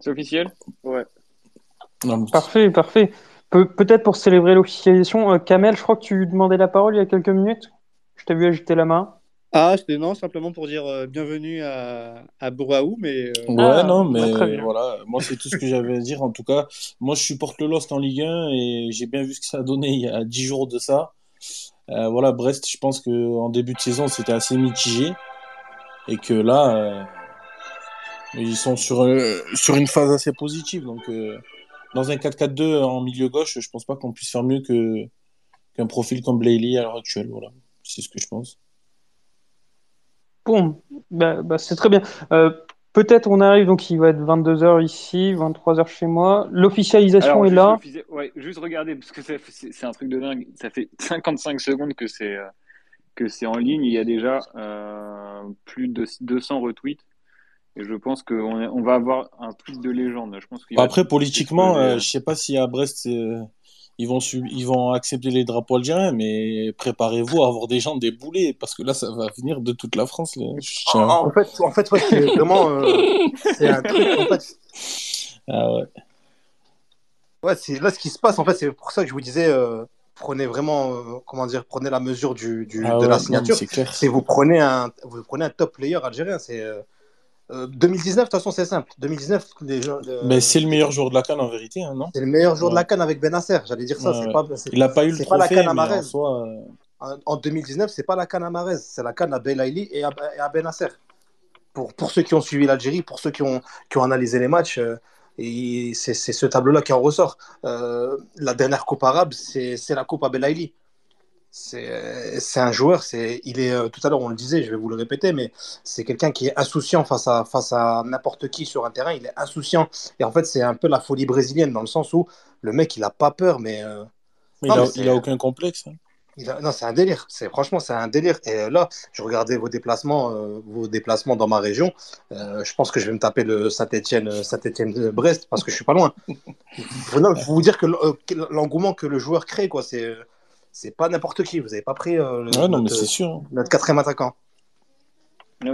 C'est officiel? Ouais. Parfait, parfait. Peut-être pour célébrer l'officialisation, Kamel, je crois que tu demandais la parole il y a quelques minutes. Je t'ai vu agiter la main. Ah, c'était non, simplement pour dire euh, bienvenue à, à Bouraou, mais. Euh, ouais, ah, non, mais voilà, moi c'est tout ce que j'avais à dire. En tout cas, moi je supporte le Lost en Ligue 1 et j'ai bien vu ce que ça a donné il y a 10 jours de ça. Euh, voilà, Brest, je pense qu'en début de saison c'était assez mitigé et que là, ils sont sur, sur une phase assez positive. Donc, dans un 4-4-2 en milieu gauche, je pense pas qu'on puisse faire mieux que qu'un profil comme Blayley à l'heure actuelle. Voilà, c'est ce que je pense. Bon, bah, bah, c'est très bien. Euh, peut-être on arrive, donc il va être 22h ici, 23h chez moi. L'officialisation est là. Ouais, juste regardez, parce que c'est un truc de dingue. Ça fait 55 secondes que c'est euh, que c'est en ligne. Il y a déjà euh, plus de 200 retweets. Et je pense qu'on on va avoir un tweet de légende. Je pense Après, politiquement, je ne sais pas si à Brest, ils vont, ils vont accepter les drapeaux algériens, mais préparez-vous à avoir des gens déboulés, parce que là, ça va venir de toute la France. En, fait, en fait c'est vraiment euh, c'est un truc. En fait... Ah ouais. Ouais, c'est là ce qui se passe. En fait, c'est pour ça que je vous disais, euh, prenez vraiment, euh, comment dire, prenez la mesure du, du ah de la signature. C'est vous prenez un, vous prenez un top player algérien. C'est 2019, euh, de toute façon, c'est simple. 2019, les gens, euh, Mais c'est le meilleur joueur de la canne en vérité, hein, non? C'est le meilleur joueur de la canne avec Benacer. J'allais dire ça. Pas, il n'a pas eu le trophée, la canne à soi, euh, en, en, 2019, c'est pas la canne à Marez, c'est la canne à Belaïli et à, à Benacer. Pour, pour ceux qui ont suivi l'Algérie, pour ceux qui ont, qui ont analysé les matchs, et c'est ce tableau-là qui en ressort. la dernière coupe arabe, c'est la coupe à Belaïli c'est un joueur, c'est il est euh, tout à l'heure on le disait, je vais vous le répéter, mais c'est quelqu'un qui est insouciant face à face à n'importe qui sur un terrain. Il est insouciant et en fait c'est un peu la folie brésilienne dans le sens où le mec il a pas peur, mais euh, il, a, il a aucun complexe. Hein. Non, c'est un délire. C'est franchement, c'est un délire. Et là, je regardais vos déplacements, euh, vos déplacements dans ma région. Euh, je pense que je vais me taper le Saint-Étienne, euh, Saint-Étienne de Brest parce que je suis pas loin. *laughs* Il faut vous dire que l'engouement que le joueur crée, quoi, c'est c'est pas n'importe qui. Vous avez pas pris notre, sûr. notre quatrième attaquant.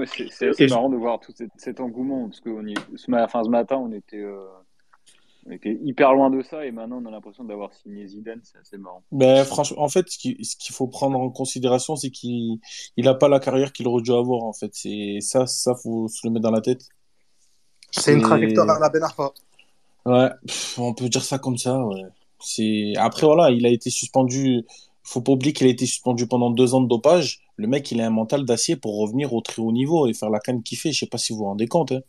c'est assez marrant de voir tout cet, engouement parce que ce, ce matin, on était on était hyper loin de ça et maintenant on a l'impression d'avoir signé Zidane, c'est assez marrant. Ben, franchement, en fait, ce qu'il faut prendre en considération, c'est qu'il n'a pas la carrière qu'il aurait dû avoir. En fait, c'est ça, ça faut se le mettre dans la tête. C'est une trajectoire vers la Ben Arfa. Ouais, on peut dire ça comme ça. Ouais. C'est après voilà, il a été suspendu. Faut pas oublier qu'il a été suspendu pendant deux ans de dopage. Le mec, il a un mental d'acier pour revenir au très haut niveau et faire la canne qu'il fait. Je sais pas si vous vous rendez compte. Hein.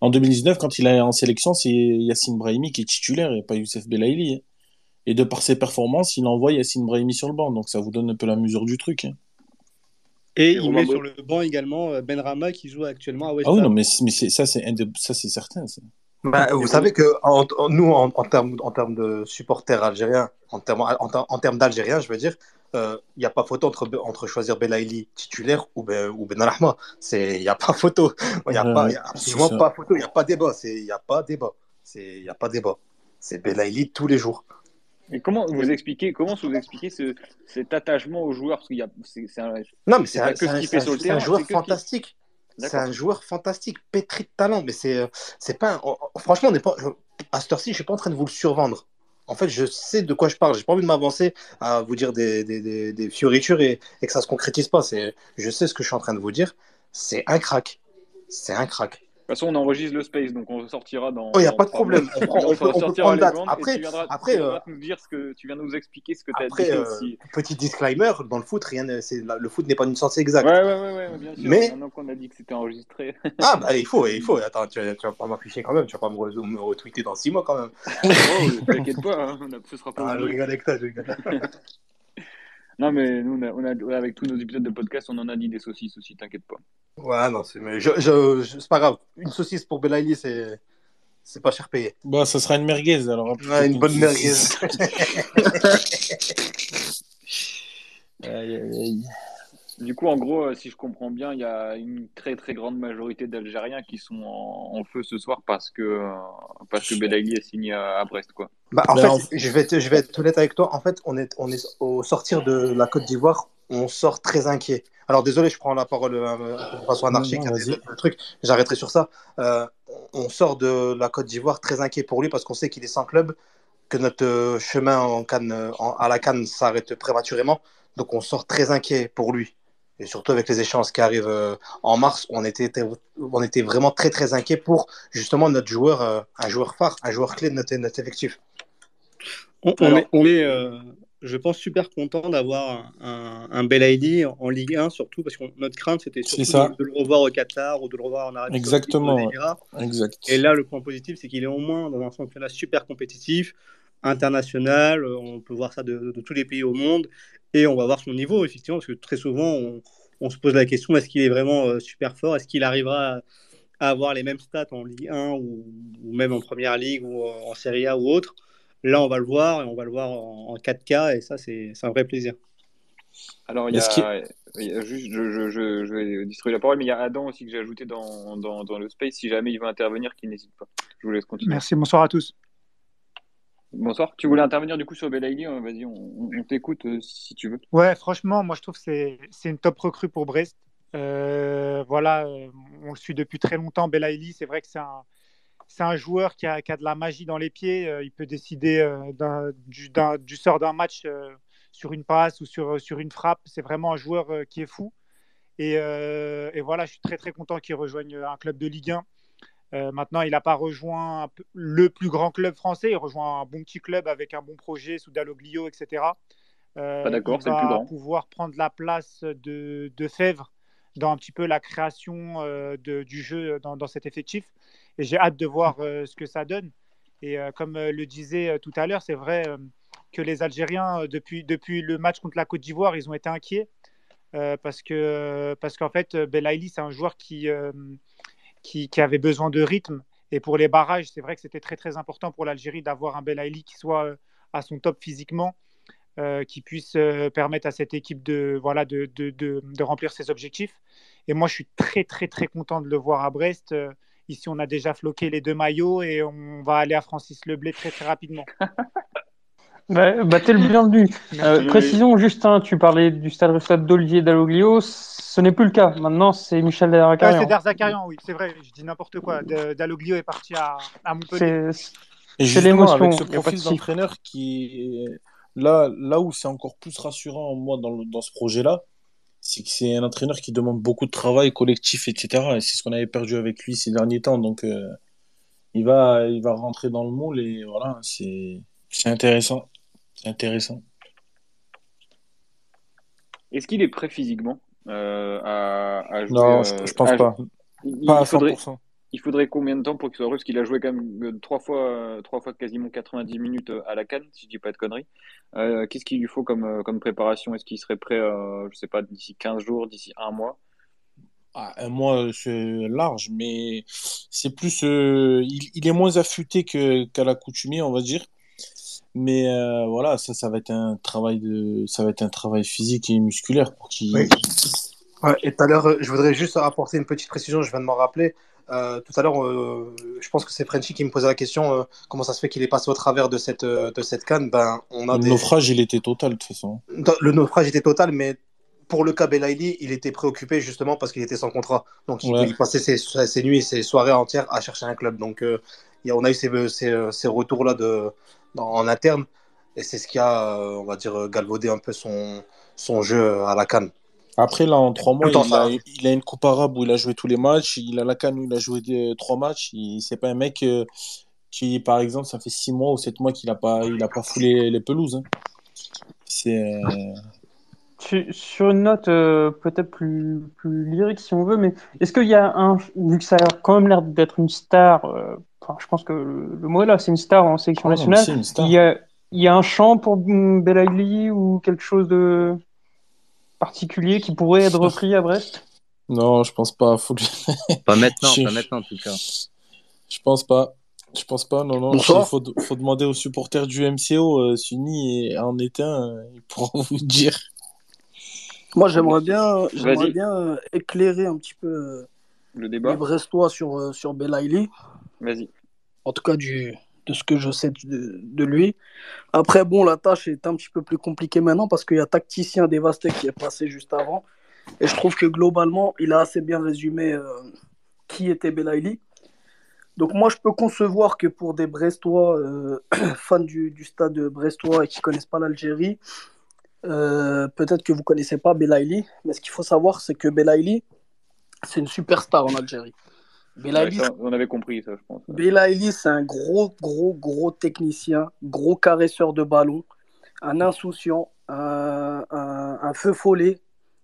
En 2019, quand il est en sélection, c'est Yacine Brahimi qui est titulaire et pas Youssef Belaïli. Hein. Et de par ses performances, il envoie Yacine Brahimi sur le banc. Donc ça vous donne un peu la mesure du truc. Hein. Et, il met sur le banc également euh, Ben Rama qui joue actuellement à West Ham. Ah oui, non, mais, mais ça, c'est certain. Bah, vous savez que nous, en, en termes en de supporters algériens, en termes en, termes d'Algériens, je veux dire, il euh, n'y a pas photo entre, entre choisir Belaïli titulaire ou, ben, ou Ben Il n'y a pas photo. Il n'y a, absolument pas photo. Il n'y a pas débat. Il n'y a pas débat. Il n'y a pas débat. C'est Belaïli tous les jours. Et comment vous expliquez, comment vous expliquez ce, cet attachement aux joueurs? Parce qu'il y a, c'est, un, non, mais c'est un, un, joueur fantastique. C'est un joueur fantastique, pétri de talent. Mais c'est, c'est pas. franchement, on n'est pas. À cette heure-ci, je suis pas en train de vous le survendre en fait, je sais de quoi je parle. J'ai pas envie de m'avancer à vous dire des, des, des, fioritures et, et, que ça se concrétise pas. C'est, je sais ce que je suis en train de vous dire. C'est un crack. C'est un crack. De toute façon, on enregistre le space, donc on sortira dans. Il oh, n'y a pas de problème. On, prend, on, peut, on prendre date. Après, tu viendras, après, tu euh, nous dire ce que tu viens de nous expliquer ce que tu as dit. Euh, Petit disclaimer, dans le foot, rien, le foot n'est pas une science exacte. Ouais, ouais, ouais, ouais bien sûr. Mais maintenant qu'on a dit que c'était enregistré. *laughs* ah bah il faut, il faut. Attends, tu, tu vas pas m'afficher quand même, tu vas pas me, me retweeter dans 6 mois quand même. oh, t'inquiète pas, hein, ce sera pas. Ah, je rigole avec toi, je rigole. *laughs* Non, mais nous, on a, avec tous nos épisodes de podcast, on en a dit des saucisses aussi, t'inquiète pas. Ouais, non, c'est, mais je, je, c'est pas grave. Une saucisse pour Belaïli, c'est, c'est pas cher payé. Bah, ça sera une merguez alors. Ouais, une bonne merguez. *laughs* aïe, aïe, aïe. Du coup, en gros, euh, si je comprends bien, il y a une très très grande majorité d'Algériens qui sont en, feu ce soir parce que euh, parce que Belaïli est signé à, Brest, quoi. Bah, en ben, fait, je vais être, je vais être honnête avec toi. En fait, on est on est au sortir de la Côte d'Ivoire, on sort très inquiet. Alors désolé, je prends la parole euh, de façon anarchique, le truc. J'arrêterai sur ça. on sort de la Côte d'Ivoire très inquiet pour lui parce qu'on sait qu'il est sans club, que notre chemin en canne, à la canne s'arrête prématurément. Donc on sort très inquiet pour lui et surtout avec les échéances qui arrivent euh, en mars, on était, on était vraiment très très inquiet pour justement notre joueur, euh, un joueur phare, un joueur clé de notre, effectif. On, est, euh, je pense, super content d'avoir un, un Bel en Ligue 1, surtout parce que notre crainte c'était surtout de, le revoir au Qatar ou de le revoir en Arabie Exactement. exact. Et là, le point positif, c'est qu'il est au moins dans un championnat super compétitif, international. On peut voir ça de, de tous les pays au monde et on va voir son niveau, effectivement, parce que très souvent, on, se pose la question est-ce qu'il est vraiment euh, super fort? Est-ce qu'il arrivera à, avoir les mêmes stats en Ligue 1 ou, même en Première Ligue ou en Serie A ou autre? Là, on va le voir et on va le voir en, 4K et ça, c'est un vrai plaisir. Alors, il y a, juste, je, je, vais distribuer la parole, mais il y a Adam aussi que j'ai ajouté dans, dans, dans, le space. Si jamais il veut intervenir, qu'il n'hésite pas. Je vous laisse continuer. Merci, bonsoir à tous. Bonsoir. Tu voulais intervenir du coup sur Belaïli hein, Vas-y, on, t'écoute euh, si tu veux. Ouais, franchement, moi je trouve que c'est une top recrue pour Brest. Euh, voilà, euh, on le suit depuis très longtemps. Belaïli, c'est vrai que c'est un, un joueur qui a, qui a, de la magie dans les pieds. il peut décider du, du, sort d'un match sur une passe ou sur, sur une frappe. C'est vraiment un joueur qui est fou. Et, et, voilà, je suis très très content qu'il rejoigne un club de Ligue 1. Euh, maintenant, il n'a pas rejoint le plus grand club français. Il rejoint un bon petit club avec un bon projet sous Dalloglio, etc. Euh, pas d'accord, c'est le plus grand. pouvoir prendre la place de, de Fèvre dans un petit peu la création euh, de, du jeu dans, dans, cet effectif. Et j'ai hâte de voir ce que ça donne. Et comme le disait tout à l'heure, c'est vrai que les Algériens, depuis, depuis le match contre la Côte d'Ivoire, ils ont été inquiets. parce que parce qu'en fait, Belaïli, c'est un joueur qui, qui, avait besoin de rythme. Et pour les barrages, c'est vrai que c'était très très important pour l'Algérie d'avoir un Belaïli qui soit euh, à son top physiquement. qui puisse permettre à cette équipe de, voilà, de, de, de, remplir ses objectifs. Et moi, je suis très, très, très content de le voir à Brest. Ici, on a déjà floqué les deux maillots et on va aller à Francis Leblé très, très rapidement. *laughs* Bah, bah t'es le bienvenu. *laughs* Euh, précision, Justin, tu parlais du stade Stade d'Olivier Dalloglio. Ce n'est plus le cas. Maintenant, c'est Michel Derzakarian. Ah, c'est Derzakarian, oui, c'est vrai. Je dis n'importe quoi. Dalloglio est parti à, à Montpellier. C'est l'émotion. Avec ce profil d'entraîneur qui là, là où c'est encore plus rassurant, moi, dans, dans ce projet-là, c'est que c'est un entraîneur qui demande beaucoup de travail collectif, etc. Et c'est ce qu'on avait perdu avec lui ces derniers temps. Donc, euh, il, va, il va rentrer dans le moule et voilà, c'est intéressant. C'est intéressant. Est-ce qu'il est prêt physiquement euh, à, jouer Non, je, je pense pas. Il, pas à 100%. Il faudrait, combien de temps pour qu'il soit heureux Parce qu'il a joué quand même euh, trois fois, trois fois quasiment 90 minutes à la canne, si je dis pas de conneries. Euh, qu'est-ce qu'il lui faut comme, comme préparation? Est-ce qu'il serait prêt, je sais pas, d'ici 15 jours, d'ici un mois? Ah, un mois, c'est large, mais c'est plus. il, est moins affûté qu'à l'accoutumée, on va dire. Mais euh, voilà, ça, ça va être un travail de, ça va être un travail physique et musculaire pour qui. Oui. Ouais, et tout à l'heure, je voudrais juste apporter une petite précision. Je viens de m'en rappeler. Euh, tout à l'heure, euh, je pense que c'est Frenchy qui me posait la question comment ça se fait qu'il est passé au travers de cette, de cette canne? Ben, on a Le naufrage, il était total de toute façon. Le naufrage était total, mais pour le cas Belaïli, il était préoccupé justement parce qu'il était sans contrat. Donc il, passait ses, ses, nuits et ses soirées entières à chercher un club. Donc on a eu ces, ces, ces retours-là de, en interne. Et c'est ce qui a, euh, on va dire, galvaudé un peu son, son jeu à la canne. Après, là, en trois mois, il, a, il, a, une coupe arabe où il a joué tous les matchs. Il a la canne où il a joué trois matchs. C'est pas un mec euh, qui, par exemple, ça fait six mois ou sept mois qu'il n'a pas, il a pas foulé les pelouses. Hein. C'est. Euh, sur une note peut-être plus, plus lyrique, si on veut, mais est-ce qu'il y a un. Vu que ça a quand même l'air d'être une star je pense que le, mot est là, c'est une star en sélection nationale. Il, y a, il y a un chant pour Belaïli ou quelque chose de particulier qui pourrait être repris à Brest? Non, je pense pas. pas maintenant, *laughs* pas maintenant en tout cas. Je pense pas. Je pense pas, non, non. Il faut, faut, demander aux supporters du MCO, euh, Sunny en est un, euh, ils pourront *laughs* vous dire. Moi, j'aimerais bien, j'aimerais bien euh, éclairer un petit peu le débat. les Brestois sur, sur Belaïli. Vas-y. En tout cas, de ce que je sais de, lui. Après, bon, la tâche est un petit peu plus compliquée maintenant parce qu'il y a Tacticien Dévasté qui est passé juste avant. Et je trouve que globalement, il a assez bien résumé euh, qui était Belaïli. Donc moi, je peux concevoir que pour des Brestois, euh, *clears throat* fans du, du, stade brestois et qui ne connaissent pas l'Algérie, euh, peut-être que vous ne connaissez pas Belaïli. Mais ce qu'il faut savoir, c'est que Belaïli, c'est une superstar en Algérie on avait compris ça, je pense. Belaïli, c'est un gros, gros, gros technicien, gros caresseur de ballon, un insouciant, un, feu follet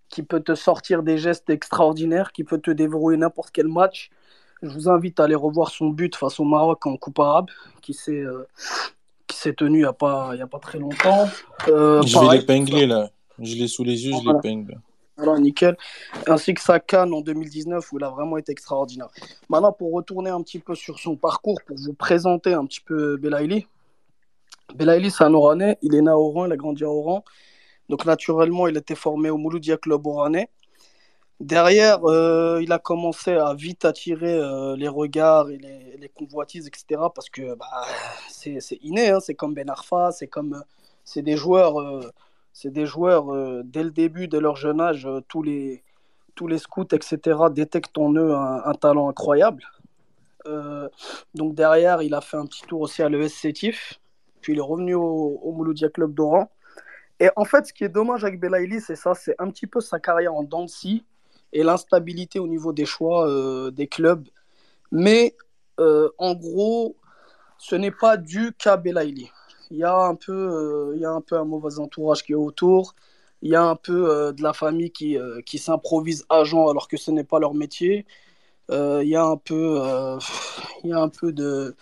qui peut te sortir des gestes extraordinaires, qui peut te déverrouiller n'importe quel match. Je vous invite à aller revoir son but face au Maroc en Coupe arabe, qui s'est euh, tenu il n'y a, pas, a pas très longtemps. Euh, je vais l'épingler là. Je l'ai sous les yeux, je l'épingle. Alors, nickel. Ainsi que sa canne en 2019 où il a vraiment été extraordinaire. Maintenant, pour retourner un petit peu sur son parcours, pour vous présenter un petit peu Belaïli. Belaïli, c'est un Oranais. Il est né à Oran, il a grandi à Oran. Donc, naturellement, il a formé au Mouloudia Club Oranais. Derrière, euh, il a commencé à vite attirer euh, les regards et les, convoitises, etc. Parce que bah, c'est inné, hein. c'est comme Ben Arfa, c'est comme. C'est des joueurs. Euh, c'est des joueurs, euh, dès le début, dès leur jeune âge, euh, tous, les, tous les scouts, etc., détectent en eux un, talent incroyable. Euh, donc derrière, il a fait un petit tour aussi à l'ES Sétif, puis il est revenu au, Mouloudia Club d'Oran. Et en fait, ce qui est dommage avec Belaïli, c'est ça, c'est un petit peu sa carrière en Dancy et l'instabilité au niveau des choix des clubs. Mais en gros, ce n'est pas dû qu'à Belaïli il y a un peu, euh, il y a un peu un mauvais entourage qui est autour. Il y a un peu euh, de la famille qui, euh, qui s'improvise agent alors que ce n'est pas leur métier. il y a un peu, il y a un peu de,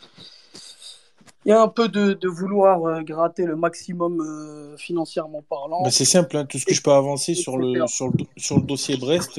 il y a un peu de, de vouloir gratter le maximum financièrement parlant. Bah, c'est simple, hein. tout ce que je peux avancer sur le, sur le, sur, le, dossier Brest,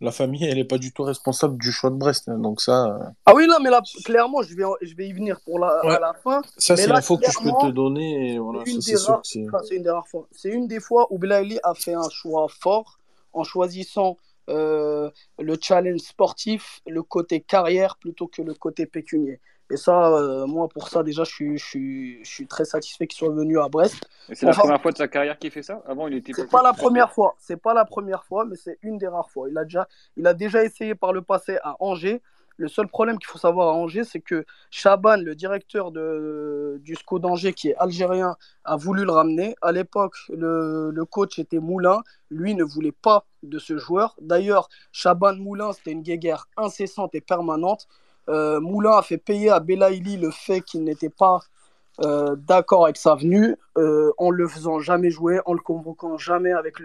la famille, elle n'est pas du tout responsable du choix de Brest. Hein, donc ça. Euh. Ah oui, non, mais là, clairement, je vais, je vais y venir pour la, à la fin. Ça, c'est l'info que je peux te donner. Voilà, c'est une des rares fois. C'est une des fois où Belaïli a fait un choix fort en choisissant euh, le challenge sportif, le côté carrière plutôt que le côté pécunier. Et ça, euh, moi, pour ça, déjà, je suis, je suis, je suis très satisfait qu'il soit venu à Brest. c'est la première fois de sa carrière qu'il fait ça? Avant, il était. C'est pas la première fois. C'est pas la première fois, mais c'est une des rares fois. Il a déjà, il a déjà essayé par le passé à Angers. Le seul problème qu'il faut savoir à Angers, c'est que Chaban, le directeur de, du SCO d'Angers, qui est algérien, a voulu le ramener. À l'époque, le, le, coach était Moulin. Lui ne voulait pas de ce joueur. D'ailleurs, Chaban Moulin, c'était une guéguerre incessante et permanente. Euh, Moulin a fait payer à Belaïli le fait qu'il n'était pas euh, d'accord avec sa venue, euh, en le faisant jamais jouer, en le convoquant jamais avec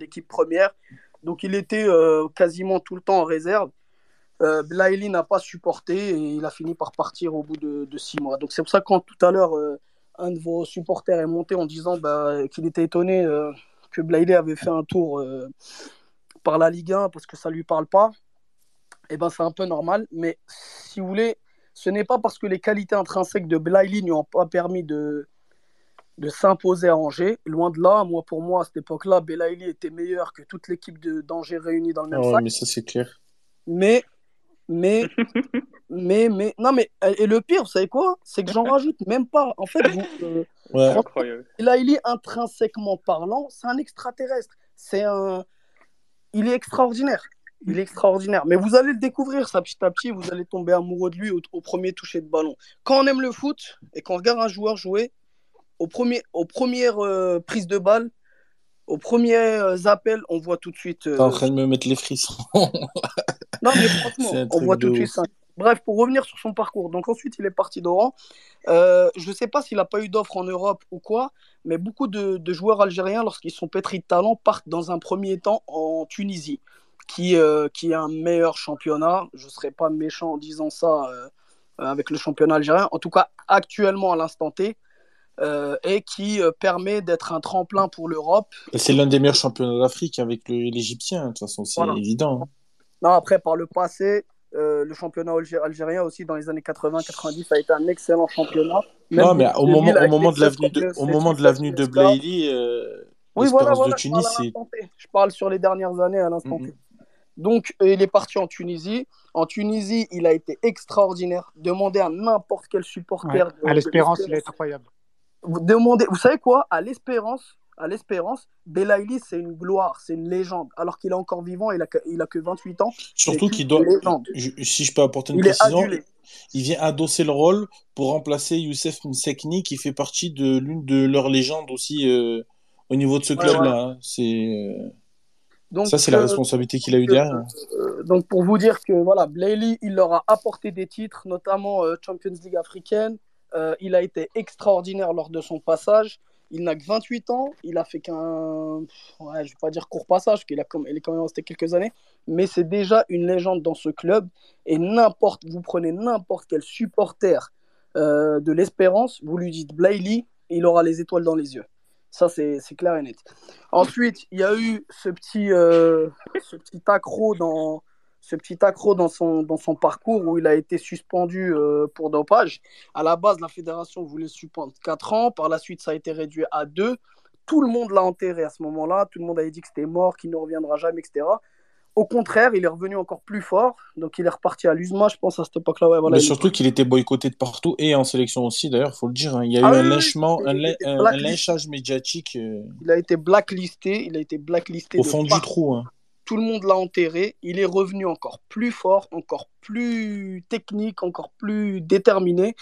l'équipe première. Donc il était quasiment tout le temps en réserve. Belaïli n'a pas supporté et il a fini par partir au bout de, six mois. Donc c'est pour ça que quand tout à l'heure un de vos supporters est monté en disant bah, qu'il était étonné que Belaïli avait fait un tour par la Ligue 1 parce que ça lui parle pas eh ben, c'est un peu normal. Mais si vous voulez, ce n'est pas parce que les qualités intrinsèques de Blaili lui ont pas permis de, de s'imposer à Angers. Loin de là, moi, pour moi, à cette époque-là, Belaïli était meilleur que toute l'équipe d'Angers réunie dans le même sac. Mais ça, c'est clair. Mais, mais, *laughs* mais, mais, non, mais, et le pire, vous savez quoi? C'est que j'en *laughs* rajoute même pas. En fait, vous, euh, Belaïli, intrinsèquement parlant, c'est un extraterrestre. C'est un. Il est extraordinaire. Il est extraordinaire. Mais vous allez le découvrir, ça, petit à petit. Vous allez tomber amoureux de lui au, premier toucher de ballon. Quand on aime le foot et qu'on regarde un joueur jouer, au premier, aux premières euh, prises de balle, aux premiers euh, appels, on voit tout de suite. Euh... T'es en train de me mettre les frissons. *laughs* non, mais franchement, on voit tout de suite ça. Bref, pour revenir sur son parcours. Donc ensuite, il est parti d'Oran. Euh, je ne sais pas s'il n'a pas eu d'offre en Europe ou quoi, mais beaucoup de, de joueurs algériens, lorsqu'ils sont pétris de talent, partent dans un premier temps en Tunisie qui, euh, qui est un meilleur championnat. Je ne serais pas méchant en disant ça euh, avec le championnat algérien, en tout cas actuellement à l'instant T, euh, et qui permet d'être un tremplin pour l'Europe. C'est l'un des meilleurs championnats d'Afrique avec l'Égyptien, de toute façon, c'est évident. Hein. Non, après, par le passé, le championnat algérien aussi dans les années 80-90 a été un excellent championnat. non, mais au moment, au moment de l'avenue de, au moment de l'avenue de Blaili, oui, voilà, voilà, de Tunis, je parle, je parle sur les dernières années à l'instant T. Donc, euh, il est parti en Tunisie. En Tunisie, il a été extraordinaire. Demandez à n'importe quel supporter. à l'espérance, il est incroyable. Vous, demandez, vous savez quoi? À l'espérance, à l'espérance, Belaïli, c'est une gloire, c'est une légende. Alors qu'il est encore vivant, il a, que, il a que 28 ans. Surtout qu'il doit. si je peux apporter une précision, il vient adosser le rôle pour remplacer Youssef Msekni, qui fait partie de l'une de leurs légendes aussi euh, au niveau de ce club-là. Hein. C'est. Euh, ça, c'est la euh, responsabilité qu'il a eu derrière. Euh, donc, pour vous dire que voilà, Blayley, il leur a apporté des titres, notamment euh, Champions League africaine. il a été extraordinaire lors de son passage. Il n'a que 28 ans. Il a fait qu'un, ouais, je vais pas dire court passage, qu'il a il est quand même resté quelques années. Mais c'est déjà une légende dans ce club. Et n'importe, vous prenez n'importe quel supporter de l'Espérance, vous lui dites Blayley, il aura les étoiles dans les yeux. Ça, c'est clair et net. Ensuite, il y a eu ce petit, euh, ce petit accro dans ce petit accro dans son, dans son parcours où il a été suspendu euh, pour dopage. À la base, la fédération voulait suspendre 4 ans. Par la suite, ça a été réduit à 2. Tout le monde l'a enterré à ce moment-là. Tout le monde avait dit que c'était mort, qu'il ne reviendra jamais, etc. Au contraire, il est revenu encore plus fort. Donc, il est reparti à l'USMA, je pense, à cette époque-là. Ouais, Mais surtout qu'il était boycotté de partout et en sélection aussi, d'ailleurs, il faut le dire. Hein. Il y a eu ah un lynchement, un, lynchage médiatique. Euh, il a été blacklisté. Il a été blacklisté. Au fond du trou. Hein. Tout le monde l'a enterré. Il est revenu encore plus fort, encore plus technique, encore plus déterminé.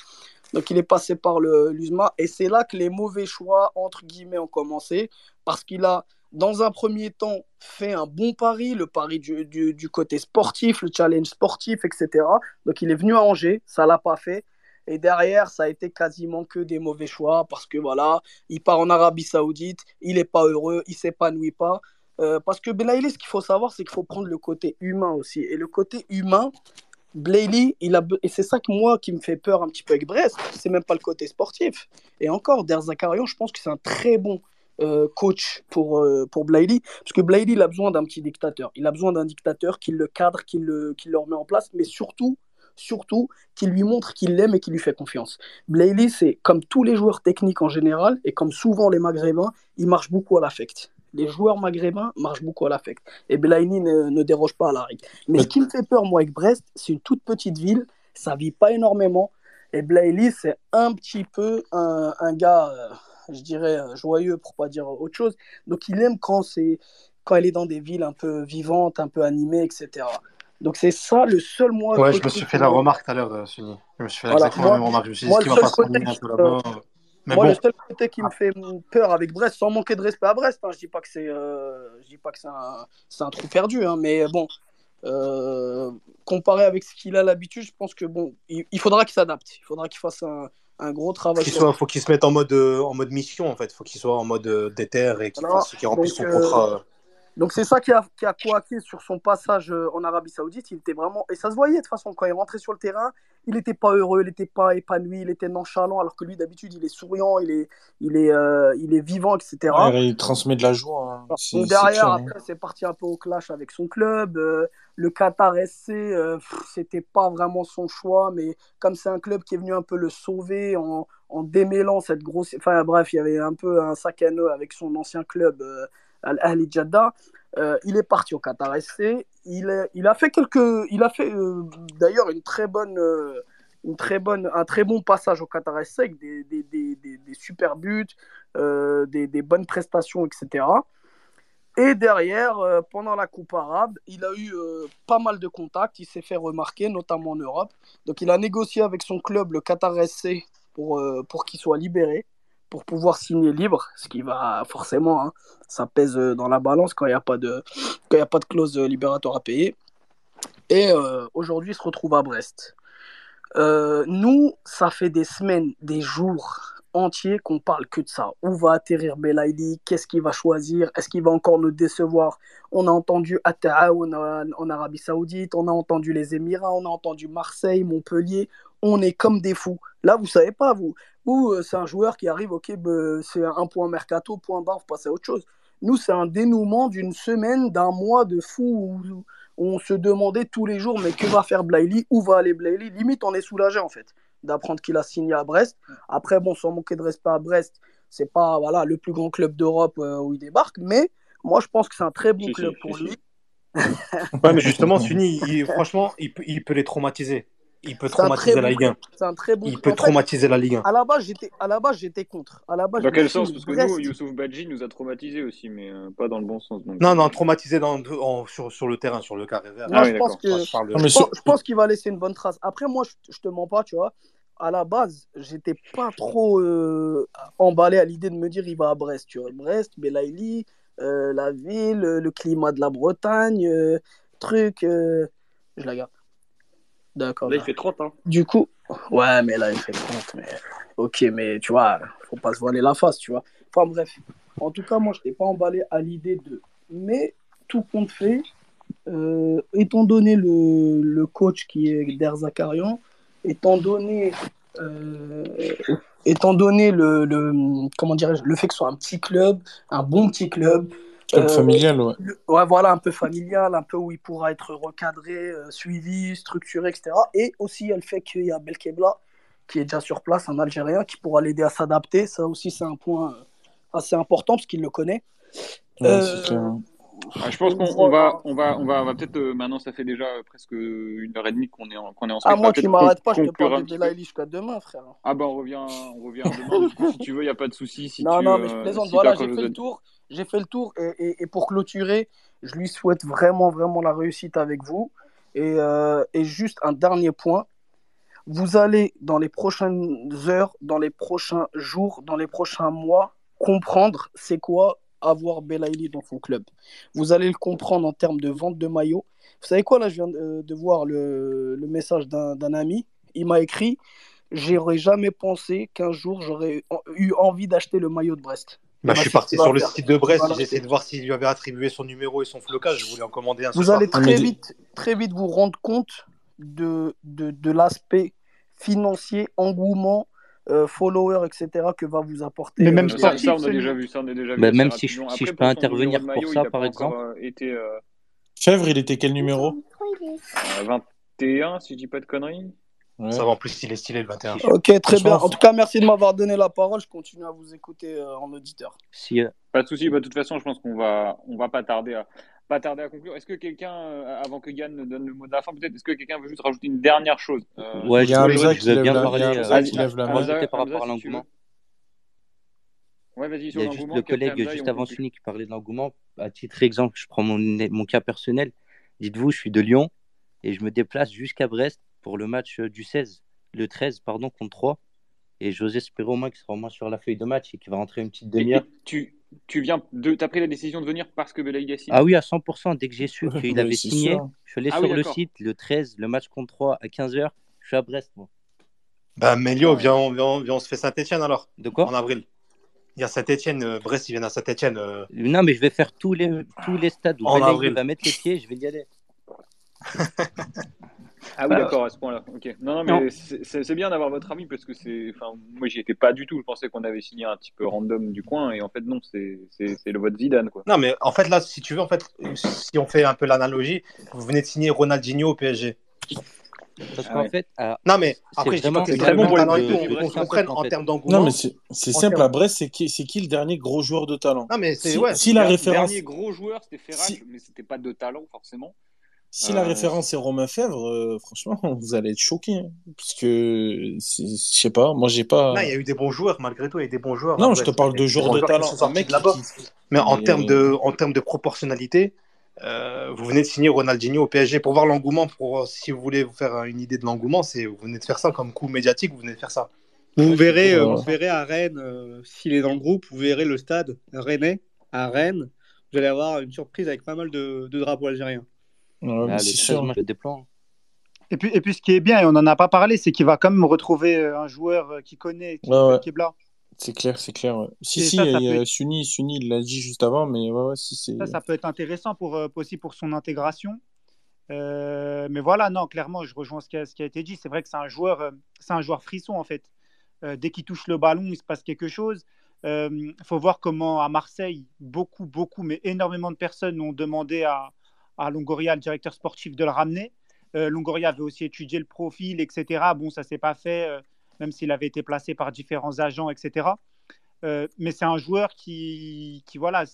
Donc, il est passé par l'USMA. Et c'est là que les mauvais choix, entre guillemets, ont commencé. Parce qu'il a dans un premier temps, fait un bon pari, le pari du, côté sportif, le challenge sportif, etc. Donc il est venu à Angers, ça l'a pas fait. Et derrière, ça a été quasiment que des mauvais choix parce que voilà, il part en Arabie Saoudite, il n'est pas heureux, il s'épanouit pas. Euh, parce que Belaïli, ce qu'il faut savoir, c'est qu'il faut prendre le côté humain aussi. Et le côté humain, Blayley, il a, et c'est ça que moi qui me fait peur un petit peu avec Brest, c'est même pas le côté sportif. Et encore, Der Zakarian, je pense que c'est un très bon euh, coach pour, euh, pour parce que Blailey, il a besoin d'un petit dictateur. Il a besoin d'un dictateur qui le cadre, qui le, qui le remet en place, mais surtout, surtout, qui lui montre qu'il l'aime et qui lui fait confiance. Blailey, c'est comme tous les joueurs techniques en général, et comme souvent les Maghrébins, il marche beaucoup à l'affect. Les joueurs maghrébins marchent beaucoup à l'affect. Et Blailey ne, ne, déroge pas à la règle. Mais ce qui me fait peur, moi, avec Brest, c'est une toute petite ville, ça vit pas énormément. Et Blailey, c'est un petit peu un, un gars, euh, je dirais, euh, joyeux pour pas dire autre chose. Donc il aime quand, c'est, quand elle est dans des villes un peu vivantes, un peu animées, etc. Donc c'est ça le seul mois. Ouais, je me suis fait la remarque tout à l'heure, euh, Sunny. Je me suis fait voilà, exactement la même remarque. Je me suis dit, ce qui va pas se un peu là-bas mais moi, bon. le seul côté qui me fait peur avec Brest, sans manquer de respect à Brest, hein, je dis pas que c'est, euh, je dis pas que c'est un, c'est un trou perdu, hein, mais bon, euh, comparé avec ce qu'il a l'habitude, je pense que bon, il, il faudra qu'il s'adapte. Il faudra qu'il fasse un, un gros travail. Il faut qu'il se mette en mode, euh, en mode mission, en fait. Il faut qu'il soit en mode euh, déter et qu'il qu remplisse son contrat. Euh, donc c'est ça qui a, qui a coaqué sur son passage euh, en Arabie Saoudite. Il était vraiment et ça se voyait de toute façon quand il rentrait sur le terrain, il n'était pas heureux, il n'était pas épanoui, il était nonchalant alors que lui d'habitude il est souriant, il est, il est, euh, il est vivant, etc. Ouais, il transmet de la joie. Hein. Derrière après c'est parti un peu au clash avec son club. Euh, le Qatar SC, euh, c'était pas vraiment son choix, mais comme c'est un club qui est venu un peu le sauver en, en démêlant cette grosse, enfin bref, il y avait un peu un sac à nœud avec son ancien club. Al-Ahli. Euh, il est parti au Qatar SC. Il, a fait quelques, il a fait euh, d'ailleurs une très bonne, euh, une très bonne, un très bon passage au Qatar SC avec des, super buts, des, bonnes prestations, etc. Et derrière, pendant la Coupe arabe, il a eu pas mal de contacts. Il s'est fait remarquer, notamment en Europe. Donc, il a négocié avec son club, le Qatar SC, pour qu'il soit libéré pour pouvoir signer libre, ce qui va forcément, hein, ça pèse euh, dans la balance quand il n'y a, pas de, a pas de clause libératoire à payer. Et euh, aujourd'hui, il se retrouve à Brest. Euh, nous, ça fait des semaines, des jours entiers qu'on parle que de ça. Où va atterrir Belaïli? Qu'est-ce qu'il va choisir? Est-ce qu'il va encore nous décevoir? On a entendu Ata'a en Arabie Saoudite, on a entendu les Émirats, on a entendu Marseille, Montpellier. On est comme des fous. Là, vous savez pas, vous. Ou euh, c'est un joueur qui arrive, ok, bah, c'est un point mercato, point barre, vous passez à autre chose. Nous, c'est un dénouement d'une semaine, d'un mois de fou où, on se demandait tous les jours, mais que va faire Blailey Où va aller Blailey Limite, on est soulagé en fait d'apprendre qu'il a signé à Brest. Après, bon, sans manquer de respect à Brest, c'est pas voilà, le plus grand club d'Europe euh, où il débarque, mais moi, je pense que c'est un très bon club pour lui. ouais, mais *laughs* justement, Sunny, franchement, il il peut les traumatiser. Il peut traumatiser la Ligue 1. un très bon il peut traumatiser la Ligue 1. À la base, j'étais, à la base, j'étais contre. À la base, dans quel sens? Parce que nous, Youssouf Badji nous a traumatisé aussi, mais euh, pas dans le bon sens. Donc... Non, non, traumatisé dans, en, sur, sur, le terrain, sur le carré vert. Moi, ah, je, pense que, je, je, pense qu'il va laisser une bonne trace. Après, moi, je, te mens pas, tu vois. À la base, j'étais pas trop euh, emballé à l'idée de me dire il va à Brest. Tu vois. Brest, Belaïli, euh, la ville, le climat de la Bretagne, euh, truc. je la garde. D'accord. Là, il fait 30, hein. Du coup, ouais, mais là, il fait 30. Mais... Ok, mais tu vois, faut pas se voiler la face, tu vois. Enfin, bref. En tout cas, moi, je n'étais pas emballé à l'idée de. Mais, tout compte fait, euh, étant donné le, le, coach qui est Der Zakarian, étant donné. Euh, étant donné le, le comment dirais-je le fait que ce soit un petit club un bon petit club Club euh, familial, ouais. ouais. Voilà, un peu familial, un peu où il pourra être recadré, euh, suivi, structuré, etc. Et aussi, il y a le fait qu'il y a Belkebla, qui est déjà sur place, un Algérien, qui pourra l'aider à s'adapter. Ça aussi, c'est un point euh, assez important, parce qu'il le connaît. Ouais, ah, je pense qu'on va, on va, on va, on va peut-être. maintenant, ça fait déjà presque une heure et demie qu'on est en, qu'on est en Ah, moi, tu m'arrêtes pas, je te parle de Belaïli jusqu'à demain, frère. Ah, bah, on revient, on revient demain. si tu veux, il n'y a pas de souci. Si non, tu, non, mais je plaisante. Si voilà, j'ai fait le tour j'ai fait le tour et, pour clôturer, je lui souhaite vraiment, vraiment la réussite avec vous. Et, euh, et, juste un dernier point. Vous allez, dans les prochaines heures, dans les prochains jours, dans les prochains mois, comprendre c'est quoi avoir Belaïli dans son club. Vous allez le comprendre en termes de vente de maillots. Vous savez quoi, là, je viens de, de voir le, le message d'un ami. Il m'a écrit J'aurais jamais pensé qu'un jour j'aurais eu envie d'acheter le maillot de Brest. Bah, je suis parti sur le site de Brest, j'ai essayé de voir s'il lui avait attribué son numéro et son flocage, je voulais en commander un. Vous allez très vite, très vite vous rendre compte de, de, de l'aspect financier, engouement, followers, etc., que va vous apporter. Mais même ça, ça, on a déjà vu. Ça, on a déjà vu bah, même si je, si je peux intervenir pour ça, par exemple. Été, Chèvre, il était quel numéro? 21, si je dis pas de conneries. Ouais. Ça va, en plus, il est stylé le 21. Ok, très bien. En tout cas, merci de m'avoir donné la parole. Je continue à vous écouter euh, en auditeur. Si, euh... Pas de souci. Bah, de toute façon, je pense qu'on va, on va pas tarder à, pas tarder à conclure. Est-ce que quelqu'un, euh, avant que Yann ne donne le mot de la fin, peut-être, est-ce que quelqu'un veut juste rajouter une dernière chose euh, Ouais, je, je, veux bien parler. Euh, par rapport à l'engouement. Ouais, vas-y, sur Il y a juste le collègue juste avant Sunny qui parlait de l'engouement. À titre exemple, je prends mon, mon cas personnel. Dites-vous, je suis de Lyon et je me déplace jusqu'à Brest pour le match du 16 le 13 pardon, contre 3. Et José espérer au moins qu'il sera au moins sur la feuille de match et qu'il va rentrer une petite demi-heure. Tu, tu viens de, as pris la décision de venir parce que Belaïd a signé Ah oui, à 100%. Dès que j'ai su qu'il avait signé, je suis allé ah sur le site le 13, le match contre 3 à 15h. Je suis à Brest, moi. Bah, Melio, viens, on se fait Saint-Etienne alors. De quoi? En avril. Il y a Saint-Etienne, euh, Brest, ils viennent à Saint-Etienne. Euh. Non, mais je vais faire tous les, tous les stades où Belaïd va mettre les pieds, je vais y aller. *laughs* Ah oui, d'accord, à ce point-là. Ok. Non, non, mais c'est bien d'avoir votre avis parce que c'est. Enfin, moi, j'y étais pas du tout. Je pensais qu'on avait signé un petit peu random du coin et en fait, non, c'est le vote Zidane, quoi. Non, mais en fait, là, si tu veux, en fait, si on fait un peu l'analogie, vous venez de signer Ronaldinho au PSG. Parce qu'en fait. non, mais après, c'est très bon pour les On comprenne en, termes d'engouement. Non, mais c'est simple. À Brest, c'est qui, qui le dernier gros joueur de talent? Non, mais c'est. Si, ouais, si la référence. Le dernier gros joueur, c'était Ferrat, mais c'était pas de talent, forcément. Si la euh, référence est Romain Fèvre, euh, franchement, *laughs* vous allez être choqué. Hein, puisque, je sais pas, moi j'ai pas. Non, il y a eu des bons joueurs, malgré tout, il y a eu des bons joueurs. Non, je te parle de joueurs de talent. Un mec là-bas. Mais en termes de, en termes de proportionnalité, euh, vous venez de signer Ronaldinho au PSG pour voir l'engouement. Pour si vous voulez vous faire une idée de l'engouement, c'est vous venez de faire ça comme coup médiatique. Vous venez de faire ça. Vous verrez, vous verrez à Rennes, s'il est dans le groupe, vous verrez le stade rennais à Rennes. Vous allez avoir une surprise avec pas mal de, de drapeaux algériens. Ah, c'est sûr. Des plans. Et puis, et puis, ce qui est bien, et on n'en a pas parlé, c'est qu'il va quand même retrouver euh, un joueur euh, qui connaît, qui, ouais, qui est blanc. C'est clair, c'est clair. Si, si, ça, il y a Sunny, Sunny, il l'a dit juste avant, mais ouais, ouais si c'est. Ça, ça peut être intéressant pour, euh, aussi pour son intégration. mais voilà, non, clairement, je rejoins ce qui a, ce qui a été dit. C'est vrai que c'est un joueur, c'est un joueur frisson en fait. dès qu'il touche le ballon, il se passe quelque chose. Il faut voir comment à Marseille, beaucoup, beaucoup, mais énormément de personnes ont demandé à, à Longoria, le directeur sportif, de le ramener. Euh, Longoria avait aussi étudié le profil, etc. Bon, ça s'est pas fait, euh, même s'il avait été placé par différents agents, etc. Euh, mais c'est un joueur qui, qui, voilà,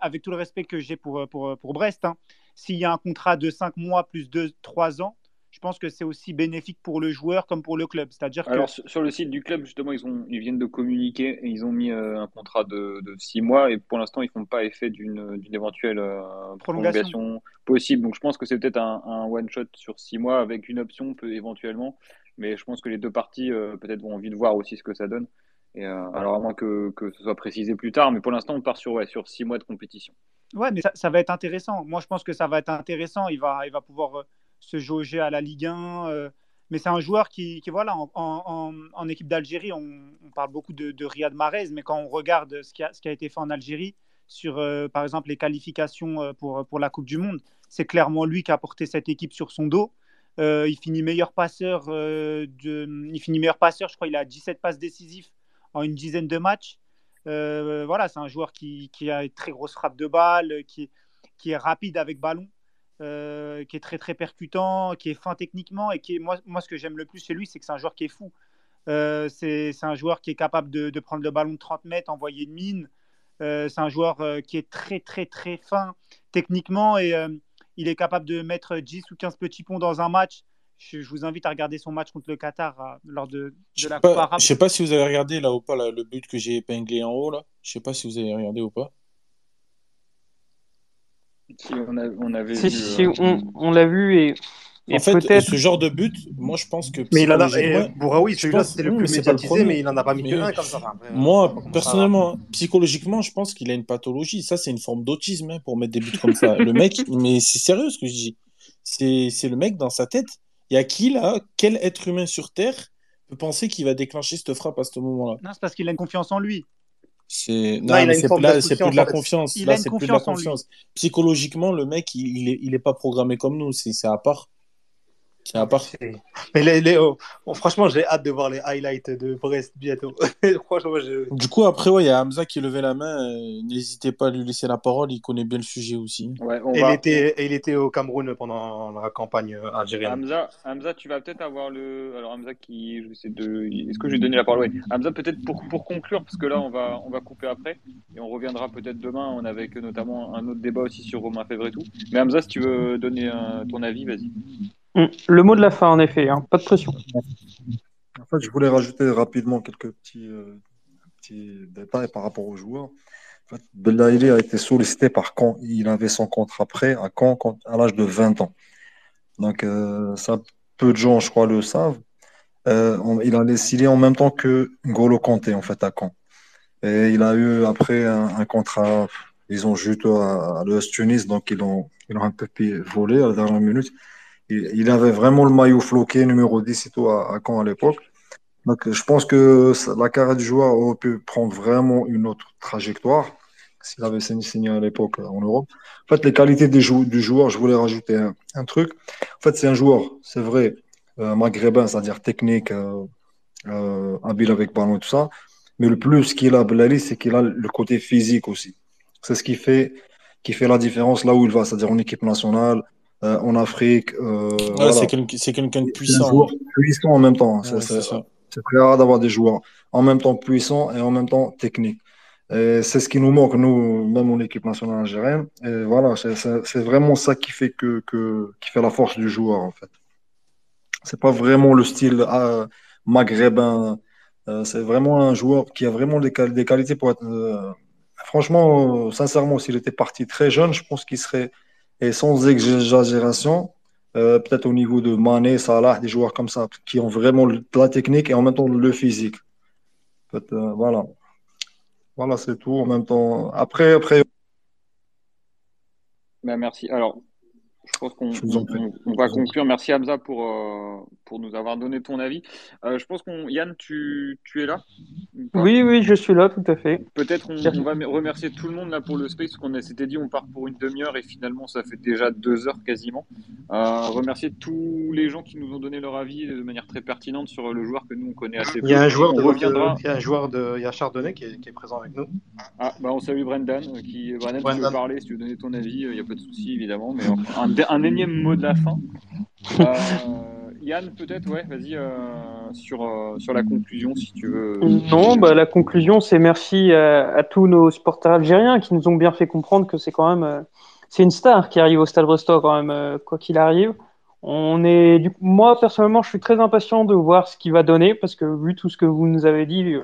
avec tout le respect que j'ai pour, pour, pour, Brest, hein, s'il y a un contrat de 5 mois plus de 3 ans, je pense que c'est aussi bénéfique pour le joueur comme pour le club. C'est-à-dire Alors, sur le site du club, justement, ils, ont, ils viennent de communiquer et ils ont mis euh, un contrat de, de, six mois et pour l'instant, ils ne font pas effet d'une éventuelle euh, prolongation. possible. Donc, je pense que c'est peut-être un, one-shot sur six mois avec une option peut, éventuellement. Mais je pense que les deux parties, euh, peut-être, vont envie de voir aussi ce que ça donne. Et, alors, à moins que, que, ce soit précisé plus tard, mais pour l'instant, on part sur, ouais, sur six mois de compétition. Ouais, mais ça, ça, va être intéressant. Moi, je pense que ça va être intéressant. Il va, il va pouvoir se jauger à la Ligue 1. Euh, mais c'est un joueur qui, voilà, en, équipe d'Algérie, on, parle beaucoup de, Riyad Mahrez, mais quand on regarde ce qui a, été fait en Algérie, sur euh, par exemple les qualifications euh, pour, la Coupe du Monde, c'est clairement lui qui a porté cette équipe sur son dos. il finit meilleur passeur, il finit meilleur passeur, je crois il a 17 passes décisives en une dizaine de matchs. voilà, c'est un joueur qui, a une très grosse frappe de balle, qui est rapide avec ballon. Euh, qui est très très percutant, qui est fin techniquement et qui est, moi, moi ce que j'aime le plus chez lui, c'est que c'est un joueur qui est fou. Euh, c'est un joueur qui est capable de, de, prendre le ballon de 30 mètres, envoyer une mine. Euh, c'est un joueur qui est très très très fin techniquement et il est capable de mettre 10 ou 15 petits ponts dans un match. Je, vous invite à regarder son match contre le Qatar lors de, de la Coupe. Je sais pas si vous avez regardé là ou pas le but que j'ai épinglé en haut là. Je sais pas si vous avez regardé ou pas. Si, on, on avait si, si, euh, on, on l'a vu et. en fait, ce genre de but, moi je pense que. Mais il en a. Bouraoui, celui-là c'était le plus médiatisé, mais il n'en a pas mis que un comme ça. moi, personnellement, psychologiquement, je pense qu'il a une pathologie. Ça, c'est une forme d'autisme hein, pour mettre des buts comme ça. le mec, *laughs* mais c'est sérieux ce que je dis. C'est le mec dans sa tête. Il y a qui là? Quel être humain sur Terre peut penser qu'il va déclencher cette frappe à ce moment-là? Non, c'est parce qu'il a une confiance en lui. C'est non, c'est plus, de la confiance. Là, c'est plus de la confiance. Psychologiquement, le mec, il, il, est, il est pas programmé comme nous. C'est à part. C'est à part. Mais les, les, oh, oh, franchement, j'ai hâte de voir les highlights de Brest bientôt. *laughs* franchement, je... Du coup, après, il y a Hamza qui levait la main. Euh, n'hésitez pas à lui laisser la parole. Il connaît bien le sujet aussi. Ouais, il, était, il était au Cameroun pendant la campagne euh, algérienne. Hamza, Hamza tu vas peut-être avoir le. Alors, Hamza, qui. de... Est-ce que je lui ai donné la parole? Oui. Hamza, peut-être pour, pour conclure, parce que là, on va, on va couper après. Et on reviendra peut-être demain. On avec notamment un autre débat aussi sur Romain Fèvre et tout. Mais Hamza, si tu veux donner ton avis, vas-y. Mm. Le mot de la fin, en effet, hein. pas de pression. En fait, je voulais rajouter rapidement quelques petits, euh, détails par rapport aux joueurs. En Belaïli a été sollicité par Caen. Il avait son contrat prêt à Caen à l'âge de 20 ans. Donc, euh, peu de gens, je crois, le savent. Euh, il a signé en même temps que Golo Kanté, en fait, à Caen. Et il a eu après un, contrat, ils ont juste à, à l'ES Tunis, donc ils ont, ils un peu volé à la dernière minute il, avait vraiment le maillot floqué, numéro 10 et tout, à, Caen à l'époque. Donc, je pense que la carrière du joueur aurait pu prendre vraiment une autre trajectoire s'il avait signé à l'époque en Europe. En fait, les qualités du joueur, je voulais rajouter un, truc. En fait, c'est un joueur, c'est vrai, euh, maghrébin, c'est-à-dire technique, euh, euh, habile avec ballon et tout ça. Mais le plus qu'il a, Blali, c'est qu'il a le côté physique aussi. C'est ce qui fait, qui fait la différence là où il va, c'est-à-dire en équipe nationale, euh, en Afrique. Euh, c'est quelqu'un de puissant. puissant en même temps. c'est très rare d'avoir des joueurs en même temps puissants et en même temps techniques. C'est ce qui nous manque, nous, même en équipe nationale algérienne. Et voilà, c'est vraiment ça qui fait, que, que, qui fait la force du joueur, en fait. C'est pas vraiment le style euh, maghrébin. c'est vraiment un joueur qui a vraiment des, des qualités pour être. franchement, sincèrement, s'il était parti très jeune, je pense qu'il serait et sans exagération, euh, peut-être au niveau de Mané, Salah, des joueurs comme ça, qui ont vraiment la technique et en même temps le physique. Euh, voilà. Voilà, c'est tout. En même temps, après, après. Ben, merci. Alors, je pense qu'on on, va conclure. Merci Hamza pour, euh, pour nous avoir donné ton avis. Euh, je pense qu'on Yann, tu, tu es là Oui, oui, je suis là, tout à fait. Peut-être on, va remercier tout le monde là pour le space, qu'on s'était dit on part pour une demi-heure et finalement ça fait déjà deux heures quasiment. Euh, remercier tous les gens qui nous ont donné leur avis de manière très pertinente sur le joueur que nous on connaît assez bien. Il y a un joueur, de, reviendra... il y a un joueur de, il y a Chardonnay qui est, qui est présent avec nous. Ah, bah on salue Brendan, qui Brendan, tu veux parler, si tu veux donner ton avis, il n'y a pas de souci évidemment, mais un, un énième mot de la fin. *laughs* Euh, Yann, peut-être, ouais, vas-y euh, sur, euh, sur la conclusion si tu veux. Non, bah, la conclusion, c'est merci à, tous nos supporters algériens qui nous ont bien fait comprendre que c'est quand même c'est une star qui arrive au Stade Brestois quand même, quoi qu'il arrive. On est, du moi personnellement, je suis très impatient de voir ce qu'il va donner parce que vu tout ce que vous nous avez dit,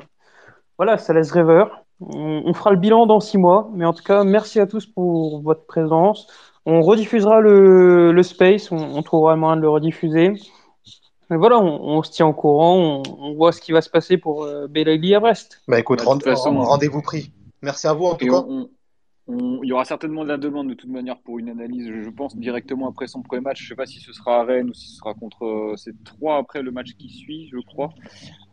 voilà, ça laisse rêveur. On, on, fera le bilan dans six mois, mais en tout cas, merci à tous pour votre présence. On rediffusera le, le space, on, trouvera le moyen de le rediffuser. Mais voilà, on, se tient au courant, on, voit ce qui va se passer pour euh, à Brest. Bah écoute, rendez-vous pris. Merci à vous en tout cas il y aura certainement de la demande de toute manière pour une analyse, je pense, directement après son premier match. Je ne sais pas si ce sera à Rennes ou si ce sera contre. C'est trois après le match qui suit, je crois.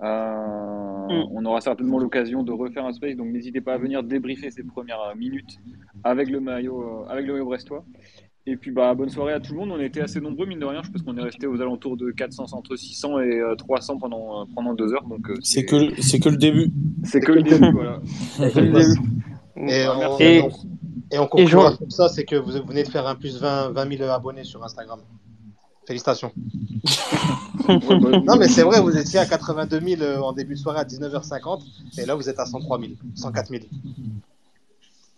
Euh, mm. On aura certainement l'occasion de refaire un space, donc n'hésitez pas à venir débriefer ces premières minutes avec le maillot, euh, avec le maillot brestois. Et puis bah, bonne soirée à tout le monde. On était assez nombreux, mine de rien. Je pense qu'on est resté aux alentours de 400, entre 600 et 300 euh, pendant, pendant deux heures. Donc, c'est que, que le début. C'est que le début, voilà. *laughs* Et, on, et, et on conclura comme ça, c'est que vous venez de faire un plus 20, 20 000 abonnés sur Instagram. Félicitations. *laughs* non, mais c'est vrai, vous étiez à 82 000 euh, en début de soirée à 19h50, et là vous êtes à 103 000, 104 000.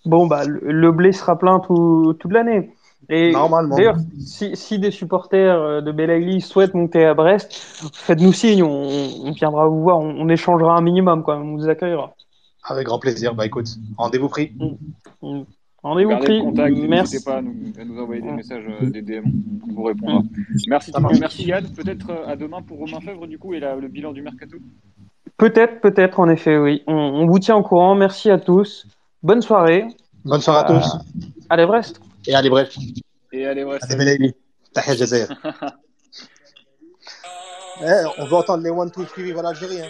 Bon, bah, le blé sera plein tout, toute l'année. Et Normalement. D'ailleurs, si, si, des supporters euh, de Belaïli souhaitent monter à Brest, faites-nous signe, on, on, viendra vous voir, on, on, échangera un minimum, quoi, on vous accueillra. Avec grand plaisir. Bah écoute, rendez-vous pris. Mm. Mm. Rendez-vous pris. N'hésitez pas à nous, à nous, envoyer des mm. messages, euh, des DM, on vous répondra. Merci, merci Yann. Peut-être euh, à demain pour Romain Fèvre, du coup, et le bilan du mercato. Peut-être, peut-être, en effet, oui. On, vous tient au courant. Merci à tous. Bonne soirée. Bonne soirée à tous. Euh, allez Brest. Et allez Brest. Et allez Brest. Allez Belaïli. Tahia Jazair. eh, on veut entendre les one two three vive l'Algérie. Hein.